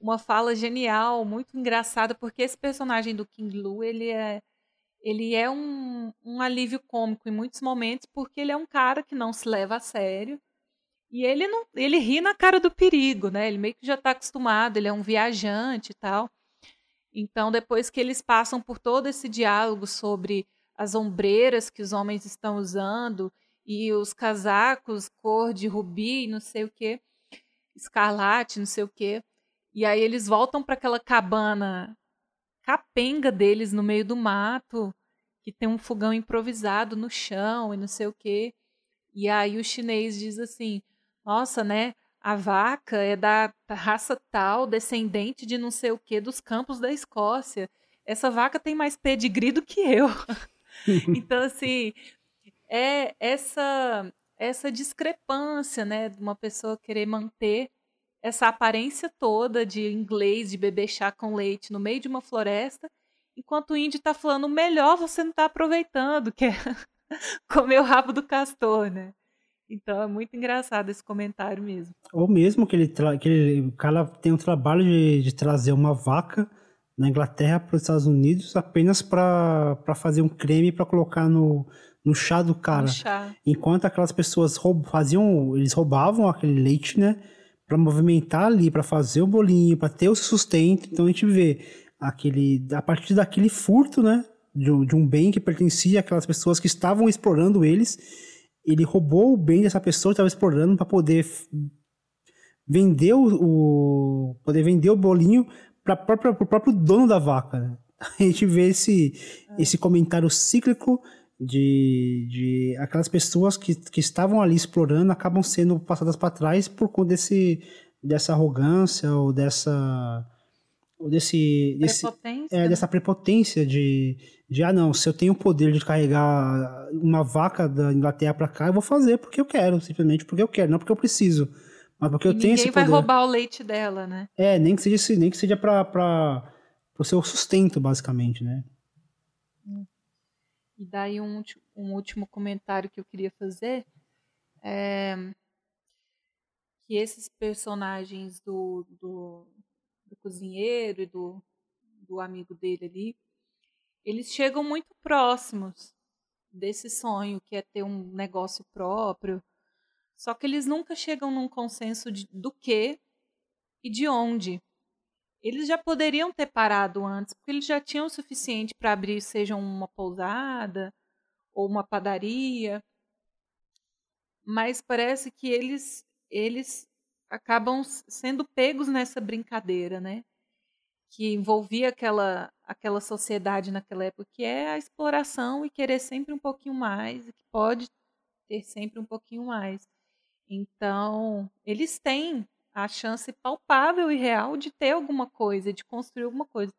uma fala genial, muito engraçada, porque esse personagem do King Lu, ele é ele é um, um alívio cômico em muitos momentos, porque ele é um cara que não se leva a sério. E ele não, ele ri na cara do perigo, né? Ele meio que já está acostumado, ele é um viajante e tal. Então, depois que eles passam por todo esse diálogo sobre as ombreiras que os homens estão usando e os casacos cor de rubi, não sei o que, escarlate, não sei o que, e aí eles voltam para aquela cabana capenga deles no meio do mato, que tem um fogão improvisado no chão e não sei o quê. E aí o chinês diz assim: "Nossa, né? A vaca é da raça tal, descendente de não sei o quê dos campos da Escócia. Essa vaca tem mais pedigree do que eu". então assim, é essa essa discrepância, né, de uma pessoa querer manter essa aparência toda de inglês, de beber chá com leite no meio de uma floresta, enquanto o índio está falando melhor você não está aproveitando, que é comer o rabo do castor, né? Então é muito engraçado esse comentário mesmo. Ou mesmo que ele, que ele o cara tem um trabalho de, de trazer uma vaca na Inglaterra para os Estados Unidos apenas para fazer um creme para colocar no, no chá do cara. Chá. Enquanto aquelas pessoas roub, faziam, eles roubavam aquele leite, né? para movimentar ali, para fazer o bolinho, para ter o sustento. Então a gente vê aquele a partir daquele furto, né, de, de um bem que pertencia àquelas pessoas que estavam explorando eles, ele roubou o bem dessa pessoa que estava explorando para poder vender o, o, poder vender o bolinho para o próprio dono da vaca. Né? A gente vê esse, é. esse comentário cíclico de, de aquelas pessoas que, que estavam ali explorando acabam sendo passadas para trás por conta desse, dessa arrogância ou dessa ou desse, desse prepotência. É, né? dessa prepotência de, de ah não se eu tenho o poder de carregar uma vaca da Inglaterra para cá eu vou fazer porque eu quero simplesmente porque eu quero não porque eu preciso mas porque e eu tenho esse poder ninguém vai roubar o leite dela né é nem que seja nem que seja para o seu sustento basicamente né. E daí um, um último comentário que eu queria fazer é que esses personagens do, do, do cozinheiro e do, do amigo dele ali, eles chegam muito próximos desse sonho que é ter um negócio próprio, só que eles nunca chegam num consenso de, do que e de onde. Eles já poderiam ter parado antes, porque eles já tinham o suficiente para abrir, seja uma pousada ou uma padaria. Mas parece que eles eles acabam sendo pegos nessa brincadeira, né? Que envolvia aquela aquela sociedade naquela época, que é a exploração e querer sempre um pouquinho mais, e que pode ter sempre um pouquinho mais. Então, eles têm a chance palpável e real de ter alguma coisa, de construir alguma coisa.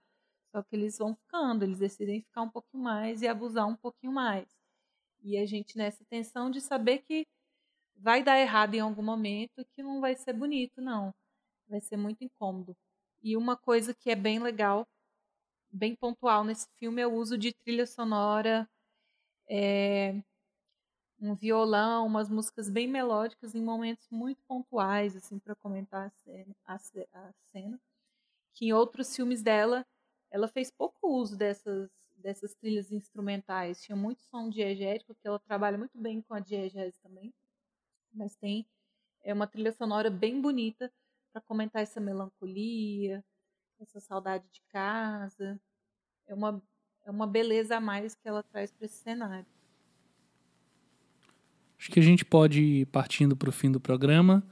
Só que eles vão ficando, eles decidem ficar um pouquinho mais e abusar um pouquinho mais. E a gente nessa tensão de saber que vai dar errado em algum momento, que não vai ser bonito, não. Vai ser muito incômodo. E uma coisa que é bem legal, bem pontual nesse filme é o uso de trilha sonora é, um violão, umas músicas bem melódicas em momentos muito pontuais, assim, para comentar a cena, a, a cena, que em outros filmes dela ela fez pouco uso dessas, dessas trilhas instrumentais. Tinha muito som diegético, que ela trabalha muito bem com a diegese também. Mas tem é uma trilha sonora bem bonita para comentar essa melancolia, essa saudade de casa. É uma, é uma beleza a mais que ela traz para esse cenário. Acho que a gente pode ir partindo para o fim do programa.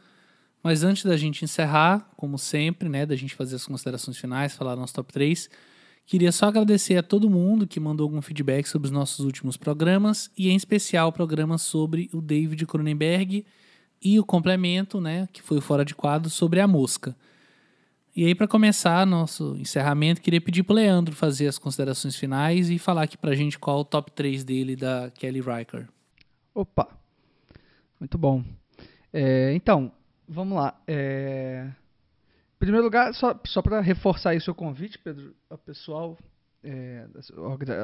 Mas antes da gente encerrar, como sempre, né, da gente fazer as considerações finais, falar nosso top 3, queria só agradecer a todo mundo que mandou algum feedback sobre os nossos últimos programas e em especial o programa sobre o David Cronenberg e o complemento, né, que foi o fora de quadro sobre a mosca. E aí para começar nosso encerramento, queria pedir para Leandro fazer as considerações finais e falar aqui pra gente qual o top 3 dele da Kelly Riker. Opa. Muito bom. É, então, Vamos lá. É... Em primeiro lugar, só, só para reforçar aí o seu convite, Pedro, ao pessoal, é,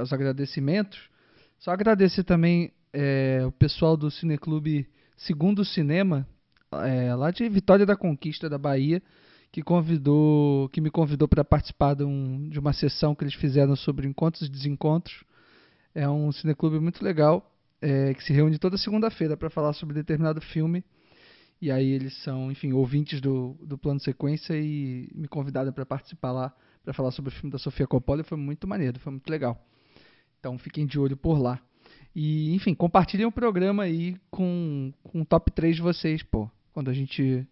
os agradecimentos, só agradecer também é, o pessoal do Cineclube Segundo Cinema, é, lá de Vitória da Conquista, da Bahia, que convidou, que me convidou para participar de, um, de, uma sessão que eles fizeram sobre encontros e desencontros. É um cineclube muito legal, é, que se reúne toda segunda-feira para falar sobre determinado filme. E aí eles são, enfim, ouvintes do, do plano sequência e me convidaram para participar lá para falar sobre o filme da Sofia Coppola foi muito maneiro, foi muito legal. Então fiquem de olho por lá. E, enfim, compartilhem o programa aí com, com o top 3 de vocês, pô. Quando a gente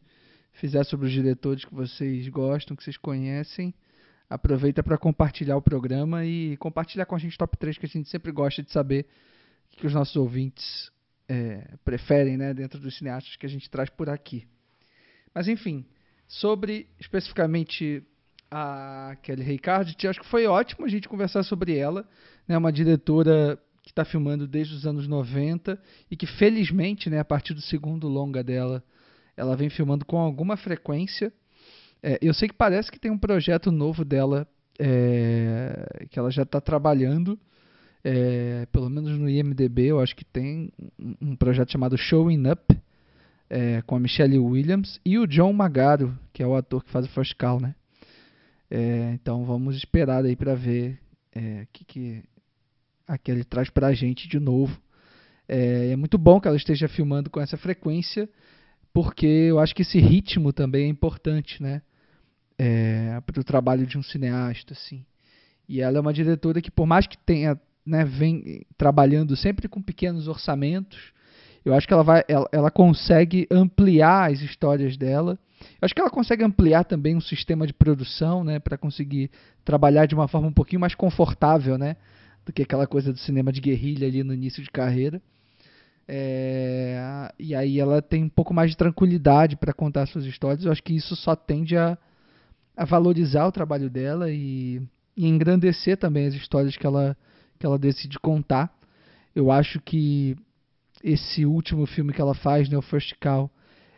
fizer sobre os diretores que vocês gostam, que vocês conhecem, aproveita para compartilhar o programa e compartilhar com a gente top 3 que a gente sempre gosta de saber o que os nossos ouvintes é, preferem né, dentro dos cineastas que a gente traz por aqui. Mas enfim, sobre especificamente a Kelly Reichardt, acho que foi ótimo a gente conversar sobre ela, né, uma diretora que está filmando desde os anos 90 e que felizmente, né, a partir do segundo longa dela, ela vem filmando com alguma frequência. É, eu sei que parece que tem um projeto novo dela é, que ela já está trabalhando, é, pelo menos no IMDB, eu acho que tem um projeto chamado Showing Up, é, com a Michelle Williams e o John Magaro, que é o ator que faz o First Call, né? É, então vamos esperar aí para ver o é, que, que aquele traz para a gente de novo. É, é muito bom que ela esteja filmando com essa frequência, porque eu acho que esse ritmo também é importante, né? É, para o trabalho de um cineasta, assim. E ela é uma diretora que, por mais que tenha né, vem trabalhando sempre com pequenos orçamentos. Eu acho que ela, vai, ela, ela consegue ampliar as histórias dela. Eu acho que ela consegue ampliar também um sistema de produção, né, para conseguir trabalhar de uma forma um pouquinho mais confortável, né, do que aquela coisa do cinema de guerrilha ali no início de carreira. É, e aí ela tem um pouco mais de tranquilidade para contar suas histórias. Eu acho que isso só tende a, a valorizar o trabalho dela e, e engrandecer também as histórias que ela que ela decide contar. Eu acho que esse último filme que ela faz, né, o First Call,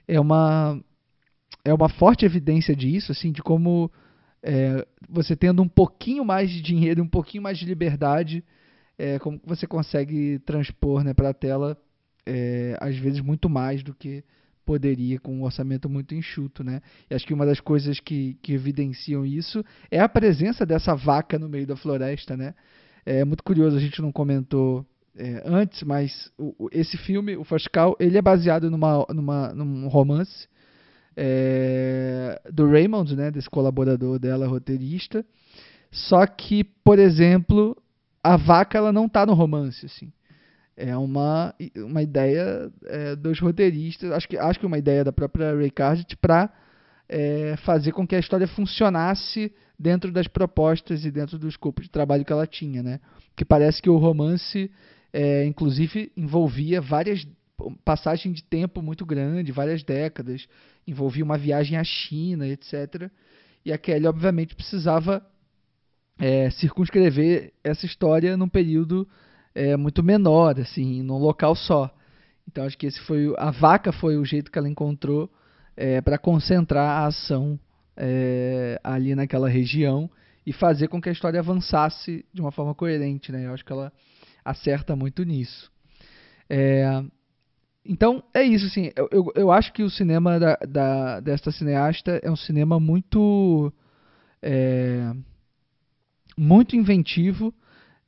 é uma é uma forte evidência disso, assim, de como é, você tendo um pouquinho mais de dinheiro, um pouquinho mais de liberdade, é, como você consegue transpor, né, para a tela, é, às vezes muito mais do que poderia com um orçamento muito enxuto, né? E acho que uma das coisas que, que evidenciam isso é a presença dessa vaca no meio da floresta, né? É muito curioso, a gente não comentou é, antes, mas o, esse filme, o First Call, ele é baseado numa, numa, num romance é, do Raymond, né, desse colaborador dela, roteirista. Só que, por exemplo, a vaca ela não está no romance, assim. É uma, uma ideia é, dos roteiristas, acho que, acho que uma ideia da própria Ray Carditt para é, fazer com que a história funcionasse dentro das propostas e dentro do escopo de trabalho que ela tinha, né? Que parece que o romance, é, inclusive, envolvia várias passagens de tempo muito grande, várias décadas, envolvia uma viagem à China, etc. E a Kelly, obviamente, precisava é, circunscrever essa história num período é, muito menor, assim, num local só. Então, acho que esse foi a vaca foi o jeito que ela encontrou é, para concentrar a ação é, ali naquela região e fazer com que a história avançasse de uma forma coerente, né? Eu acho que ela acerta muito nisso. É, então é isso, assim. Eu, eu, eu, acho que o cinema da, da, desta cineasta é um cinema muito é, muito inventivo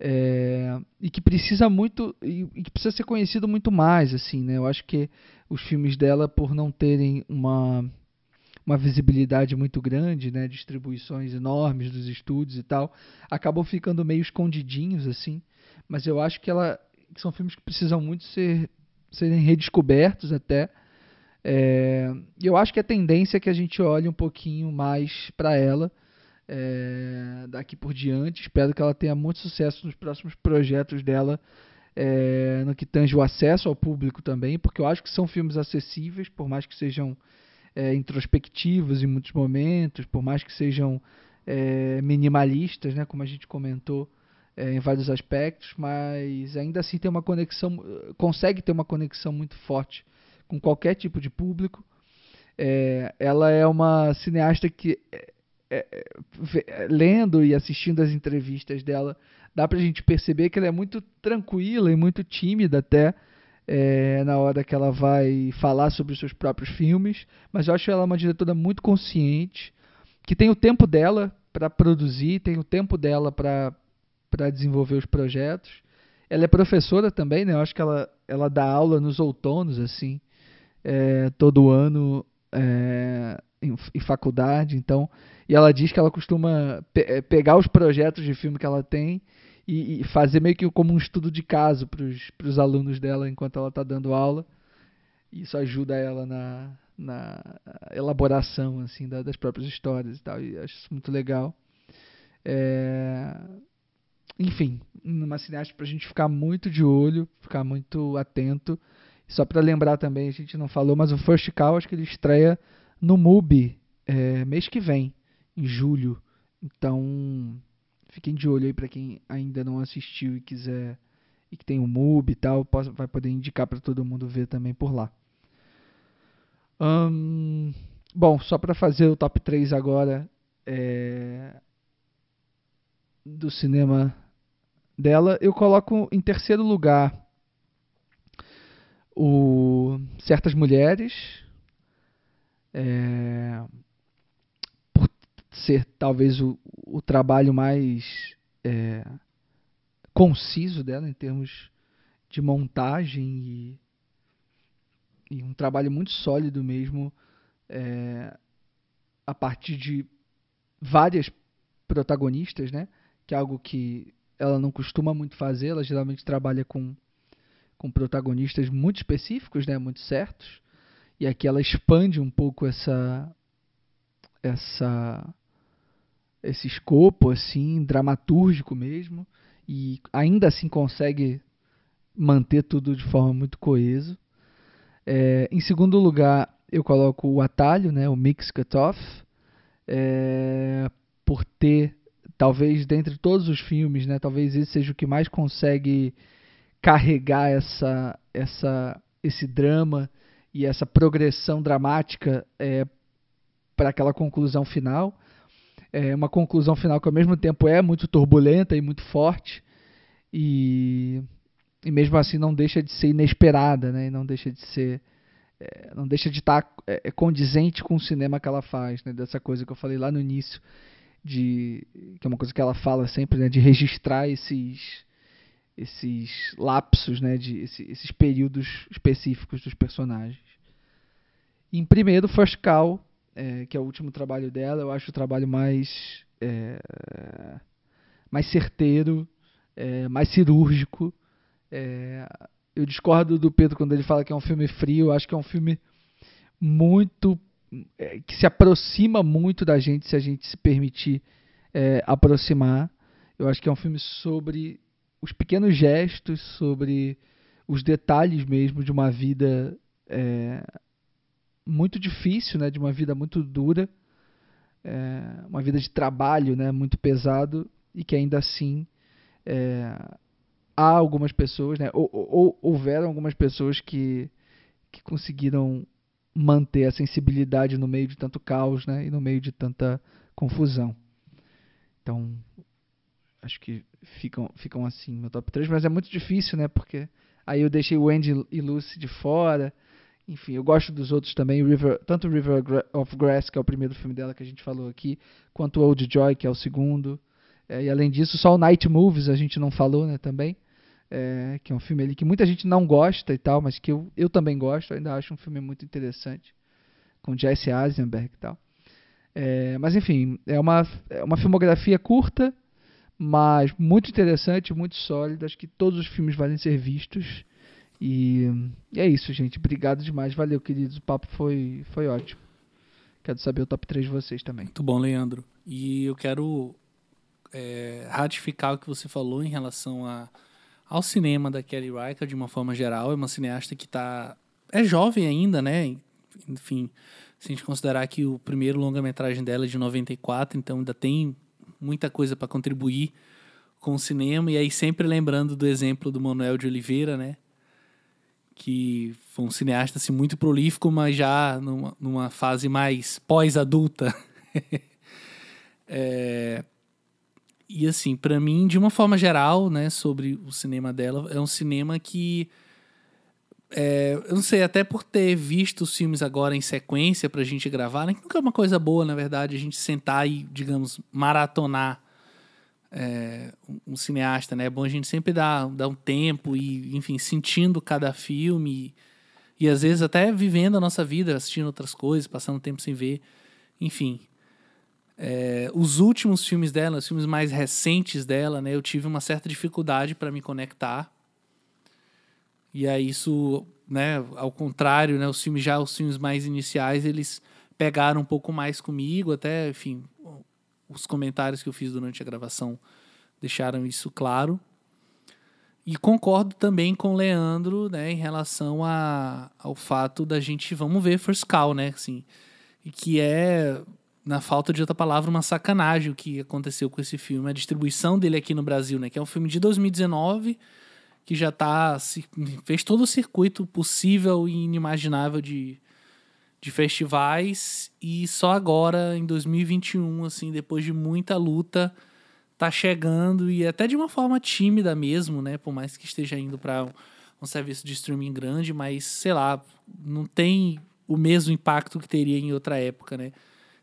é, e que precisa muito e, e, que precisa ser conhecido muito mais assim né? Eu acho que os filmes dela por não terem uma uma visibilidade muito grande né? Distribuições enormes dos estúdios e tal acabam ficando meio escondidinhos assim. Mas eu acho que ela são filmes que precisam muito ser serem redescobertos até. É, eu acho que a tendência é que a gente olhe um pouquinho mais para ela é, daqui por diante. Espero que ela tenha muito sucesso nos próximos projetos dela, é, no que tange o acesso ao público também, porque eu acho que são filmes acessíveis, por mais que sejam é, introspectivos em muitos momentos, por mais que sejam é, minimalistas, né, como a gente comentou. É, em vários aspectos, mas ainda assim tem uma conexão, consegue ter uma conexão muito forte com qualquer tipo de público. É, ela é uma cineasta que é, é, lendo e assistindo as entrevistas dela, dá pra gente perceber que ela é muito tranquila e muito tímida até é, na hora que ela vai falar sobre os seus próprios filmes, mas eu acho ela uma diretora muito consciente, que tem o tempo dela para produzir, tem o tempo dela para desenvolver os projetos. Ela é professora também, né? Eu acho que ela, ela dá aula nos outonos, assim, é, todo ano é, em, em, faculdade, então e ela diz que ela costuma pe eh, pegar os projetos de filme que ela tem e, e fazer meio que como um estudo de caso para os alunos dela enquanto ela está dando aula. Isso ajuda ela na, na elaboração assim da, das próprias histórias e tal. E acho isso muito legal. É... Enfim, uma cineasta para a gente ficar muito de olho, ficar muito atento. Só para lembrar também, a gente não falou, mas o First Call acho que ele estreia no MUBI é, mês que vem em julho. Então, fiquem de olho aí para quem ainda não assistiu e quiser e que tem o MUB e tal, vai poder indicar para todo mundo ver também por lá. bom, só para fazer o top 3 agora é, do cinema dela, eu coloco em terceiro lugar o Certas Mulheres. É, ser talvez o, o trabalho mais é, conciso dela em termos de montagem e, e um trabalho muito sólido mesmo é, a partir de várias protagonistas, né? Que é algo que ela não costuma muito fazer. Ela geralmente trabalha com, com protagonistas muito específicos, né? Muito certos. E aqui ela expande um pouco essa essa esse escopo assim dramatúrgico mesmo e ainda assim consegue manter tudo de forma muito coeso. É, em segundo lugar, eu coloco o atalho, né, o mix cutoff, é, por ter talvez dentre todos os filmes, né, talvez esse seja o que mais consegue carregar essa essa esse drama e essa progressão dramática é, para aquela conclusão final é uma conclusão final que ao mesmo tempo é muito turbulenta e muito forte e, e mesmo assim não deixa de ser inesperada, né? E não deixa de ser é, não deixa de estar tá, é, é, condizente com o cinema que ela faz, né? Dessa coisa que eu falei lá no início de que é uma coisa que ela fala sempre, né? De registrar esses esses lapsos, né? De esse, esses períodos específicos dos personagens. Em primeiro, First Call é, que é o último trabalho dela, eu acho o trabalho mais é, mais certeiro, é, mais cirúrgico. É, eu discordo do Pedro quando ele fala que é um filme frio. Eu acho que é um filme muito é, que se aproxima muito da gente se a gente se permitir é, aproximar. Eu acho que é um filme sobre os pequenos gestos, sobre os detalhes mesmo de uma vida é, muito difícil, né, de uma vida muito dura, é, uma vida de trabalho, né, muito pesado e que ainda assim é, há algumas pessoas, né, ou, ou, houveram algumas pessoas que, que conseguiram manter a sensibilidade no meio de tanto caos, né, e no meio de tanta confusão. Então, acho que ficam, ficam assim meu top 3, mas é muito difícil, né, porque aí eu deixei o Andy e Lucy de fora, enfim, eu gosto dos outros também, River, tanto River of Grass, que é o primeiro filme dela que a gente falou aqui, quanto Old Joy, que é o segundo. É, e além disso, só o Night Moves a gente não falou, né, também. É, que é um filme ali que muita gente não gosta e tal, mas que eu, eu também gosto, ainda acho um filme muito interessante. Com Jesse Eisenberg e tal. É, mas enfim, é uma, é uma filmografia curta, mas muito interessante, muito sólida. Acho que todos os filmes valem ser vistos. E, e é isso, gente. Obrigado demais. Valeu, queridos. O papo foi, foi ótimo. Quero saber o top 3 de vocês também. Muito bom, Leandro. E eu quero é, ratificar o que você falou em relação a, ao cinema da Kelly Reichardt de uma forma geral. É uma cineasta que tá, é jovem ainda, né? Enfim, se a gente considerar que o primeiro longa-metragem dela é de 94, então ainda tem muita coisa para contribuir com o cinema. E aí, sempre lembrando do exemplo do Manuel de Oliveira, né? Que foi um cineasta assim, muito prolífico, mas já numa, numa fase mais pós-adulta. é... E assim, para mim, de uma forma geral, né, sobre o cinema dela, é um cinema que é, eu não sei, até por ter visto os filmes agora em sequência pra gente gravar, né? Que nunca é uma coisa boa, na verdade, a gente sentar e, digamos, maratonar é, um, cineasta, né? É bom a gente sempre dar, dar um tempo e, enfim, sentindo cada filme e, e às vezes até vivendo a nossa vida, assistindo outras coisas, passando tempo sem ver. Enfim, é, os últimos filmes dela, os filmes mais recentes dela, né? Eu tive uma certa dificuldade para me conectar e aí isso, né, ao contrário, né, os filmes já os filmes mais iniciais, eles pegaram um pouco mais comigo, até, enfim, os comentários que eu fiz durante a gravação deixaram isso claro. E concordo também com o Leandro, né, em relação a, ao fato da gente, vamos ver First Call, né, assim, e que é, na falta de outra palavra, uma sacanagem o que aconteceu com esse filme, a distribuição dele aqui no Brasil, né, que é um filme de 2019, que já tá fez todo o circuito possível e inimaginável de, de festivais. E só agora em 2021 assim depois de muita luta tá chegando. E até de uma forma tímida mesmo né? Por mais que esteja indo para um serviço de streaming grande mas sei lá não tem o mesmo impacto que teria em outra época né?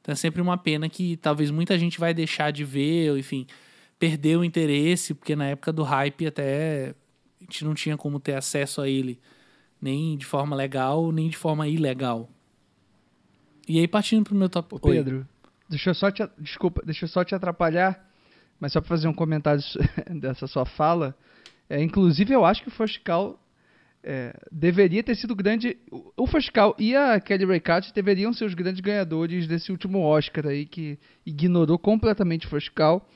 Então é sempre uma pena que talvez muita gente vai deixar de ver enfim perder o interesse porque na época do hype até gente não tinha como ter acesso a ele nem de forma legal, nem de forma ilegal. E aí, partindo pro meu top... Ô, Pedro, Oi. deixa eu só te... Desculpa, deixa eu só te atrapalhar, mas só para fazer um comentário dessa sua fala. É, inclusive, eu acho que o Foscal é, deveria ter sido grande. O Foscal e a Kelly Reichardt deveriam ser os grandes ganhadores desse último Oscar aí, que ignorou completamente o Foscal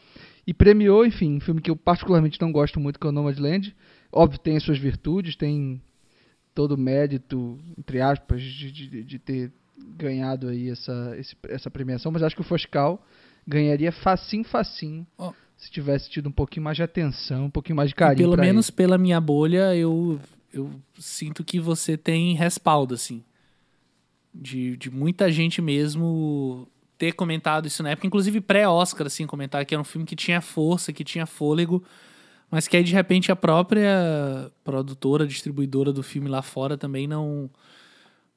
e premiou, enfim, um filme que eu particularmente não gosto muito, que é o Nomadland. Óbvio, tem as suas virtudes, tem todo o mérito, entre aspas, de, de, de ter ganhado aí essa, essa premiação, mas acho que o Foscal ganharia facinho, facinho, oh. se tivesse tido um pouquinho mais de atenção, um pouquinho mais de carinho. Pelo menos ele. pela minha bolha, eu, eu sinto que você tem respaldo, assim. De, de muita gente mesmo ter comentado isso na época, inclusive pré-Oscar, assim, comentar que era um filme que tinha força, que tinha fôlego, mas que aí, de repente, a própria produtora, distribuidora do filme lá fora também não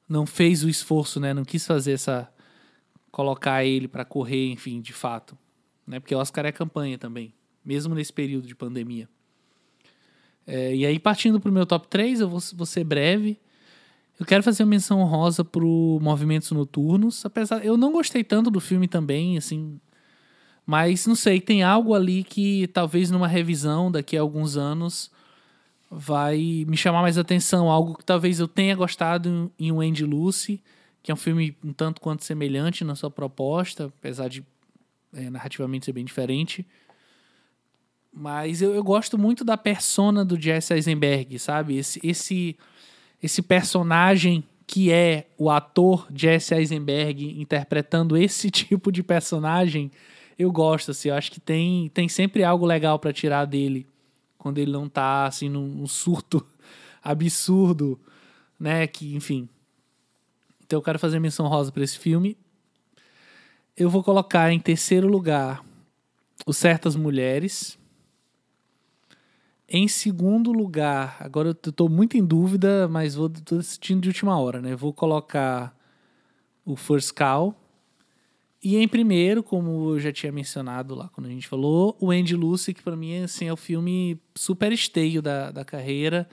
não fez o esforço, né? Não quis fazer essa... colocar ele para correr, enfim, de fato. Né? Porque o Oscar é campanha também, mesmo nesse período de pandemia. É, e aí, partindo pro meu top 3, eu vou, vou ser breve. Eu quero fazer uma menção honrosa pro Movimentos Noturnos, apesar eu não gostei tanto do filme também, assim, mas não sei, tem algo ali que talvez numa revisão daqui a alguns anos vai me chamar mais atenção. Algo que talvez eu tenha gostado em o Andy Lucy, que é um filme um tanto quanto semelhante na sua proposta, apesar de é, narrativamente ser bem diferente. Mas eu, eu, gosto muito da persona do Jesse Eisenberg, sabe? Esse, esse, esse personagem que é o ator Jesse Eisenberg interpretando esse tipo de personagem eu gosto, assim, eu acho que tem, tem sempre algo legal para tirar dele quando ele não tá, assim, num, num surto absurdo, né, que, enfim. Então eu quero fazer menção rosa para esse filme. Eu vou colocar em terceiro lugar o Certas Mulheres. Em segundo lugar, agora eu tô muito em dúvida, mas vou tô decidindo de última hora, né? vou colocar o First Call E em primeiro, como eu já tinha mencionado lá quando a gente falou, o Andy Lucy, que para mim assim, é o filme super esteio da, da carreira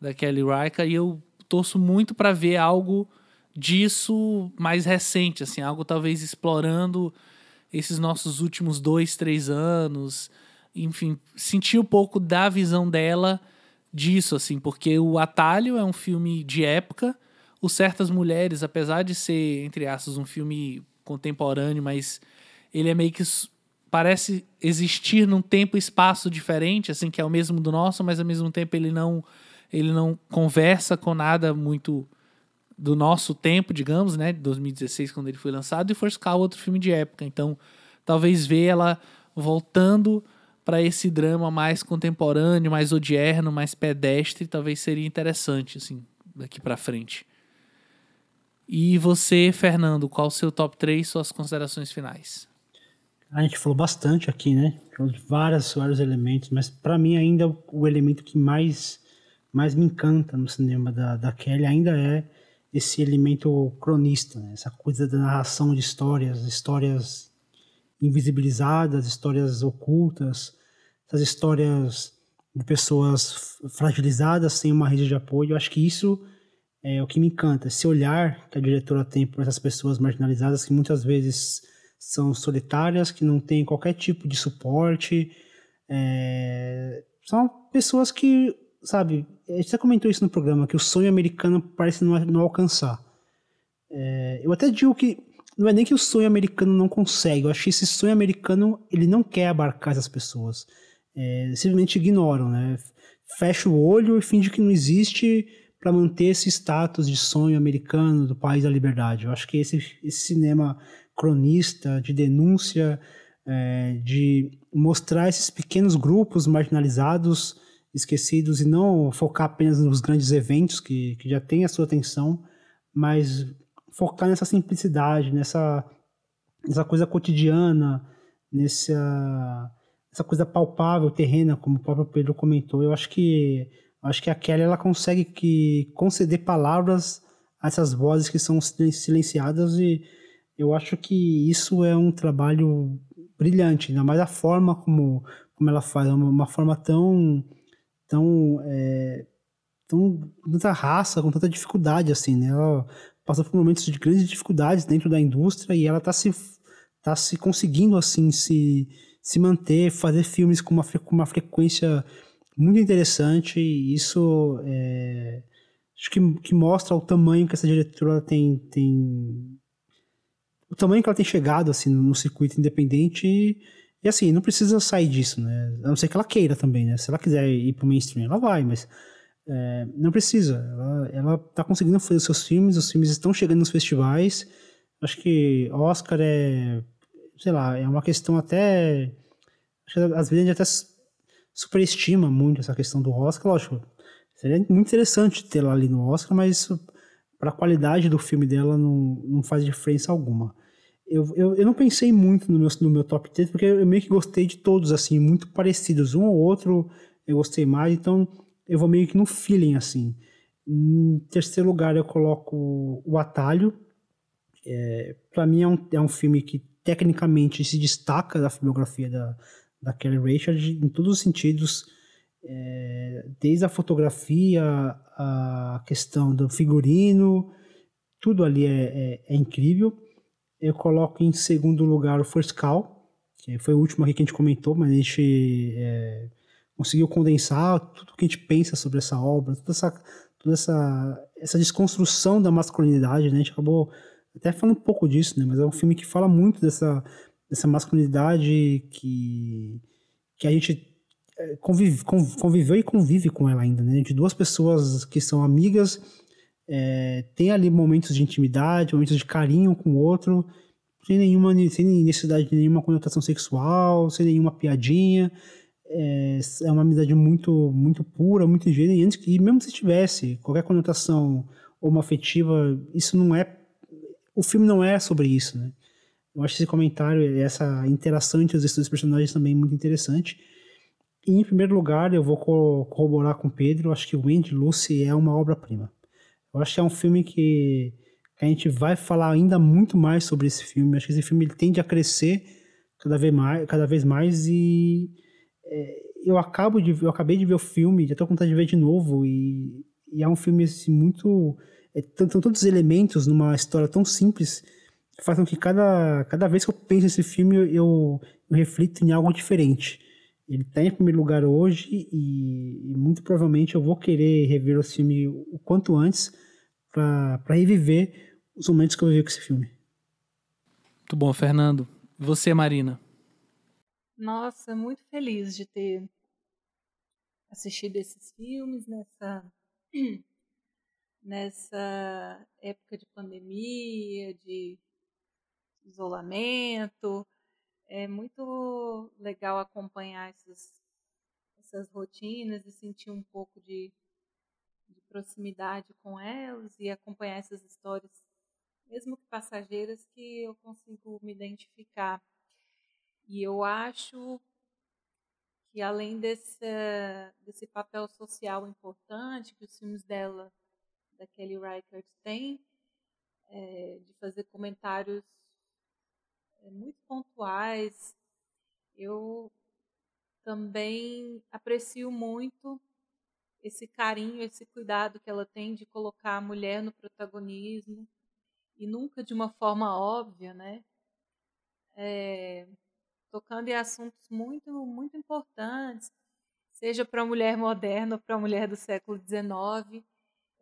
da Kelly Reichardt, e eu torço muito para ver algo disso mais recente, assim, algo talvez explorando esses nossos últimos dois, três anos, enfim, sentir um pouco da visão dela disso, assim, porque o Atalho é um filme de época, o Certas Mulheres, apesar de ser, entre aspas, um filme contemporâneo, mas ele é meio que parece existir num tempo e espaço diferente, assim, que é o mesmo do nosso, mas ao mesmo tempo ele não ele não conversa com nada muito do nosso tempo, digamos, né, de 2016 quando ele foi lançado e Call outro filme de época. Então, talvez ver ela voltando para esse drama mais contemporâneo, mais odierno, mais pedestre, talvez seria interessante assim, daqui para frente. E você, Fernando, qual o seu top 3 suas considerações finais? A gente falou bastante aqui, né? Vários, vários elementos, mas para mim ainda o elemento que mais mais me encanta no cinema da, da Kelly ainda é esse elemento cronista, né? essa coisa da narração de histórias, histórias invisibilizadas, histórias ocultas, essas histórias de pessoas fragilizadas sem uma rede de apoio. Eu acho que isso é o que me encanta, esse olhar que a diretora tem para essas pessoas marginalizadas que muitas vezes são solitárias, que não têm qualquer tipo de suporte. É... São pessoas que, sabe, já comentou isso no programa, que o sonho americano parece não, não alcançar. É... Eu até digo que não é nem que o sonho americano não consegue, eu acho que esse sonho americano ele não quer abarcar essas pessoas. É, simplesmente ignoram, né? Fecha o olho e finge que não existe para manter esse status de sonho americano do país da liberdade. Eu acho que esse, esse cinema cronista, de denúncia, é, de mostrar esses pequenos grupos marginalizados, esquecidos, e não focar apenas nos grandes eventos que, que já têm a sua atenção, mas focar nessa simplicidade, nessa, nessa coisa cotidiana, nessa essa coisa palpável, terrena, como o próprio Pedro comentou. Eu acho que acho que a Kelly ela consegue que conceder palavras a essas vozes que são silenciadas e eu acho que isso é um trabalho brilhante, ainda mais a forma como, como ela faz, é uma, uma forma tão tão é, tão tanta raça, com tanta dificuldade assim, né? Ela passa por momentos de grandes dificuldades dentro da indústria e ela está se tá se conseguindo assim se se manter, fazer filmes com uma, com uma frequência muito interessante e isso é, acho que, que mostra o tamanho que essa diretora tem, tem o tamanho que ela tem chegado assim no circuito independente e, e, assim, não precisa sair disso, né? A não ser que ela queira também, né? Se ela quiser ir pro mainstream, ela vai, mas é, não precisa. Ela, ela tá conseguindo fazer os seus filmes, os filmes estão chegando nos festivais. Acho que Oscar é, sei lá, é uma questão até. Às vezes até superestima muito essa questão do Oscar. Lógico, seria muito interessante ter ela ali no Oscar, mas para a qualidade do filme dela não, não faz diferença alguma eu, eu, eu não pensei muito no meu, no meu top 10, porque eu meio que gostei de todos, assim, muito parecidos. Um ou outro eu gostei mais, então eu vou meio que no feeling, assim. Em terceiro lugar, eu coloco O Atalho. É, para mim, é um, é um filme que tecnicamente se destaca da filmografia da, da Kelly Reichardt em todos os sentidos, é, desde a fotografia, a questão do figurino, tudo ali é, é, é incrível. Eu coloco em segundo lugar o First Call, que foi o último aqui que a gente comentou, mas a gente é, conseguiu condensar tudo que a gente pensa sobre essa obra, toda essa, toda essa, essa desconstrução da masculinidade, né? A gente acabou até falando um pouco disso, né? Mas é um filme que fala muito dessa, dessa masculinidade que, que a gente é, convive, conviveu e convive com ela ainda, né? De duas pessoas que são amigas é, tem ali momentos de intimidade, momentos de carinho com o outro, sem nenhuma sem necessidade de nenhuma conotação sexual, sem nenhuma piadinha. É, é uma amizade muito muito pura, muito ingênua, e, e mesmo se tivesse qualquer conotação homoafetiva, isso não é. O filme não é sobre isso, né? Eu acho esse comentário, essa interação entre os dois personagens também muito interessante. E, em primeiro lugar, eu vou corroborar com o Pedro, eu acho que o Wendy Lucy é uma obra-prima. Eu acho que é um filme que a gente vai falar ainda muito mais sobre esse filme. Acho que esse filme ele tende a crescer cada vez mais, cada vez mais e é, eu acabo de eu acabei de ver o filme, já tô com vontade de ver de novo e, e é um filme assim, muito é, tanto todos os elementos numa história tão simples que fazem com que cada cada vez que eu penso nesse filme eu, eu, eu reflito em algo diferente. Ele está em primeiro lugar hoje e, e, muito provavelmente eu vou querer rever o filme o quanto antes para reviver os momentos que eu vivi com esse filme. Muito bom, Fernando. Você, Marina? Nossa, muito feliz de ter assistido esses filmes nessa nessa época de pandemia, de isolamento. É muito legal acompanhar essas, essas rotinas e sentir um pouco de, de proximidade com elas e acompanhar essas histórias, mesmo que passageiras, que eu consigo me identificar. E eu acho que além desse, desse papel social importante que os filmes dela, da Kelly Reichardt, têm, é, de fazer comentários muito pontuais, eu também aprecio muito esse carinho, esse cuidado que ela tem de colocar a mulher no protagonismo e nunca de uma forma óbvia, né? É, tocando em assuntos muito, muito importantes, seja para a mulher moderna ou para a mulher do século XIX.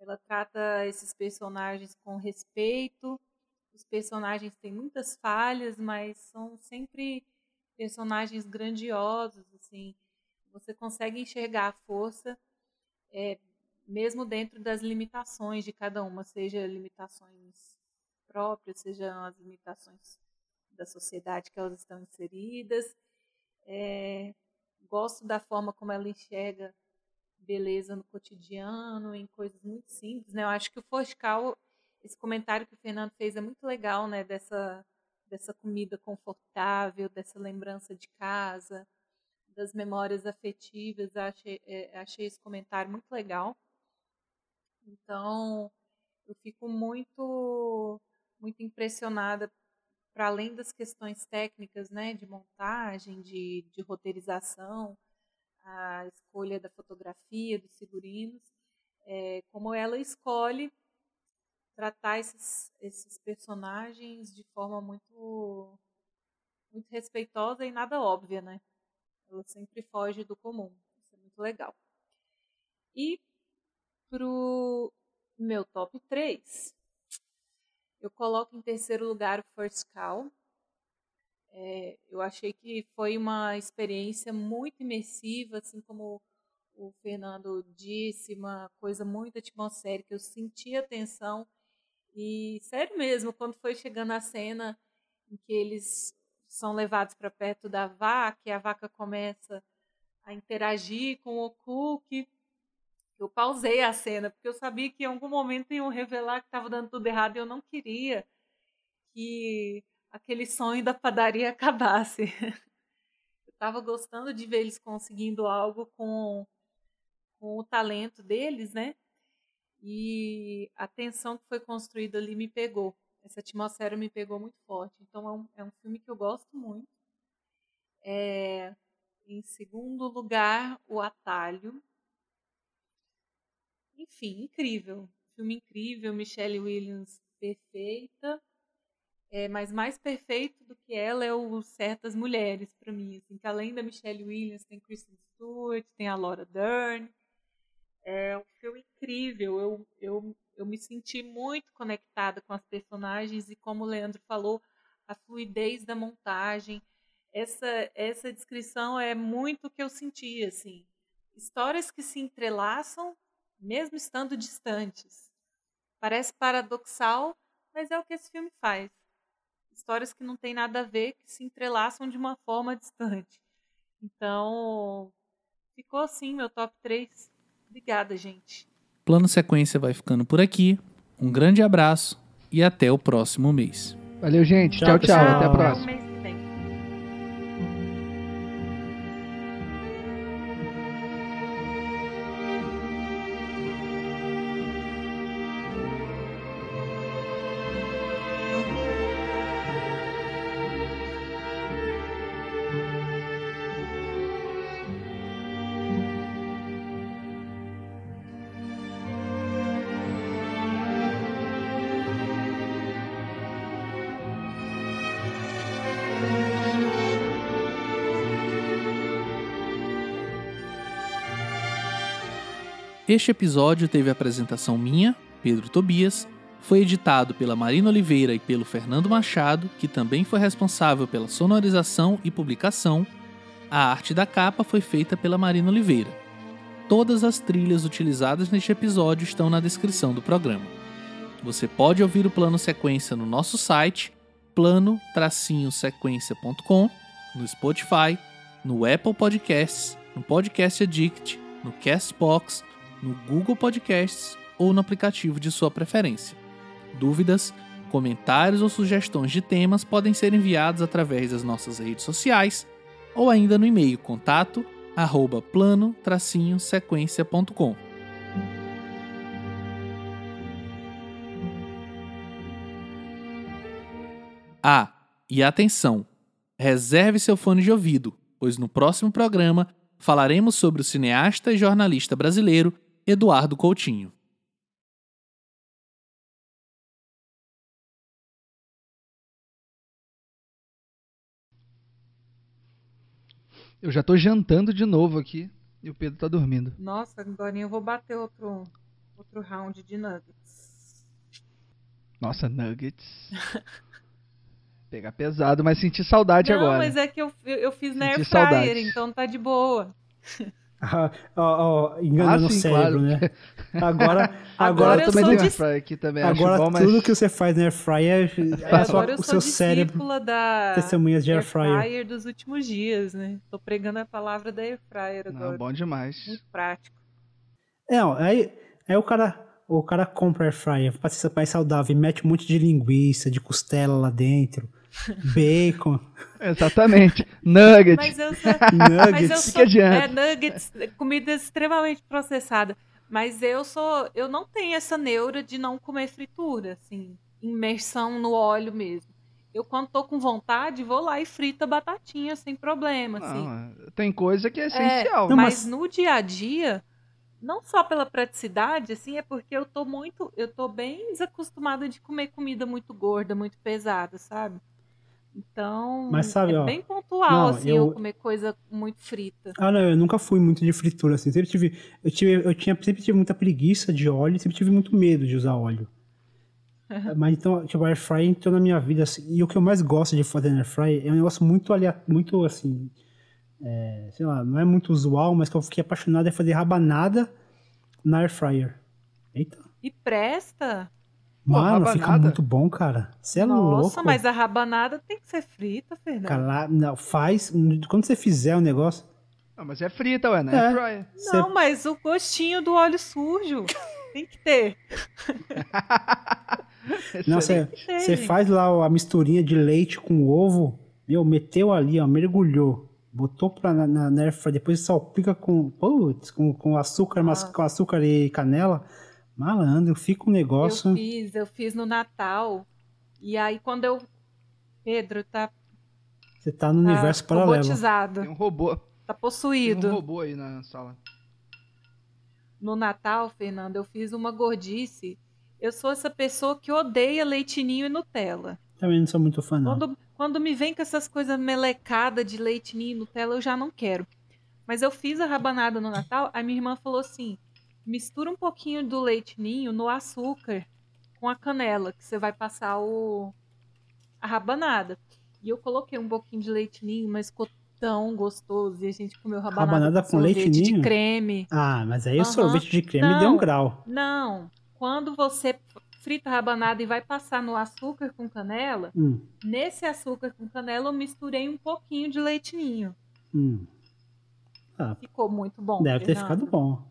Ela trata esses personagens com respeito. Os personagens têm muitas falhas, mas são sempre personagens grandiosos. Assim, você consegue enxergar a força, é, mesmo dentro das limitações de cada uma, seja limitações próprias, sejam as limitações da sociedade que elas estão inseridas. É, gosto da forma como ela enxerga beleza no cotidiano, em coisas muito simples. Né? Eu acho que o Foscal, esse comentário que o Fernando fez é muito legal, né? Dessa, dessa comida confortável, dessa lembrança de casa, das memórias afetivas. Achei, é, achei esse comentário muito legal. Então, eu fico muito, muito impressionada para além das questões técnicas, né, de montagem, de, de roteirização, a escolha da fotografia, dos figurinos, é, como ela escolhe tratar esses, esses personagens de forma muito muito respeitosa e nada óbvia, né? Ela sempre foge do comum. Isso é muito legal. E pro meu top 3, eu coloco em terceiro lugar o First Call. É, eu achei que foi uma experiência muito imersiva, assim como o Fernando disse, uma coisa muito atmosférica. Eu senti a tensão e, sério mesmo, quando foi chegando a cena em que eles são levados para perto da vaca e a vaca começa a interagir com o Cook, eu pausei a cena, porque eu sabia que em algum momento iam revelar que estava dando tudo errado e eu não queria que aquele sonho da padaria acabasse. Eu estava gostando de ver eles conseguindo algo com, com o talento deles, né? E a tensão que foi construída ali me pegou. Essa atmosfera me pegou muito forte. Então é um, é um filme que eu gosto muito. É, em segundo lugar, O Atalho, enfim, incrível. Filme incrível, Michelle Williams perfeita. É, mas mais perfeito do que ela é o Certas Mulheres, para mim. Assim, que além da Michelle Williams, tem Kristen Stewart, tem a Laura Dern. É um filme incrível. Eu, eu, eu me senti muito conectada com as personagens e, como o Leandro falou, a fluidez da montagem. Essa, essa descrição é muito o que eu senti. Assim. Histórias que se entrelaçam mesmo estando distantes. Parece paradoxal, mas é o que esse filme faz. Histórias que não têm nada a ver, que se entrelaçam de uma forma distante. Então, ficou assim meu top 3. Obrigada, gente. Plano Sequência vai ficando por aqui. Um grande abraço e até o próximo mês. Valeu, gente. Tchau, tchau. tchau. Até a próxima. Este episódio teve apresentação minha, Pedro Tobias, foi editado pela Marina Oliveira e pelo Fernando Machado, que também foi responsável pela sonorização e publicação. A arte da capa foi feita pela Marina Oliveira. Todas as trilhas utilizadas neste episódio estão na descrição do programa. Você pode ouvir o plano sequência no nosso site, plano-sequência.com, no Spotify, no Apple Podcasts, no Podcast Addict, no Castbox, no Google Podcasts ou no aplicativo de sua preferência. Dúvidas, comentários ou sugestões de temas podem ser enviados através das nossas redes sociais ou ainda no e-mail contato arroba plano-sequência.com. Ah, e atenção! Reserve seu fone de ouvido, pois no próximo programa falaremos sobre o cineasta e jornalista brasileiro Eduardo Coutinho. Eu já tô jantando de novo aqui e o Pedro tá dormindo. Nossa, agora eu vou bater outro, outro round de nuggets. Nossa, nuggets. Pegar pesado, mas senti saudade Não, agora. mas é que eu, eu, eu fiz na air fryer, então tá de boa. Ah, ó, Ah, sim, cérebro, claro. né? Agora, Agora agora, eu também sou de- air fryer aqui também, agora bom, mas tudo que você faz na air fryer, É, a sua- agora eu o seu cérebro discípula da testemunhas de air air fryer. fryer dos últimos dias, né? Tô pregando a palavra da air fryer agora. Não, bom demais. Muito prático. Não, aí, aí o cara, o cara compra air fryer pra ser mais saudável e mete um monte de linguiça, de costela lá dentro, bacon, Exatamente. Nuggets. Mas eu sou, mas eu nuggets. sou que adianta? é, nuggets, comida extremamente processada. Mas eu sou, eu não tenho essa neura de não comer fritura, assim, imersão no óleo mesmo. Eu quando tô com vontade, vou lá e frita batatinha sem problema, assim. Não, tem coisa que é essencial. Não, mas, mas- no dia a dia, não só pela praticidade, assim, é porque eu tô muito, eu tô bem desacostumada de comer comida muito gorda, muito pesada, sabe? Então, Mas sabe, é ó, bem pontual, não, assim, eu... eu- comer coisa muito frita. Ah, não, eu nunca fui muito de fritura, assim. Sempre tive, eu, tive, eu tinha, sempre tive muita preguiça de óleo, sempre tive muito medo de usar óleo. Mas então, tipo, air fryer entrou na minha vida, assim, e o que eu mais gosto de fazer na air fryer é um negócio muito, muito assim, é, sei lá, não é muito usual, mas que eu fiquei apaixonado é fazer rabanada na air fryer. Eita. E presta? Pô, Mano, fica muito bom, cara. Você é Nossa, louco. mas a rabanada tem que ser frita, Fernando. Cara, não, faz, quando você fizer o negócio, Não, mas é frita, ué, né? É. Fryer. Não, você- mas o gostinho do óleo sujo tem que ter. Não, você, Tem que ter, você faz lá a misturinha de leite com ovo, meu, meteu ali, ó, mergulhou, botou pra, na, na, depois salpica com, putz, com, com açúcar, mas Ah. com açúcar e canela, malandro, fica um negócio... Eu fiz, eu fiz no Natal. E aí quando eu. Pedro tá, Você tá no tá universo paralelo. robotizado, Tem um robô. tá Tem possuído. um robô aí na sala. No Natal, Fernando, eu fiz uma gordice. Eu sou essa pessoa que odeia leitinho e Nutella. Também não sou muito fã, não. Quando, quando me vem com essas coisas melecadas de leitinho e Nutella, eu já não quero. Mas eu fiz a rabanada no Natal, a minha irmã falou assim: mistura um pouquinho do leitinho no açúcar com a canela, que você vai passar o a rabanada. E eu coloquei um pouquinho de leitinho, mas ficou tão gostoso. E a gente comeu rabanada, Rabanada com com sorvete leitinho? de creme. Ah, mas aí o Aham. sorvete de creme Não. deu um grau. Não, quando você frita a rabanada e vai passar no açúcar com canela, Hum, nesse açúcar com canela eu misturei um pouquinho de leitinho. hum. Ah, Ficou muito bom. deve ter Fernando. ficado bom.